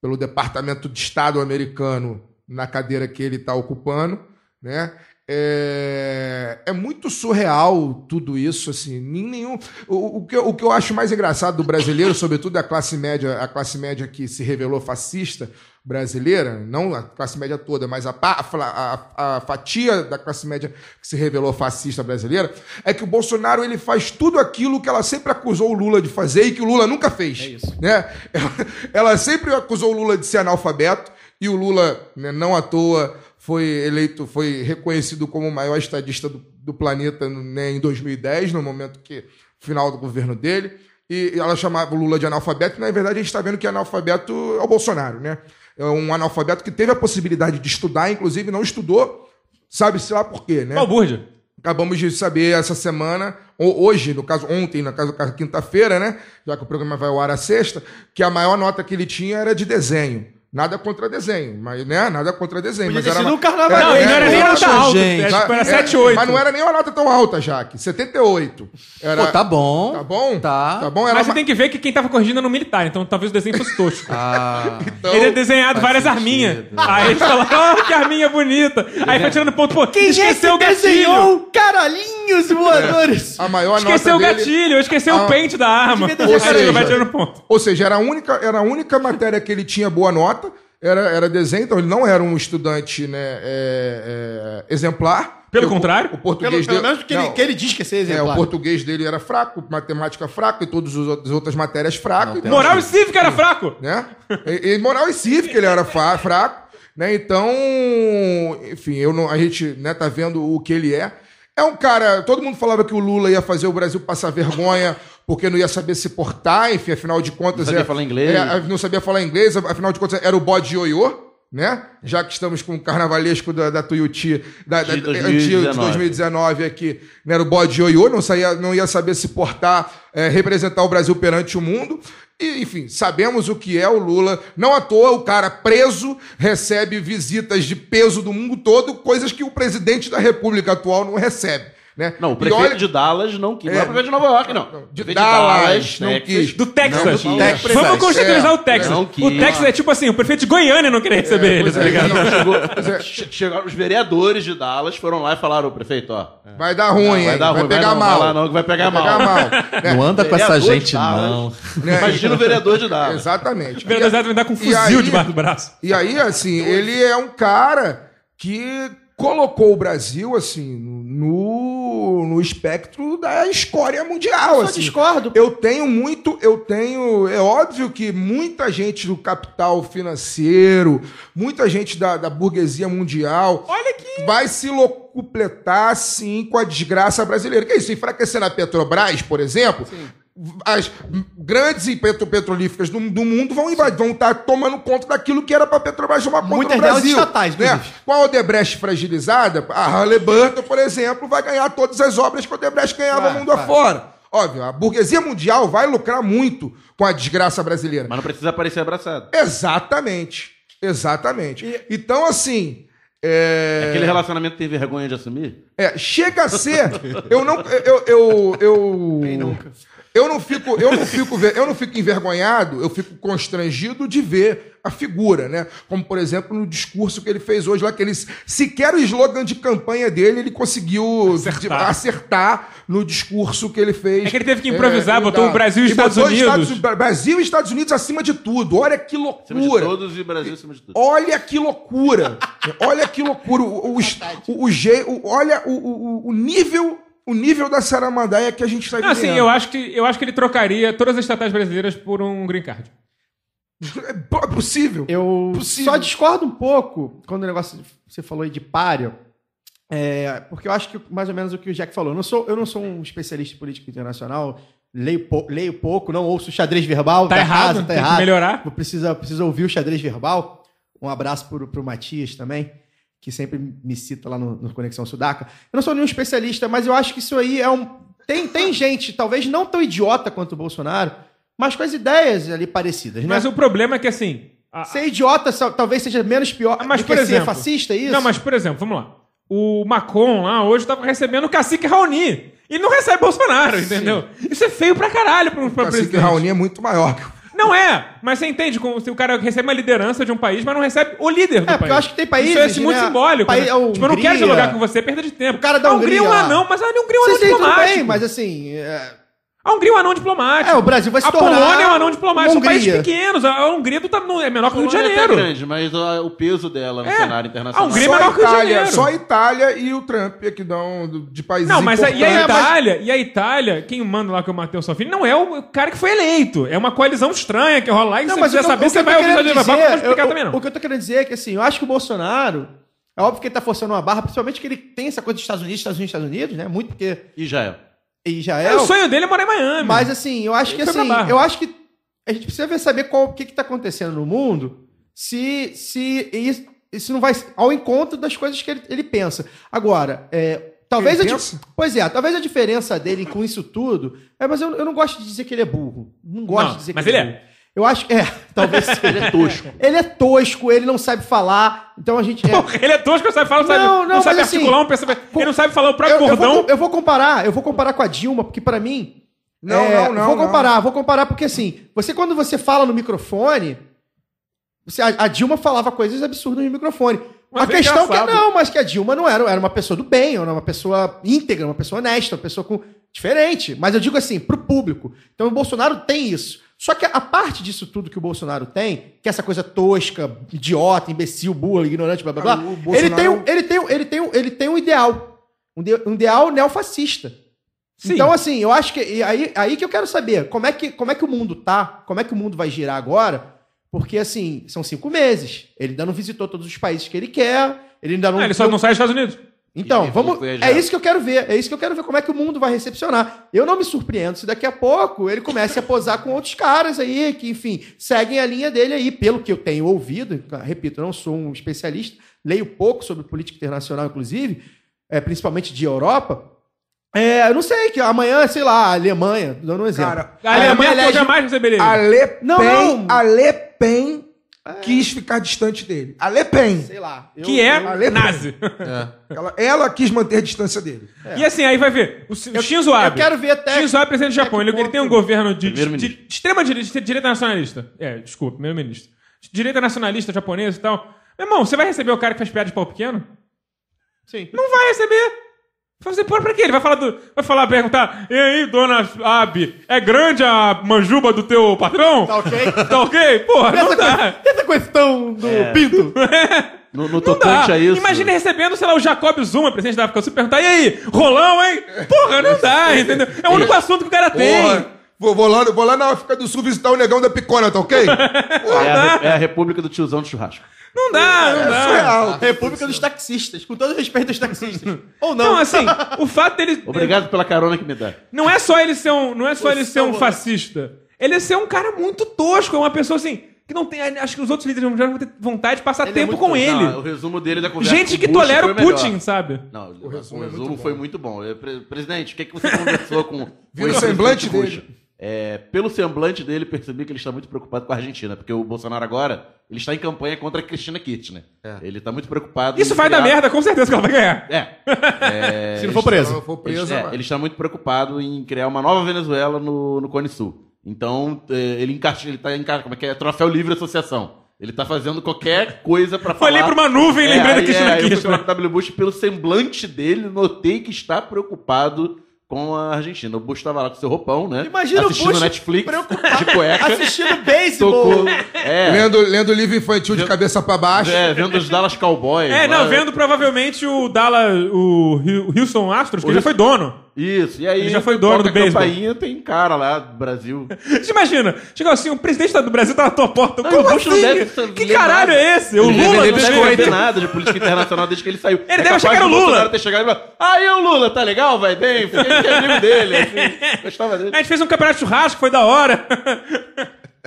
pelo Departamento de Estado americano na cadeira que ele está ocupando, né? É, é muito surreal tudo isso, assim, nem- nenhum. O, o que, eu- o que eu acho mais engraçado do brasileiro, sobretudo a classe média, a classe média que se revelou fascista brasileira, não a classe média toda, mas a, a a- fatia da classe média que se revelou fascista brasileira, é que o Bolsonaro ele faz tudo aquilo que ela sempre acusou o Lula de fazer e que o Lula nunca fez. É isso. Né? Ela, ela sempre acusou o Lula de ser analfabeto e o Lula, né, não à toa, foi eleito, foi reconhecido como o maior estadista do, do planeta né, em 2010, no momento que final do governo dele. E ela chamava o Lula de analfabeto, e na verdade a gente está vendo que analfabeto é o Bolsonaro, né? É um analfabeto que teve a possibilidade de estudar, inclusive não estudou, sabe-se lá por quê, né? Balbúrdia. Acabamos de saber essa semana, ou hoje, no caso ontem, no caso quinta-feira, né? Já que o programa vai ao ar à sexta, que a maior nota que ele tinha era de desenho. Nada contra desenho, mas, né? Nada contra desenho. Podia mas era sido uma- um carnaval. Não, e não era nem Poxa, nota alta. gente. é, tipo, era É, 7, 8. Mas não era nem uma nota tão alta, Jaque. 78. Era, Pô, tá bom. Tá bom? Tá. Tá bom? Era Mas você uma- tem que ver que quem tava corrigindo era um militar, então talvez o desenho fosse tosco. Ah, Então, ele é desenhado várias sentido. arminhas. Aí eles falaram, oh, que arminha bonita. Aí foi tirando ponto, pô, Quem é que esqueceu o gatilho. desenhou caralhinhos voadores? a maior Esqueceu o nota dele... gatilho, esqueceu Ah. o pente da arma. Aí seja- ele vai tirando ponto. Ou seja, era a única, era a única matéria que ele tinha boa nota, era, era desenho, então ele não era um estudante né, é, é, exemplar. Pelo o- contrário? O, Pelo, português pelo dele- menos que ele, não, que ele diz que é ser é, exemplar. o português dele era fraco, matemática fraca e todas as outras- as outras matérias fracas. então, Moral e cívica era fraco. né? E, e moral e cívica ele era fraco, né? Então, enfim, eu não, a gente né, tá vendo o que ele é. É um cara. Todo mundo falava que o Lula ia fazer o Brasil passar vergonha porque não ia saber se portar, enfim, afinal de contas. Não sabia é- falar inglês. é, não sabia falar inglês, afinal de contas era o bode ioiô. Né? Já que estamos com o carnavalesco da, da Tuiuti da, da, De antigo de 2019. 2019 aqui, né, era o bode ioiô, não, saía, não ia saber se portar, é, representar o Brasil perante o mundo. E, enfim, sabemos o que é o Lula. Não à toa, o cara preso recebe visitas de peso do mundo todo, coisas que o presidente da República atual não recebe. Né? Não, o prefeito olha- de Dallas não quis. Não É. é o prefeito de Nova York, não. de Prefeito Dallas, não Texas, quis. Do Texas. Não, do Texas. Vamos constitucionalizar É, o Texas. não o quis. Texas é tipo assim, o prefeito de Goiânia não queria receber ele, pois tá é, ligado? não, Chegou, é. chegaram os vereadores de Dallas, foram lá e falaram, prefeito, ó. Vai dar ruim, Não, vai hein? dar ruim, vai pegar não, mal. vai lá não, que vai pegar mal. mal. não anda com essa de gente, Dallas. não. Né? Imagina o vereador de Dallas. Exatamente. O vereador Zé vai andar com um fuzil debaixo do braço. E aí, assim, ele é um cara que colocou o Brasil, assim, no, no espectro da escória mundial. Eu assim. discordo. Eu tenho muito, eu tenho. É óbvio que muita gente do capital financeiro, muita gente da, da burguesia mundial. Olha que- Vai se locupletar, sim, com a desgraça brasileira. Que é isso? Enfraquecer a Petrobras, por exemplo. As grandes e petro, petrolíferas do, do mundo vão invadir, vão estar tomando conta daquilo que era para a Petrobras tomar conta Muitas do Brasil. estatais, né? Com a Odebrecht fragilizada, a Halliburton, por exemplo, vai ganhar todas as obras que a Odebrecht ganhava Vai, mundo vai. afora. Óbvio, a burguesia mundial vai lucrar muito com a desgraça brasileira. Mas não precisa aparecer abraçado. Exatamente. Exatamente. Então, assim. É... Aquele relacionamento tem vergonha de assumir? É, chega a ser. Eu não. Eu. Eu, eu, eu não fico. Eu não fico, ver- eu não fico envergonhado, eu fico constrangido de ver a figura, né? Como, por exemplo, no discurso que ele fez hoje lá, que ele. Sequer o slogan de campanha dele ele conseguiu Acertar. de- acertar no discurso que ele fez. É que ele teve que improvisar, em botou o. Brasil e Estados botou Unidos. Estados- Brasil e Estados Unidos acima de tudo. Olha que Acima de loucura. todos e Brasil acima de tudo. Olha que loucura! Olha que loucura! O, o, o, o, olha o, o, o nível o nível da Saramandaia que a gente está Não, assim, eu acho, que, eu acho que ele trocaria todas as estatais brasileiras por um green card. É po- possível. Eu Possível. só discordo um pouco quando o negócio você falou aí de páreo. É, porque eu acho que mais ou menos o que o Jack falou. Eu não sou, eu não sou um especialista em política internacional, leio, pou- leio pouco, não ouço xadrez verbal. Tá da errado, casa, tá tem que errado. melhorar. Vou Precisa, precisa ouvir o xadrez verbal. Um abraço pro, pro Matias também, que sempre me cita lá no, no Conexão Sudaca. Eu não sou nenhum especialista, mas eu acho que isso aí é um. Tem, tem gente, talvez não tão idiota quanto o Bolsonaro, mas com as ideias ali parecidas, né? Mas o problema é que, assim... a- Ser idiota talvez seja menos pior mas, do por que exemplo- ser fascista, é isso? Não, mas, por exemplo, vamos lá. O Macron lá hoje tava recebendo o cacique Raoni. E não recebe Bolsonaro, entendeu? Isso é feio pra caralho pra, pra O cacique presidente. Raoni é muito maior. que o- Não é, mas você entende como se o cara recebe uma liderança de um país, mas não recebe o líder do É, porque país. eu acho que tem países, Isso é muito né? simbólico. País- né? Tipo, eu não quero Hungria- dialogar com você, é perda de tempo. O cara da a Hungria é um Hungria anão, mas a Hungria é um anão diplomático. bem, mas assim... é, A Hungria é um anão diplomático. É, o Brasil vai se a tornar Polônia é um anão diplomático. São países pequenos. A Hungria do, tamanho- é menor que o Rio de Polônia é Janeiro. grande, mas o peso dela no É. cenário internacional. A Hungria é Só a menor que o Rio de Itália, Janeiro. só a Itália e o Trump é que dão de países Não, mas a, e a. Itália, e a Itália, quem manda lá que é o Matheus Salvini, não é o cara que foi eleito. É uma coalizão estranha que rola lá e Não, se mas você quiser eu- saber, o que você vai ouvir Babá, que eu dizer- explicar eu- também não. O que eu tô querendo dizer é que, assim, eu acho que o Bolsonaro... É óbvio que ele tá forçando uma barra, principalmente que ele tem essa coisa dos Estados Unidos, Estados Unidos, Estados Unidos, né? Muito porque Israel. Israel... É, o sonho dele é morar em Miami. Mas assim, eu acho que Ele assim, eu acho que a gente precisa ver saber qual, o que está acontecendo no mundo, se se isso, isso não vai ao encontro das coisas que ele, ele pensa. Agora, é, talvez Ele a, pensa? pois é, talvez a diferença dele com isso tudo, é, mas eu, eu não gosto de dizer que ele é burro. Não gosto Não, de dizer mas que ele é. burro. Eu acho. É, talvez seja. Ele é tosco. Ele é tosco, ele não sabe falar. Então a gente. é- Porra, ele é tosco, não sabe falar, não sabe, Não, não, não, sabe assim, articular um pensamento. Ele não sabe falar o próprio eu, eu bordão. vou, eu vou comparar, eu vou comparar com a Dilma, porque pra mim. Não, é, não, não, Vou não. comparar, vou comparar, porque assim, você quando você fala no microfone. Você, a, a Dilma falava coisas absurdas no microfone. Mas a questão que engraçado. não, mas que a Dilma não era, era uma pessoa do bem, era uma pessoa íntegra, uma pessoa honesta, uma pessoa com diferente. Mas eu digo assim, pro público. Então o Bolsonaro tem isso. Só que a parte disso tudo que o Bolsonaro tem, que é essa coisa tosca, idiota, imbecil, burro, ignorante, blá blá blá, Ah, ele tem, um, ele, tem, um- ele, tem, um- ele tem um ideal. Um, de- um ideal neofascista. Sim. Então, assim, eu acho que. aí, aí que eu quero saber como é que, como é que o mundo tá, como é que o mundo vai girar agora, porque, assim, são cinco meses. Ele ainda não visitou todos os países que ele quer, ele ainda não. Ah, ele só não sai dos Estados Unidos. Então, vamos. É isso que eu quero ver. É isso que eu quero ver como é que o mundo vai recepcionar. Eu não me surpreendo se daqui a pouco ele comece a posar com outros caras aí, que, enfim, seguem a linha dele aí, pelo que eu tenho ouvido. Repito, eu não sou um especialista, leio pouco sobre política internacional, inclusive, é, principalmente de Europa. É, eu não sei, que amanhã, sei lá, a Alemanha, dando um exemplo. Cara, A Alemanha elege- pode jamais receber ele. A Le Pen, Não, não. a Le Pen quis ficar distante dele. A Le Pen. Sei lá. eu- Que é eu- nazi. Ela, ela quis manter a distância dele. E assim, aí vai ver. O, o Shinzo eu Abe. quero ver até- Shinzo Abe, presidente do Japão. Ele, ele tem um governo de, de, de extrema direita, de direita nacionalista. É, desculpa, primeiro-ministro. Direita nacionalista japonesa e tal. Meu irmão, você vai receber o cara que faz piada de pau pequeno? Sim. Não vai receber. Vai fazer porra pra quê? Ele vai falar do. Vai falar, perguntar. E aí, dona Abe, é grande a manjuba do teu patrão? Tá ok? Tá ok? Porra, não Essa, dá. coisa- essa questão do É. pinto. No, no Não tocante dá. a isso. Imagina recebendo, sei lá, o Jacob Zuma, presidente da África do Sul, perguntar, e aí, rolão, hein? Porra, não dá, entendeu? É o único assunto que o cara tem. Porra, vou, vou, lá, vou lá na África do Sul visitar o negão da picona, tá ok? É a, é a República do Tiozão do Churrasco. Não dá, não É dá. surreal. República dos taxistas, com todo respeito aos taxistas. Ou não. Não, assim, o fato dele. Obrigado pela carona que me dá. Não é só ele ser um, não é só ele ser um Você- fascista. Ele é ser um cara muito tosco, é uma pessoa assim, que não tem. Acho que os outros líderes mundiais vão ter vontade de passar Ele é tempo muito com ele. Não, o resumo dele da conversa Gente com que Bush tolera foi o melhor. Putin, sabe? Não, o resumo resumo, é muito foi bom. muito bom. É, pre- Presidente, o que, que você conversou com Viu o semblante Bush? dele? É, pelo semblante dele, percebi que ele está muito preocupado com a Argentina, porque o Bolsonaro agora ele está em campanha contra a Cristina Kirchner. Ele está muito preocupado. Isso em vai dar criar- merda, com certeza que ela vai ganhar. É. É, Se não for preso. For preso, ele, é, ele está muito preocupado em criar uma nova Venezuela no, no Cone Sul. Então, é, ele encaixa, ele tá encaixa, como é que é? Troféu Livre Associação. Ele tá fazendo qualquer coisa pra falar. Olhei pra uma nuvem e lembrei da Cristina é, eu fui Kirchner. o W. Bush pelo semblante dele, notei que está preocupado com a Argentina. O Bush estava lá com seu roupão, né? Imagina o assistindo Bush Netflix, preocupado. de cueca. Assistindo beisebol. Tocou. É, Lendo, lendo livro infantil de cabeça pra baixo. é, vendo os Dallas Cowboys. É, lá. não, vendo provavelmente o Dallas, o Houston Astros, que O já foi dono. Isso, e aí. Ele já foi dono do beisebol. campainha, tem cara lá do Brasil. Você imagina, chegou assim, o presidente do Brasil tá na tua porta. Não, Como o Bush não assim? deve que caralho nada. é esse? O Ele Lula deve, não deve deve saber nada de política internacional desde que ele saiu. Ele deve que era do o Lula. Ter chegado e falado, aí o Lula, tá legal, vai bem? Fiquei fiquei amigo dele, assim, gostava dele. A gente fez um campeonato de churrasco, foi da hora.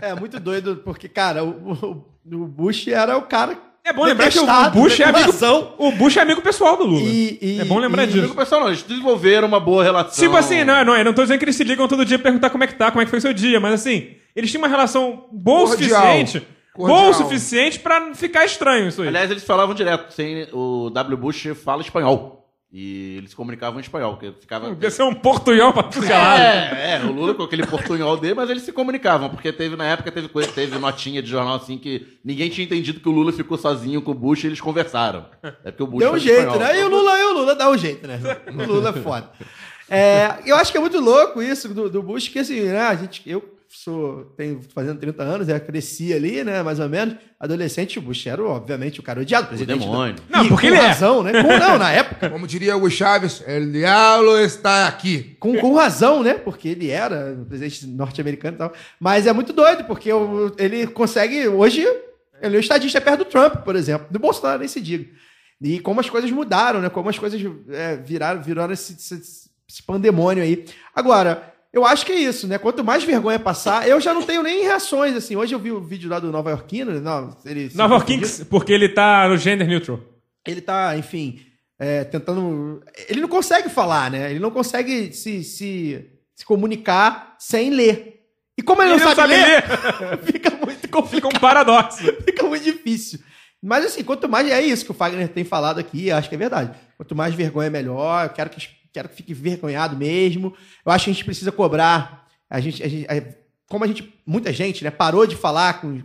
É muito doido, porque, cara, o, o- o Bush era o cara. É bom lembrar que o Bush é amigo. O Bush é amigo pessoal do Lula. E- e- é bom lembrar e- disso. Amigo pessoal, não, eles desenvolveram uma boa relação. Tipo assim, não, não, eu não tô dizendo que eles se ligam todo dia pra perguntar como é que tá, como é que foi o seu dia, mas assim, eles tinham uma relação boa o suficiente. Cordial. Boa o suficiente pra ficar estranho isso aí. Aliás, eles falavam direto, sem, o W. Bush fala espanhol. E eles se comunicavam em espanhol, porque ficava... Devia ser um portunhol pra tudo é. É, o Lula com aquele portunhol dele, mas eles se comunicavam, porque teve, na época, teve, coisa- teve notinha de jornal assim que ninguém tinha entendido que o Lula ficou sozinho com o Bush e eles conversaram. É porque o Bush Deu um jeito, espanhol. né? E o Lula, e o Lula dá um jeito, né? O Lula é foda. É, eu acho que é muito louco isso do, do Bush, que assim, né, a gente, eu sou, tenho fazendo 30 anos, já cresci ali, né, mais ou menos, adolescente, o Bush era, obviamente, o cara odiado, O presidente. demônio. Não, E porque com ele é. razão, né? Com, não, na época, Como diria o Chaves, el diablo está aqui. com, com razão, né? Porque ele era presidente norte-americano e tal. Mas é muito doido, porque o- ele consegue, hoje, ele é o estadista perto do Trump, por exemplo, do Bolsonaro, nem se diga. E como as coisas mudaram, né? Como as coisas é, viraram, viraram esse, esse- esse pandemônio aí. Agora, eu acho que é isso, né? Quanto mais vergonha passar, eu já não tenho nem reações, assim. Hoje eu vi o vídeo lá do Nova Yorkino, não, ele... Nova. Kings, porque ele tá no gender neutral. Ele tá, enfim, é, tentando... Ele não consegue falar, né? Ele não consegue se, se, se comunicar sem ler. E como ele, Ele não, sabe, ler, ler. fica muito complicado. Fica um paradoxo. fica muito difícil. Mas assim, quanto mais. É isso que o Fagner tem falado aqui, acho que é verdade. Quanto mais vergonha, melhor. Eu quero que, quero que fique vergonhado mesmo. Eu acho que a gente precisa cobrar. A gente. A gente a- como a gente. Muita gente, né, parou de falar com,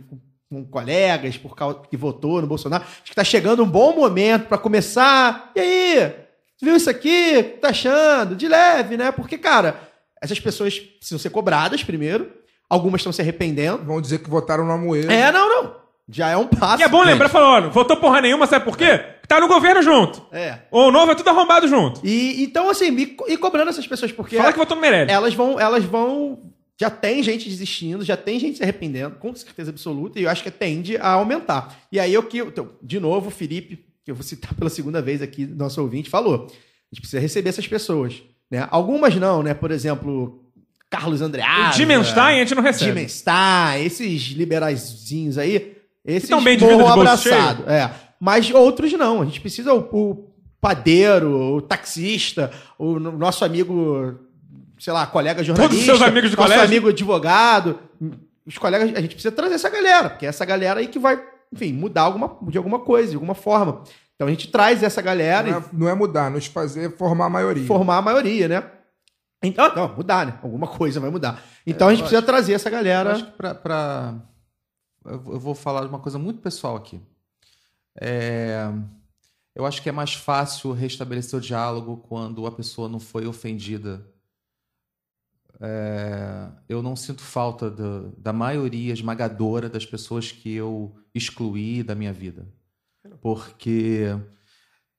com- colegas por causa que votou no Bolsonaro. Acho que tá chegando um bom momento para começar. E aí? Viu isso aqui? O que tá achando? De leve, né? Porque, cara, essas pessoas precisam ser cobradas primeiro. Algumas estão se arrependendo. Vão dizer que votaram no Amoedo. É, não, não. Já é um passo. E é bom lembrar, falando, votou porra nenhuma, sabe por quê? Tá no governo junto. É. O novo é tudo arrombado junto. E então, assim, co- e cobrando essas pessoas, porque Fala que votou no Meirelles. elas vão, elas vão. Já tem gente desistindo, já tem gente se arrependendo, com certeza absoluta, e eu acho que tende a aumentar. E aí, eu que. então, de novo, o Felipe, que eu vou citar pela segunda vez aqui, nosso ouvinte, falou: a gente precisa receber essas pessoas. Né? Algumas não, né? Por exemplo, Carlos Andreasa. o Dimenstein a gente não recebe. Dimenstein, esses liberaizinhos aí, esses tão bem de vida de bolso abraçado. É. Mas outros não. A gente precisa o, o padeiro, o taxista, o no- nosso amigo, sei lá, colega jornalista. seus amigos de nosso colégio. amigo advogado. Os colegas, a gente precisa trazer essa galera, porque é essa galera aí que vai, enfim, mudar alguma, de alguma coisa, de alguma forma. Então a gente traz essa galera Não é, não é mudar, nos fazer formar a maioria. formar a maioria, né? Então, não, mudar, né? Alguma coisa vai mudar. Então a gente precisa trazer essa Eu galera. acho que pra, pra- Eu vou- falar uma coisa muito pessoal aqui. É, Eu acho que é mais fácil restabelecer o diálogo quando a pessoa não foi ofendida. É, Eu não sinto falta da, da maioria esmagadora das pessoas que eu excluí da minha vida. Porque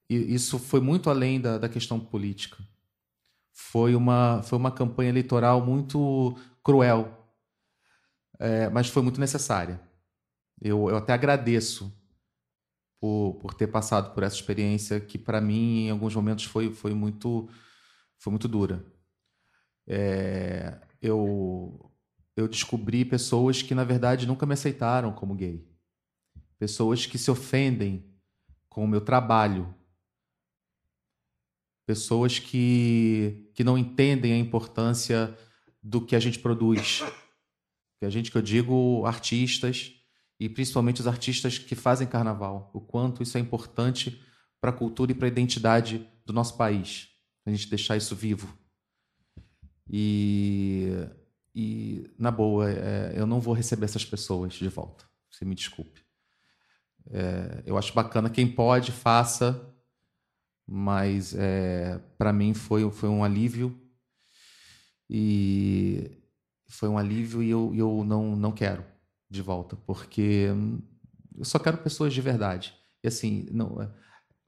isso foi muito além da, da questão política. Foi uma, foi uma campanha eleitoral muito cruel é, mas foi muito necessária. Eu, eu até agradeço por, por ter passado por essa experiência que, para mim, em alguns momentos foi, foi, muito, foi muito dura. É, eu, eu descobri pessoas que, na verdade, nunca me aceitaram como gay. Pessoas que se ofendem com o meu trabalho. Pessoas que, que não entendem a importância do que a gente produz que a gente que eu digo artistas e principalmente os artistas que fazem carnaval, o quanto isso é importante para a cultura e para a identidade do nosso país, a gente deixar isso vivo. E, e na boa, é, eu não vou receber essas pessoas de volta. Você me desculpe. É, eu acho bacana quem pode faça, mas é, para mim foi foi um alívio e foi um alívio e eu, eu não, não quero de volta, porque hum, eu só quero pessoas de verdade. E assim, não, é-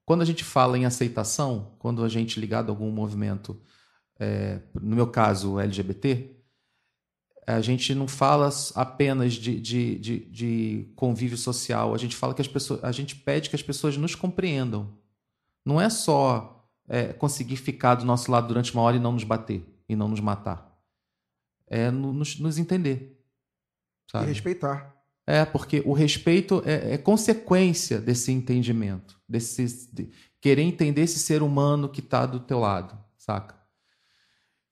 quando a gente fala em aceitação, quando a gente ligado a algum movimento, é, no meu caso LGBT, a gente não fala apenas de, de, de, de convívio social, a gente fala que as pessoas, a gente pede que as pessoas nos compreendam. Não é só é, conseguir ficar do nosso lado durante uma hora e não nos bater e não nos matar é no- nos, nos entender. E Sabe? respeitar. É, porque o respeito é, é consequência desse entendimento, desse de querer entender esse ser humano que está do teu lado, saca?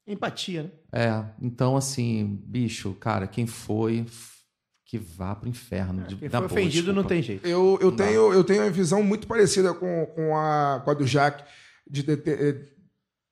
Empatia, né? É, então assim, bicho, cara, quem foi, que vá pro inferno. de- Quem foi boa, ofendido não desculpa. tem jeito. Eu, eu, Não tenho, eu tenho uma visão muito parecida com, com, a, com a do Jaque de dete- eh,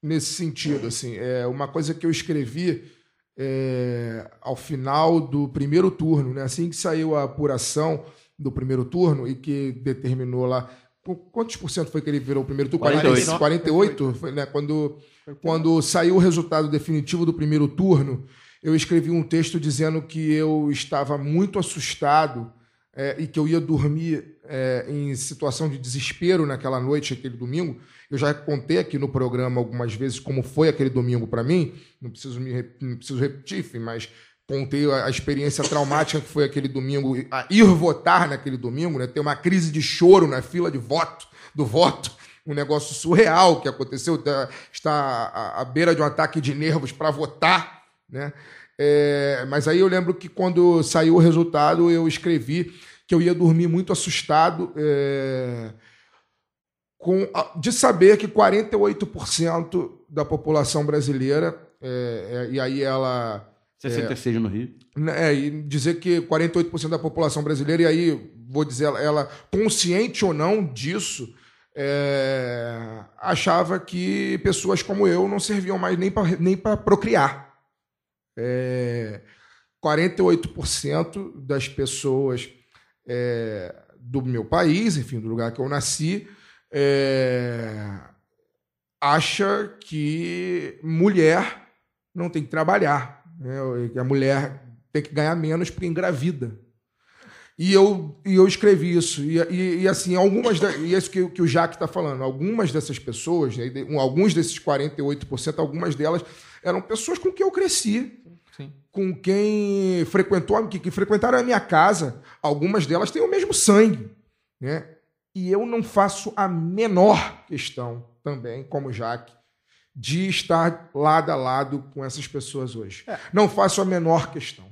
nesse sentido. Assim, é uma coisa que eu escrevi é, ao final do primeiro turno, né? assim que saiu a apuração do primeiro turno e que determinou lá. qu- Quantos por cento foi que ele virou o primeiro turno? 48. 48, foi, né? Quando, quando saiu o resultado definitivo do primeiro turno, eu escrevi um texto dizendo que eu estava muito assustado é, e que eu ia dormir é, em situação de desespero naquela noite, aquele domingo. Eu já contei aqui no programa algumas vezes como foi aquele domingo para mim. Não preciso me não preciso repetir, mas contei a, experiência traumática que foi aquele domingo, a ir votar naquele domingo, né? Ter uma crise de choro na fila de voto, do voto, um negócio surreal que aconteceu, tá- está à, à beira de um ataque de nervos para votar, né? É, mas aí eu lembro que quando saiu o resultado, eu escrevi que eu ia dormir muito assustado é, com, de saber que 48% da população brasileira, é, é, e aí ela 66 no Rio. É, e dizer que 48% da população brasileira, e aí vou dizer ela, ela consciente ou não disso, é, achava que pessoas como eu não serviam mais nem para nem pra procriar. É, 48% das pessoas é, do meu país, enfim, do lugar que eu nasci, é, acha que mulher não tem que trabalhar, né? que a mulher tem que ganhar menos porque engravida. E eu, e eu escrevi isso. E, e, e, assim, algumas. Da, e isso que, que o Jaque está falando. Algumas dessas pessoas, né, alguns desses 48%, algumas delas eram pessoas com quem eu cresci. Sim. Com quem frequentou, que, que frequentaram a minha casa. Algumas delas têm o mesmo sangue. Né? E eu não faço a menor questão também, como o Jaque, de estar lado a lado com essas pessoas hoje. Não faço a menor questão.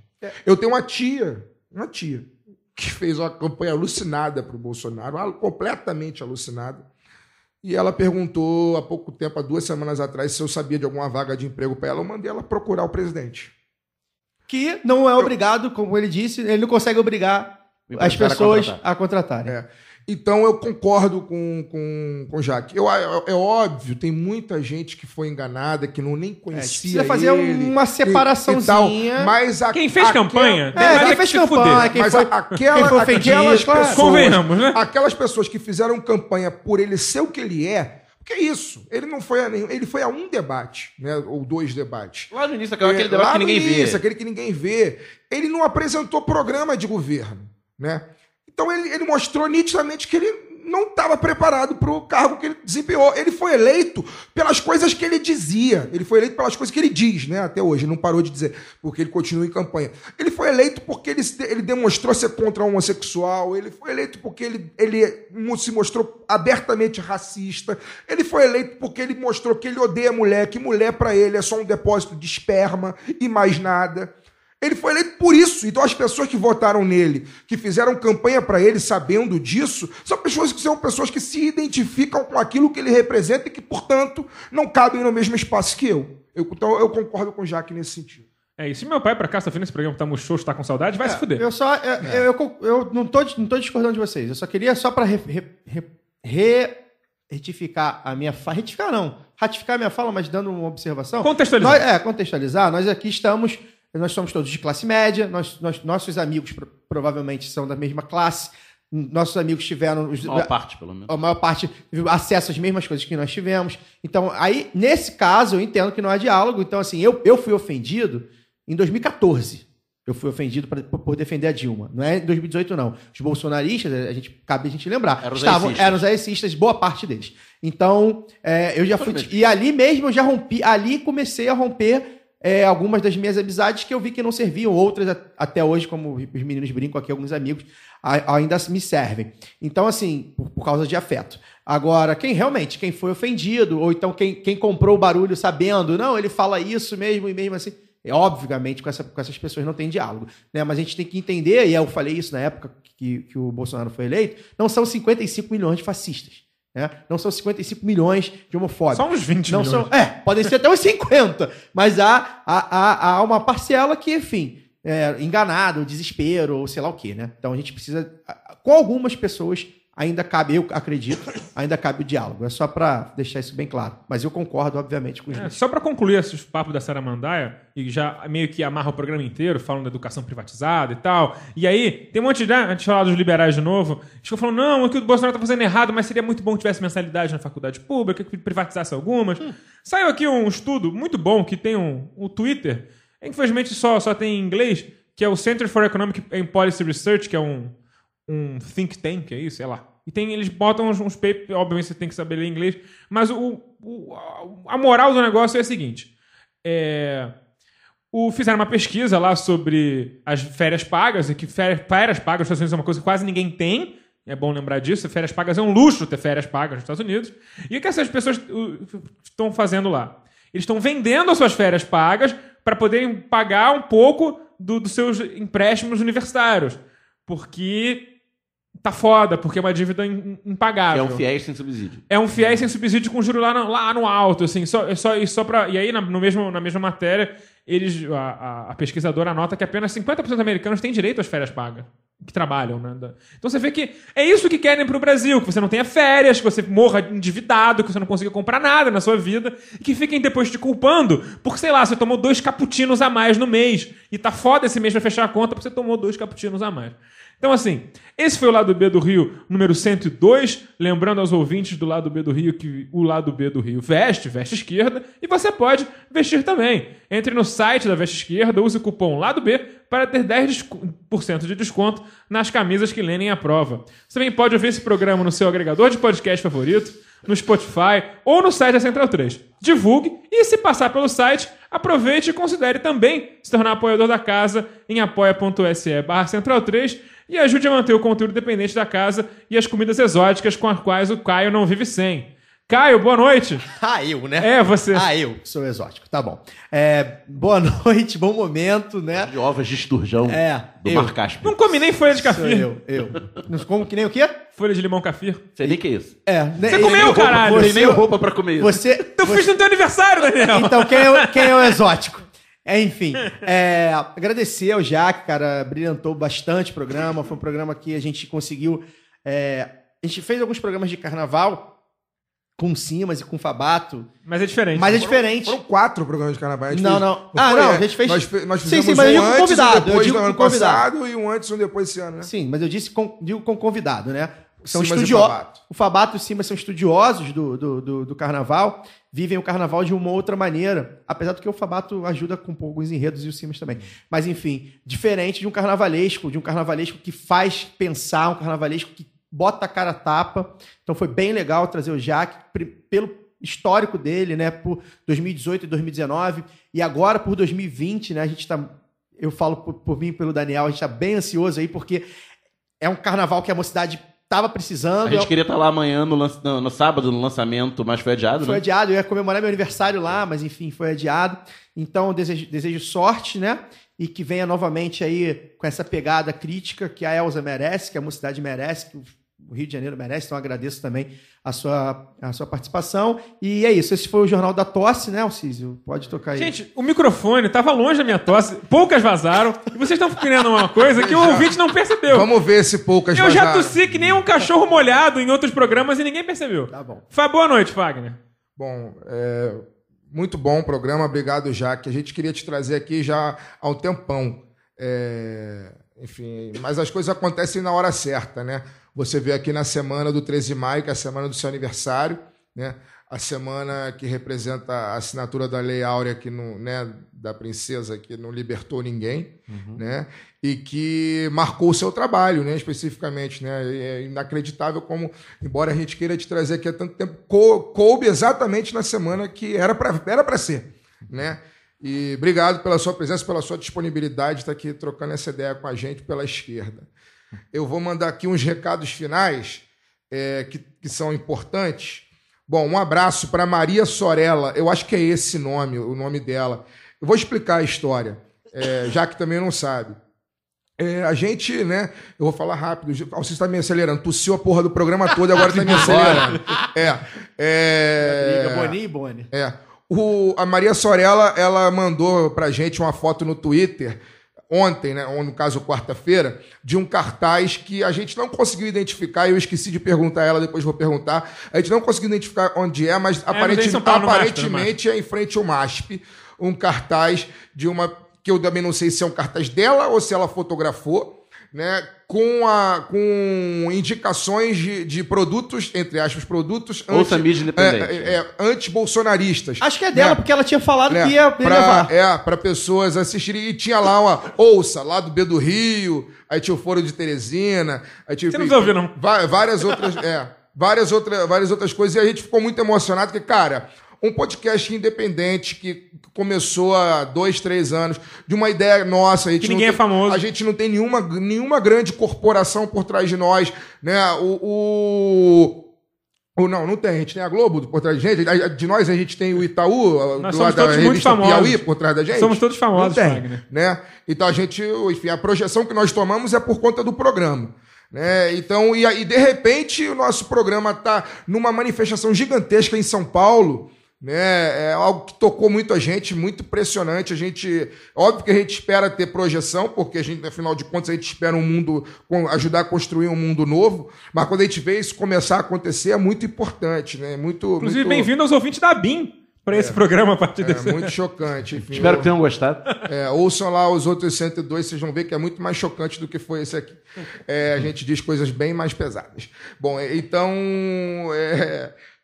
Eu tenho uma tia, uma tia, que fez uma campanha alucinada para o Bolsonaro, completamente alucinada. E ela perguntou há pouco tempo, há duas semanas atrás, se eu sabia de alguma vaga de emprego para ela. Eu mandei ela procurar o presidente. Que não é obrigado, como ele disse, ele não consegue obrigar as empresário a pessoas contratar. a contratarem. É. Então eu concordo com, com, com o Jaque. Eu, é, é óbvio, tem muita gente que foi enganada, que não nem É, a gente conhecia. precisa fazer ele uma e- separaçãozinha. e tal, mas a, Quem fez aquela- campanha, É, quem é que fez campanha, quem mas foi- a- aquela, quem foi ofendido, aquelas claro. pessoas, Convenhamos, né? aquelas pessoas que fizeram campanha por ele ser o que ele é, porque é isso. Ele não foi a nenhum, ele foi a um debate, né, ou dois debates. Lá no início, aquele É, debate lá que no ninguém início, vê. aquele que ninguém vê. Ele não apresentou programa de governo, né? Então ele, ele mostrou nitidamente que ele não estava preparado para o cargo que ele desempenhou. Ele foi eleito pelas coisas que ele dizia. Ele foi eleito pelas coisas que ele diz, né? Até hoje, não parou de dizer, porque ele continua em campanha. Ele foi eleito porque ele, ele demonstrou ser contra o homossexual. Ele foi eleito porque ele, ele se mostrou abertamente racista. Ele foi eleito porque ele mostrou que ele odeia mulher, que mulher para ele é só um depósito de esperma e mais nada. Ele foi eleito por isso. Então as pessoas que votaram nele, que fizeram campanha para ele sabendo disso, são pessoas que são pessoas que se identificam com aquilo que ele representa e que, portanto, não cabem no mesmo espaço que eu. Eu- então eu concordo com o Jaque nesse sentido. É isso. Se meu pai, pra cá, tá vendo esse programa, tá murchoso, tá com saudade, vai se fuder. Eu só. Eu, eu, eu- eu não, tô, não tô discordando de vocês. Eu só queria, só para re, re- re- re- retificar a minha fala. Retificar não. Ratificar a minha fala, mas dando uma observação. Contextualizar. Nós, é, contextualizar. Nós aqui estamos. Nós somos todos de classe média. Nós, nós- nossos amigos pro- provavelmente são da mesma classe. Nossos amigos tiveram. Os, A maior parte, pelo menos. a maior parte teve acesso às mesmas coisas que nós tivemos. Então, aí, nesse caso, eu entendo que não há diálogo. Então, assim, eu, eu fui ofendido em 2014. Eu fui ofendido pra- por, defender a Dilma. Não é em 2018, não. Os bolsonaristas, a gente, cabe a gente lembrar, Eram os estavam, eram os aicistas, boa parte deles. Então, é, eu já fui. mesmo. E ali mesmo eu já rompi, ali comecei a romper é, algumas das minhas amizades que eu vi que não serviam, outras até hoje, como os meninos brincam aqui, alguns amigos, ainda me servem. Então, assim, por, por causa de afeto. Agora, quem realmente, quem foi ofendido, ou então quem, quem comprou o barulho sabendo, não, ele fala isso mesmo e mesmo assim. É, obviamente, com, essa- com essas pessoas não tem diálogo. Né? Mas a gente tem que entender, e eu falei isso na época que, que o Bolsonaro foi eleito, não são 55 milhões de fascistas. Né? Não são 55 milhões de homofóbicos. Só uns 20 Não milhões. são, é, podem ser até uns 50, mas há, há, há, há uma parcela que, enfim, é, enganado, desespero, ou sei lá o quê, né? Então a gente precisa. Com algumas pessoas ainda cabe, eu acredito, ainda cabe o diálogo. É só para deixar isso bem claro. Mas eu concordo, obviamente, com os É, só pra concluir esse papo da Saramandaia, e já meio que amarra o programa inteiro, falando da educação privatizada e tal. E aí, tem um monte de. Antes de falar dos liberais de novo, ficam falando, não, é que o Bolsonaro tá fazendo errado, mas seria muito bom que tivesse mensalidade na faculdade pública, que privatizasse algumas. Saiu aqui um estudo muito bom que tem um, um Twitter, infelizmente só, só tem em inglês, que é o Center for Economic and Policy Research, que é um, um think tank, é isso, sei lá. E tem, eles botam uns, uns papers, obviamente você tem que saber ler inglês, mas o, o- a- moral do negócio é a seguinte: é, o, fizeram uma pesquisa lá sobre as férias pagas, e que férias, férias pagas nos Estados Unidos é uma coisa que quase ninguém tem. É bom lembrar disso. Férias pagas é um luxo ter férias pagas nos Estados Unidos. E o que essas pessoas estão fazendo lá? Eles estão vendendo as suas férias pagas para poderem pagar um pouco do- dos seus empréstimos universitários. Porque tá foda, porque é uma dívida impagável. é um fiéis sem subsídio. É um fiéis sem subsídio com juro lá no, lá no alto, assim, só, é só, e só pra, E aí, na, no mesmo, na mesma matéria, eles, a, a- pesquisadora anota que apenas 50% dos americanos têm direito às férias pagas. Que trabalham, né? Então você vê que é isso que querem pro Brasil: que você não tenha férias, que você morra endividado, que você não consiga comprar nada na sua vida, e que fiquem depois te culpando por, sei lá, você tomou dois cappuccinos a mais no mês. E tá foda esse mês pra fechar a conta porque você tomou dois cappuccinos a mais. Então, assim, esse foi o lado B do Rio número 102. Lembrando aos ouvintes do lado B do Rio que o lado B do Rio veste, veste esquerda, e você pode vestir também. Entre no site da Veste Esquerda, use o cupom lado B para ter 10% de desconto nas camisas que lenem a prova. Você também pode ouvir esse programa no seu agregador de podcast favorito, no Spotify ou no site da Central 3. Divulgue e, se passar pelo site, aproveite e considere também se tornar apoiador da casa em apoia.se barra Central 3 e ajude a manter o conteúdo independente da casa e as comidas exóticas com as quais o Caio não vive sem. Caio, boa noite. Ah, eu, né? É, você. Ah, eu, que sou exótico. Tá bom. É, boa noite, bom momento, né? De ovas de esturjão É, do eu. Mar Cáspio. Não come nem folha de Sou café. eu, eu. Não como que nem o quê? Folha de limão cafir. Sei nem que é isso. É? Você comeu, eu- caralho? Você, nem roupa pra comer isso. você, Eu fiz no teu aniversário, Daniel. Então, quem é, o- quem é o exótico? É, enfim, é, agradecer ao Jaque, cara, brilhantou bastante o programa. Foi um programa que a gente conseguiu. é, a gente fez alguns programas de carnaval com o Simas e com o Fabato, Mas é diferente. mas é diferente. Foram quatro programas de carnaval. Gente Não, fez- não. Ah, foi, não, é. a gente fez- Nós, fe- nós Sim, fizemos sim, mas eu um digo com antes convidado, e eu depois digo do com ano convidado. passado e um antes e um depois desse ano, né? Sim, mas eu disse com, digo com convidado, né? São estudiosos. O Fabato e o Simas são estudiosos do, do, do, do carnaval, vivem o carnaval de uma outra maneira. Apesar do que o Fabato ajuda com alguns enredos e o Simas também. Mas, enfim, diferente de um carnavalesco, de um carnavalesco que faz pensar, um carnavalesco que bota a cara tapa. Então foi bem legal trazer o Jaque pri- pelo histórico dele, né? Por 2018 e 2019. E agora por 2020, né? A gente tá. Eu falo por, por mim e pelo Daniel, a gente tá bem ansioso aí, porque é um carnaval que a mocidade tava precisando. A gente queria estar lá amanhã, no, no- no sábado, no lançamento, mas foi adiado, Foi né? adiado, eu ia comemorar meu aniversário lá, mas enfim, foi adiado. Então, desejo, desejo sorte, né? E que venha novamente aí com essa pegada crítica que a Elza merece, que a mocidade merece, que o Rio de Janeiro merece. Então, agradeço também a sua, a sua participação. E é isso, esse foi o Jornal da Tosse, né, Alcísio? Pode tocar aí. Gente, o microfone tava longe da minha tosse, poucas vazaram, e vocês estão querendo uma coisa que o ouvinte não percebeu. Vamos ver se poucas Eu já vazaram. tossi que nem um cachorro molhado em outros programas e ninguém percebeu. Tá bom. Fá, boa noite, Fagner. Bom, é, muito bom o programa, obrigado, Jaque. A gente queria te trazer aqui já há um tempão. É, enfim, mas as coisas acontecem na hora certa, né? Você vê aqui na semana do 13 de maio, que é a semana do seu aniversário, né? A semana que representa a assinatura da Lei Áurea que não, né, da princesa que não libertou ninguém, né? E que marcou o seu trabalho, né, especificamente, né? É inacreditável como, embora a gente queira te trazer aqui há tanto tempo, cou- coube exatamente na semana que era para era para ser, né? E obrigado pela sua presença, pela sua disponibilidade de estar aqui trocando essa ideia com a gente pela esquerda. Eu vou mandar aqui uns recados finais é, que, que são importantes. Bom, um abraço para Maria Sorella. Eu acho que é esse nome, o nome dela. Eu vou explicar a história, é, já que também não sabe. É, a gente, né? Eu vou falar rápido. Você está me acelerando. Tossiu a porra do programa todo e agora está me acelerando. É. é... E Boni. É. O, a Maria Sorella, ela mandou pra gente uma foto no Twitter ontem, né, ou no caso quarta-feira, de um cartaz que a gente não conseguiu identificar, eu esqueci de perguntar a ela, depois vou perguntar. A gente não conseguiu identificar onde é, mas aparente- São Paulo, no aparentemente é em frente ao MASP, um cartaz de uma que eu também não sei se é um cartaz dela ou se ela fotografou, né, com, a, com indicações de, de produtos, entre aspas, produtos Ouça a mídia independente. é, é, anti-bolsonaristas. Acho que é dela, Né? porque ela tinha falado né, que ia pra, levar. É, para pessoas assistirem. E tinha lá uma ouça, lá do B do Rio, aí tinha o Foro de Teresina, aí tinha Você não ouvir, não. várias outras, é, várias, outra, várias outras coisas. E a gente ficou muito emocionado, porque, cara, um podcast independente que começou há dois, três anos, de uma ideia nossa. A gente Que ninguém tem- é famoso. A gente não tem nenhuma, nenhuma grande corporação por trás de nós, né? O, o- não, não tem. A gente tem a Globo por trás de gente. De nós a gente tem o Itaú, Nós somos todos muito famosos. Piauí por trás da gente. Somos todos famosos, Não tem, né? Então a gente, enfim, a projeção que nós tomamos é por conta do programa. Né? Então, e aí, de repente, o nosso programa está numa manifestação gigantesca em São Paulo, né? É algo que tocou muito a gente, muito impressionante. A gente, óbvio que a gente espera ter projeção, porque a gente, afinal de contas, a gente espera um mundo, com- ajudar a construir um mundo novo. Mas quando a gente vê isso começar a acontecer, é muito importante, né? Muito, Inclusive, muito, bem-vindo aos ouvintes da BIM para esse programa a partir desse. É muito chocante. Enfim, Espero eu- que tenham gostado. é, ouçam lá os outros 102, vocês vão ver que é muito mais chocante do que foi esse aqui. É, a gente diz coisas bem mais pesadas. Bom, é, então.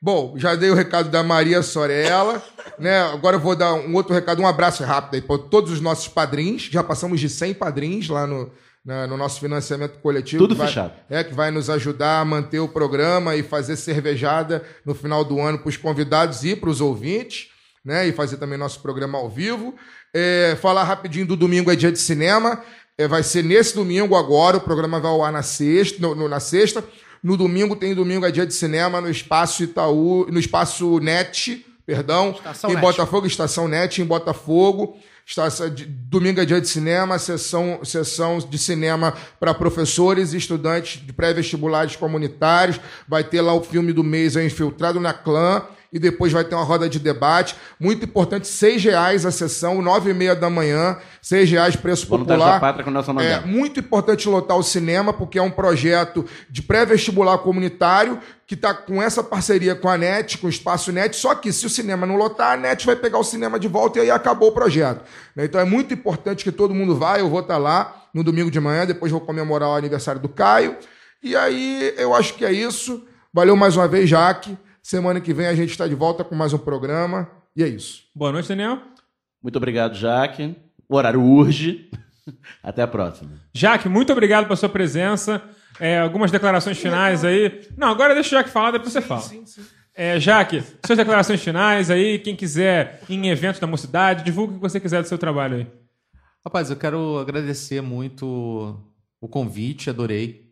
Bom, já dei o recado da Maria Sorella. Né? Agora eu vou dar um outro recado, um abraço rápido aí para todos os nossos padrinhos. Já passamos de 100 padrinhos lá no, na- no nosso financiamento coletivo. Tudo vai- fechado. é, que vai nos ajudar a manter o programa e fazer cervejada no final do ano para os convidados e para os ouvintes, né? E fazer também nosso programa ao vivo. É, falar rapidinho do domingo é dia de cinema. É, vai ser nesse domingo agora, o programa vai ao ar na sexta. no- no- na sexta. No domingo tem domingo é dia de cinema no espaço Itaú, no espaço NET, perdão, Estação em NET. Botafogo, estação NET em Botafogo. Estação domingo é dia de cinema, sessão, sessão de cinema para professores e estudantes de pré-vestibulares comunitários. Vai ter lá o filme do mês, é Infiltrado na Clã. E depois vai ter uma roda de debate. Muito importante, seis reais a sessão, nove e meia da manhã. Seis reais, preço Voluntários popular. Pátria com Nelson É muito importante lotar o cinema, porque é um projeto de pré-vestibular comunitário que está com essa parceria com a NET, com o Espaço NET. Só que se o cinema não lotar, a NET vai pegar o cinema de volta e aí acabou o projeto. né? Então é muito importante que todo mundo vá. Eu vou estar lá no domingo de manhã, depois vou comemorar o aniversário do Caio. E aí eu acho que é isso. Valeu mais uma vez, Jaque. Semana que vem a gente está de volta com mais um programa. E é isso. Boa noite, Daniel. Muito obrigado, Jaque. O horário urge. Até a próxima. Jaque, muito obrigado pela sua presença. É, algumas declarações finais aí. Não, agora deixa o Jaque falar, depois você fala. É, Jaque, suas declarações finais aí, quem quiser ir em eventos da mocidade, divulga o que você quiser do seu trabalho aí. Rapaz, eu quero agradecer muito o convite, adorei.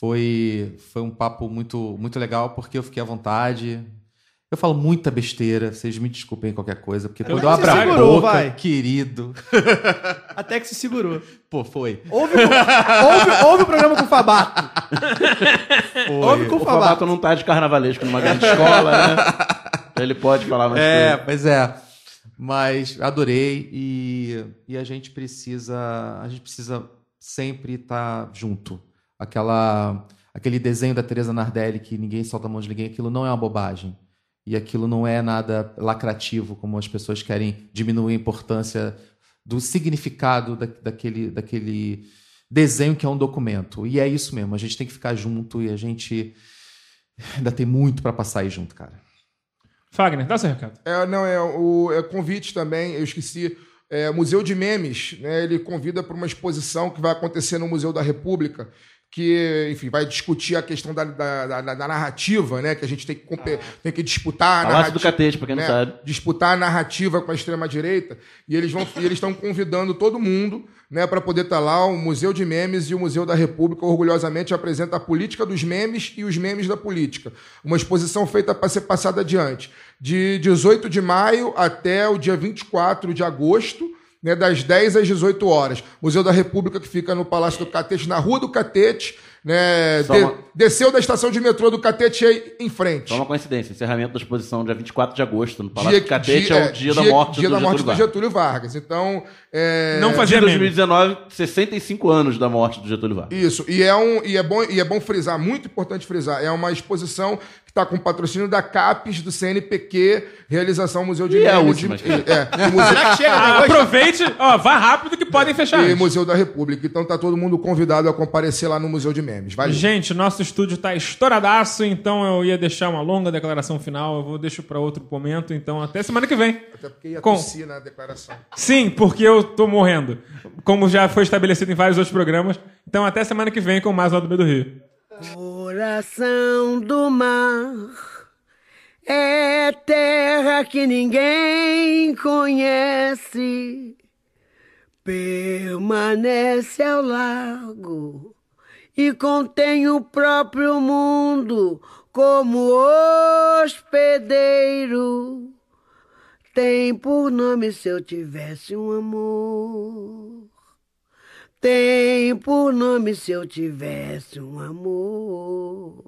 Foi, foi um papo muito, muito legal, porque eu fiquei à vontade. Eu falo muita besteira, vocês me desculpem qualquer coisa, porque quando eu abro a segurou, boca, vai. querido. Até que se segurou. Pô, foi. Ouve, o- ouve, ouve o programa com o Fabato. Ouve com o O Fabato. Favato não tá de carnavalesco numa grande escola, né? Ele pode falar mais É, coisas. pois é. Mas adorei e, e a gente precisa a gente precisa sempre estar junto. Aquela aquele desenho da Teresa Nardelli que ninguém solta a mão de ninguém, aquilo não é uma bobagem. E aquilo não é nada lacrativo, como as pessoas querem diminuir a importância do significado da, daquele, daquele desenho que é um documento. E é isso mesmo, a gente tem que ficar junto e a gente ainda tem muito para passar aí junto, cara. Fagner, dá seu recado. É, não, é o é convite também, eu esqueci. É, Museu de Memes, né? Ele convida para uma exposição que vai acontecer no Museu da República, que, enfim, vai discutir a questão da, da, da- da narrativa, né? Que a gente tem que, tem que disputar a Palácio do narrativa. Catete, pra quem não né, sabe. Disputar a narrativa com a extrema-direita. E eles vão e eles estão convidando todo mundo né, para poder estar lá. O Museu de Memes e o Museu da República orgulhosamente apresenta a política dos memes e os memes da política. Uma exposição feita para ser passada adiante. De 18 de maio até o dia 24 de agosto né, das 10 às 18 horas. Museu da República, que fica no Palácio do Catete, na Rua do Catete. Né, de- uma- Desceu da estação de metrô do Catete aí em frente. Só uma coincidência, encerramento da exposição dia 24 de agosto no Palácio do Catete dia- é o dia, da morte dia do da morte Getúlio do Vargas. Getúlio Vargas. Então, é, Não Dia fazia de meme. 2019, 65 anos da morte do Getúlio Vargas. Isso, e é, um, e, é bom, e é bom frisar, muito importante frisar, é uma exposição está com patrocínio da CAPES, do CNPq, realização Museu de E é a Memes última. E, é, Museu, Será que chega depois? aproveite, ó, vá rápido que podem fechar. e antes. Museu da República. Então tá todo mundo convidado a comparecer lá no Museu de Memes. Valeu. Gente, nosso estúdio tá estouradaço, então eu ia deixar uma longa declaração final, eu vou deixar para outro momento, então até semana que vem. Até porque ia Com- tossir na declaração. Sim, porque eu tô morrendo, como já foi estabelecido em vários outros programas. Então até semana que vem com mais lá do meio do Rio. Coração do mar é terra que ninguém conhece. Permanece ao largo e contém o próprio mundo como hospedeiro. Tem por nome se eu tivesse um amor. Tem por nome se eu tivesse um amor.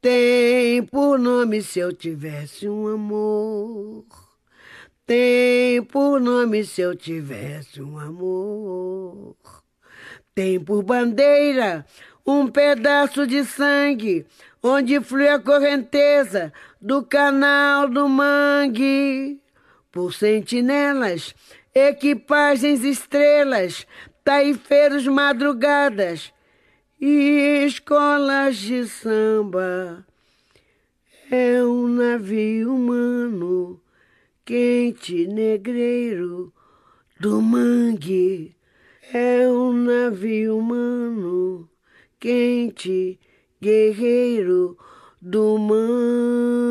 Tem por nome se eu tivesse um amor. Tem por nome se eu tivesse um amor. Tem por bandeira um pedaço de sangue, onde flui a correnteza do canal do mangue. Por sentinelas, equipagens estrelas, taifeiros madrugadas e escolas de samba. É um navio humano, quente negreiro do mangue. É um navio humano, quente guerreiro do mangue.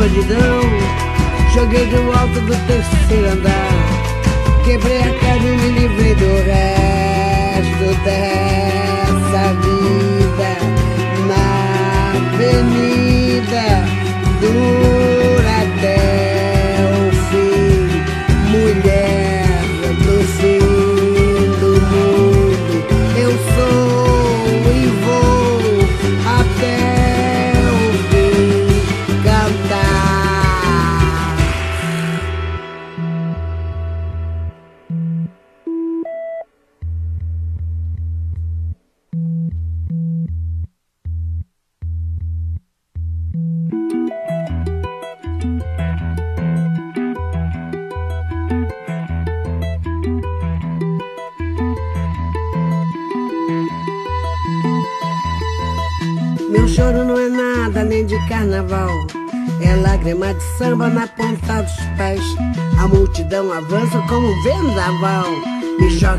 Solidão. Joguei do alto do terceiro andar, quebrei a cara e me livrei do resto dessa vida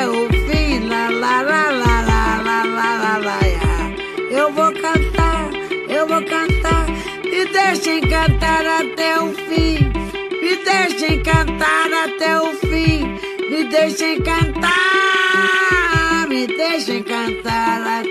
até o fim. Lá, lá, lá, lá, lá, lá, lá, lá, lá, Eu vou cantar, eu vou cantar. e deixem encantar até o fim. E deixem encantar até o fim. E deixem encantar, me deixem encantar até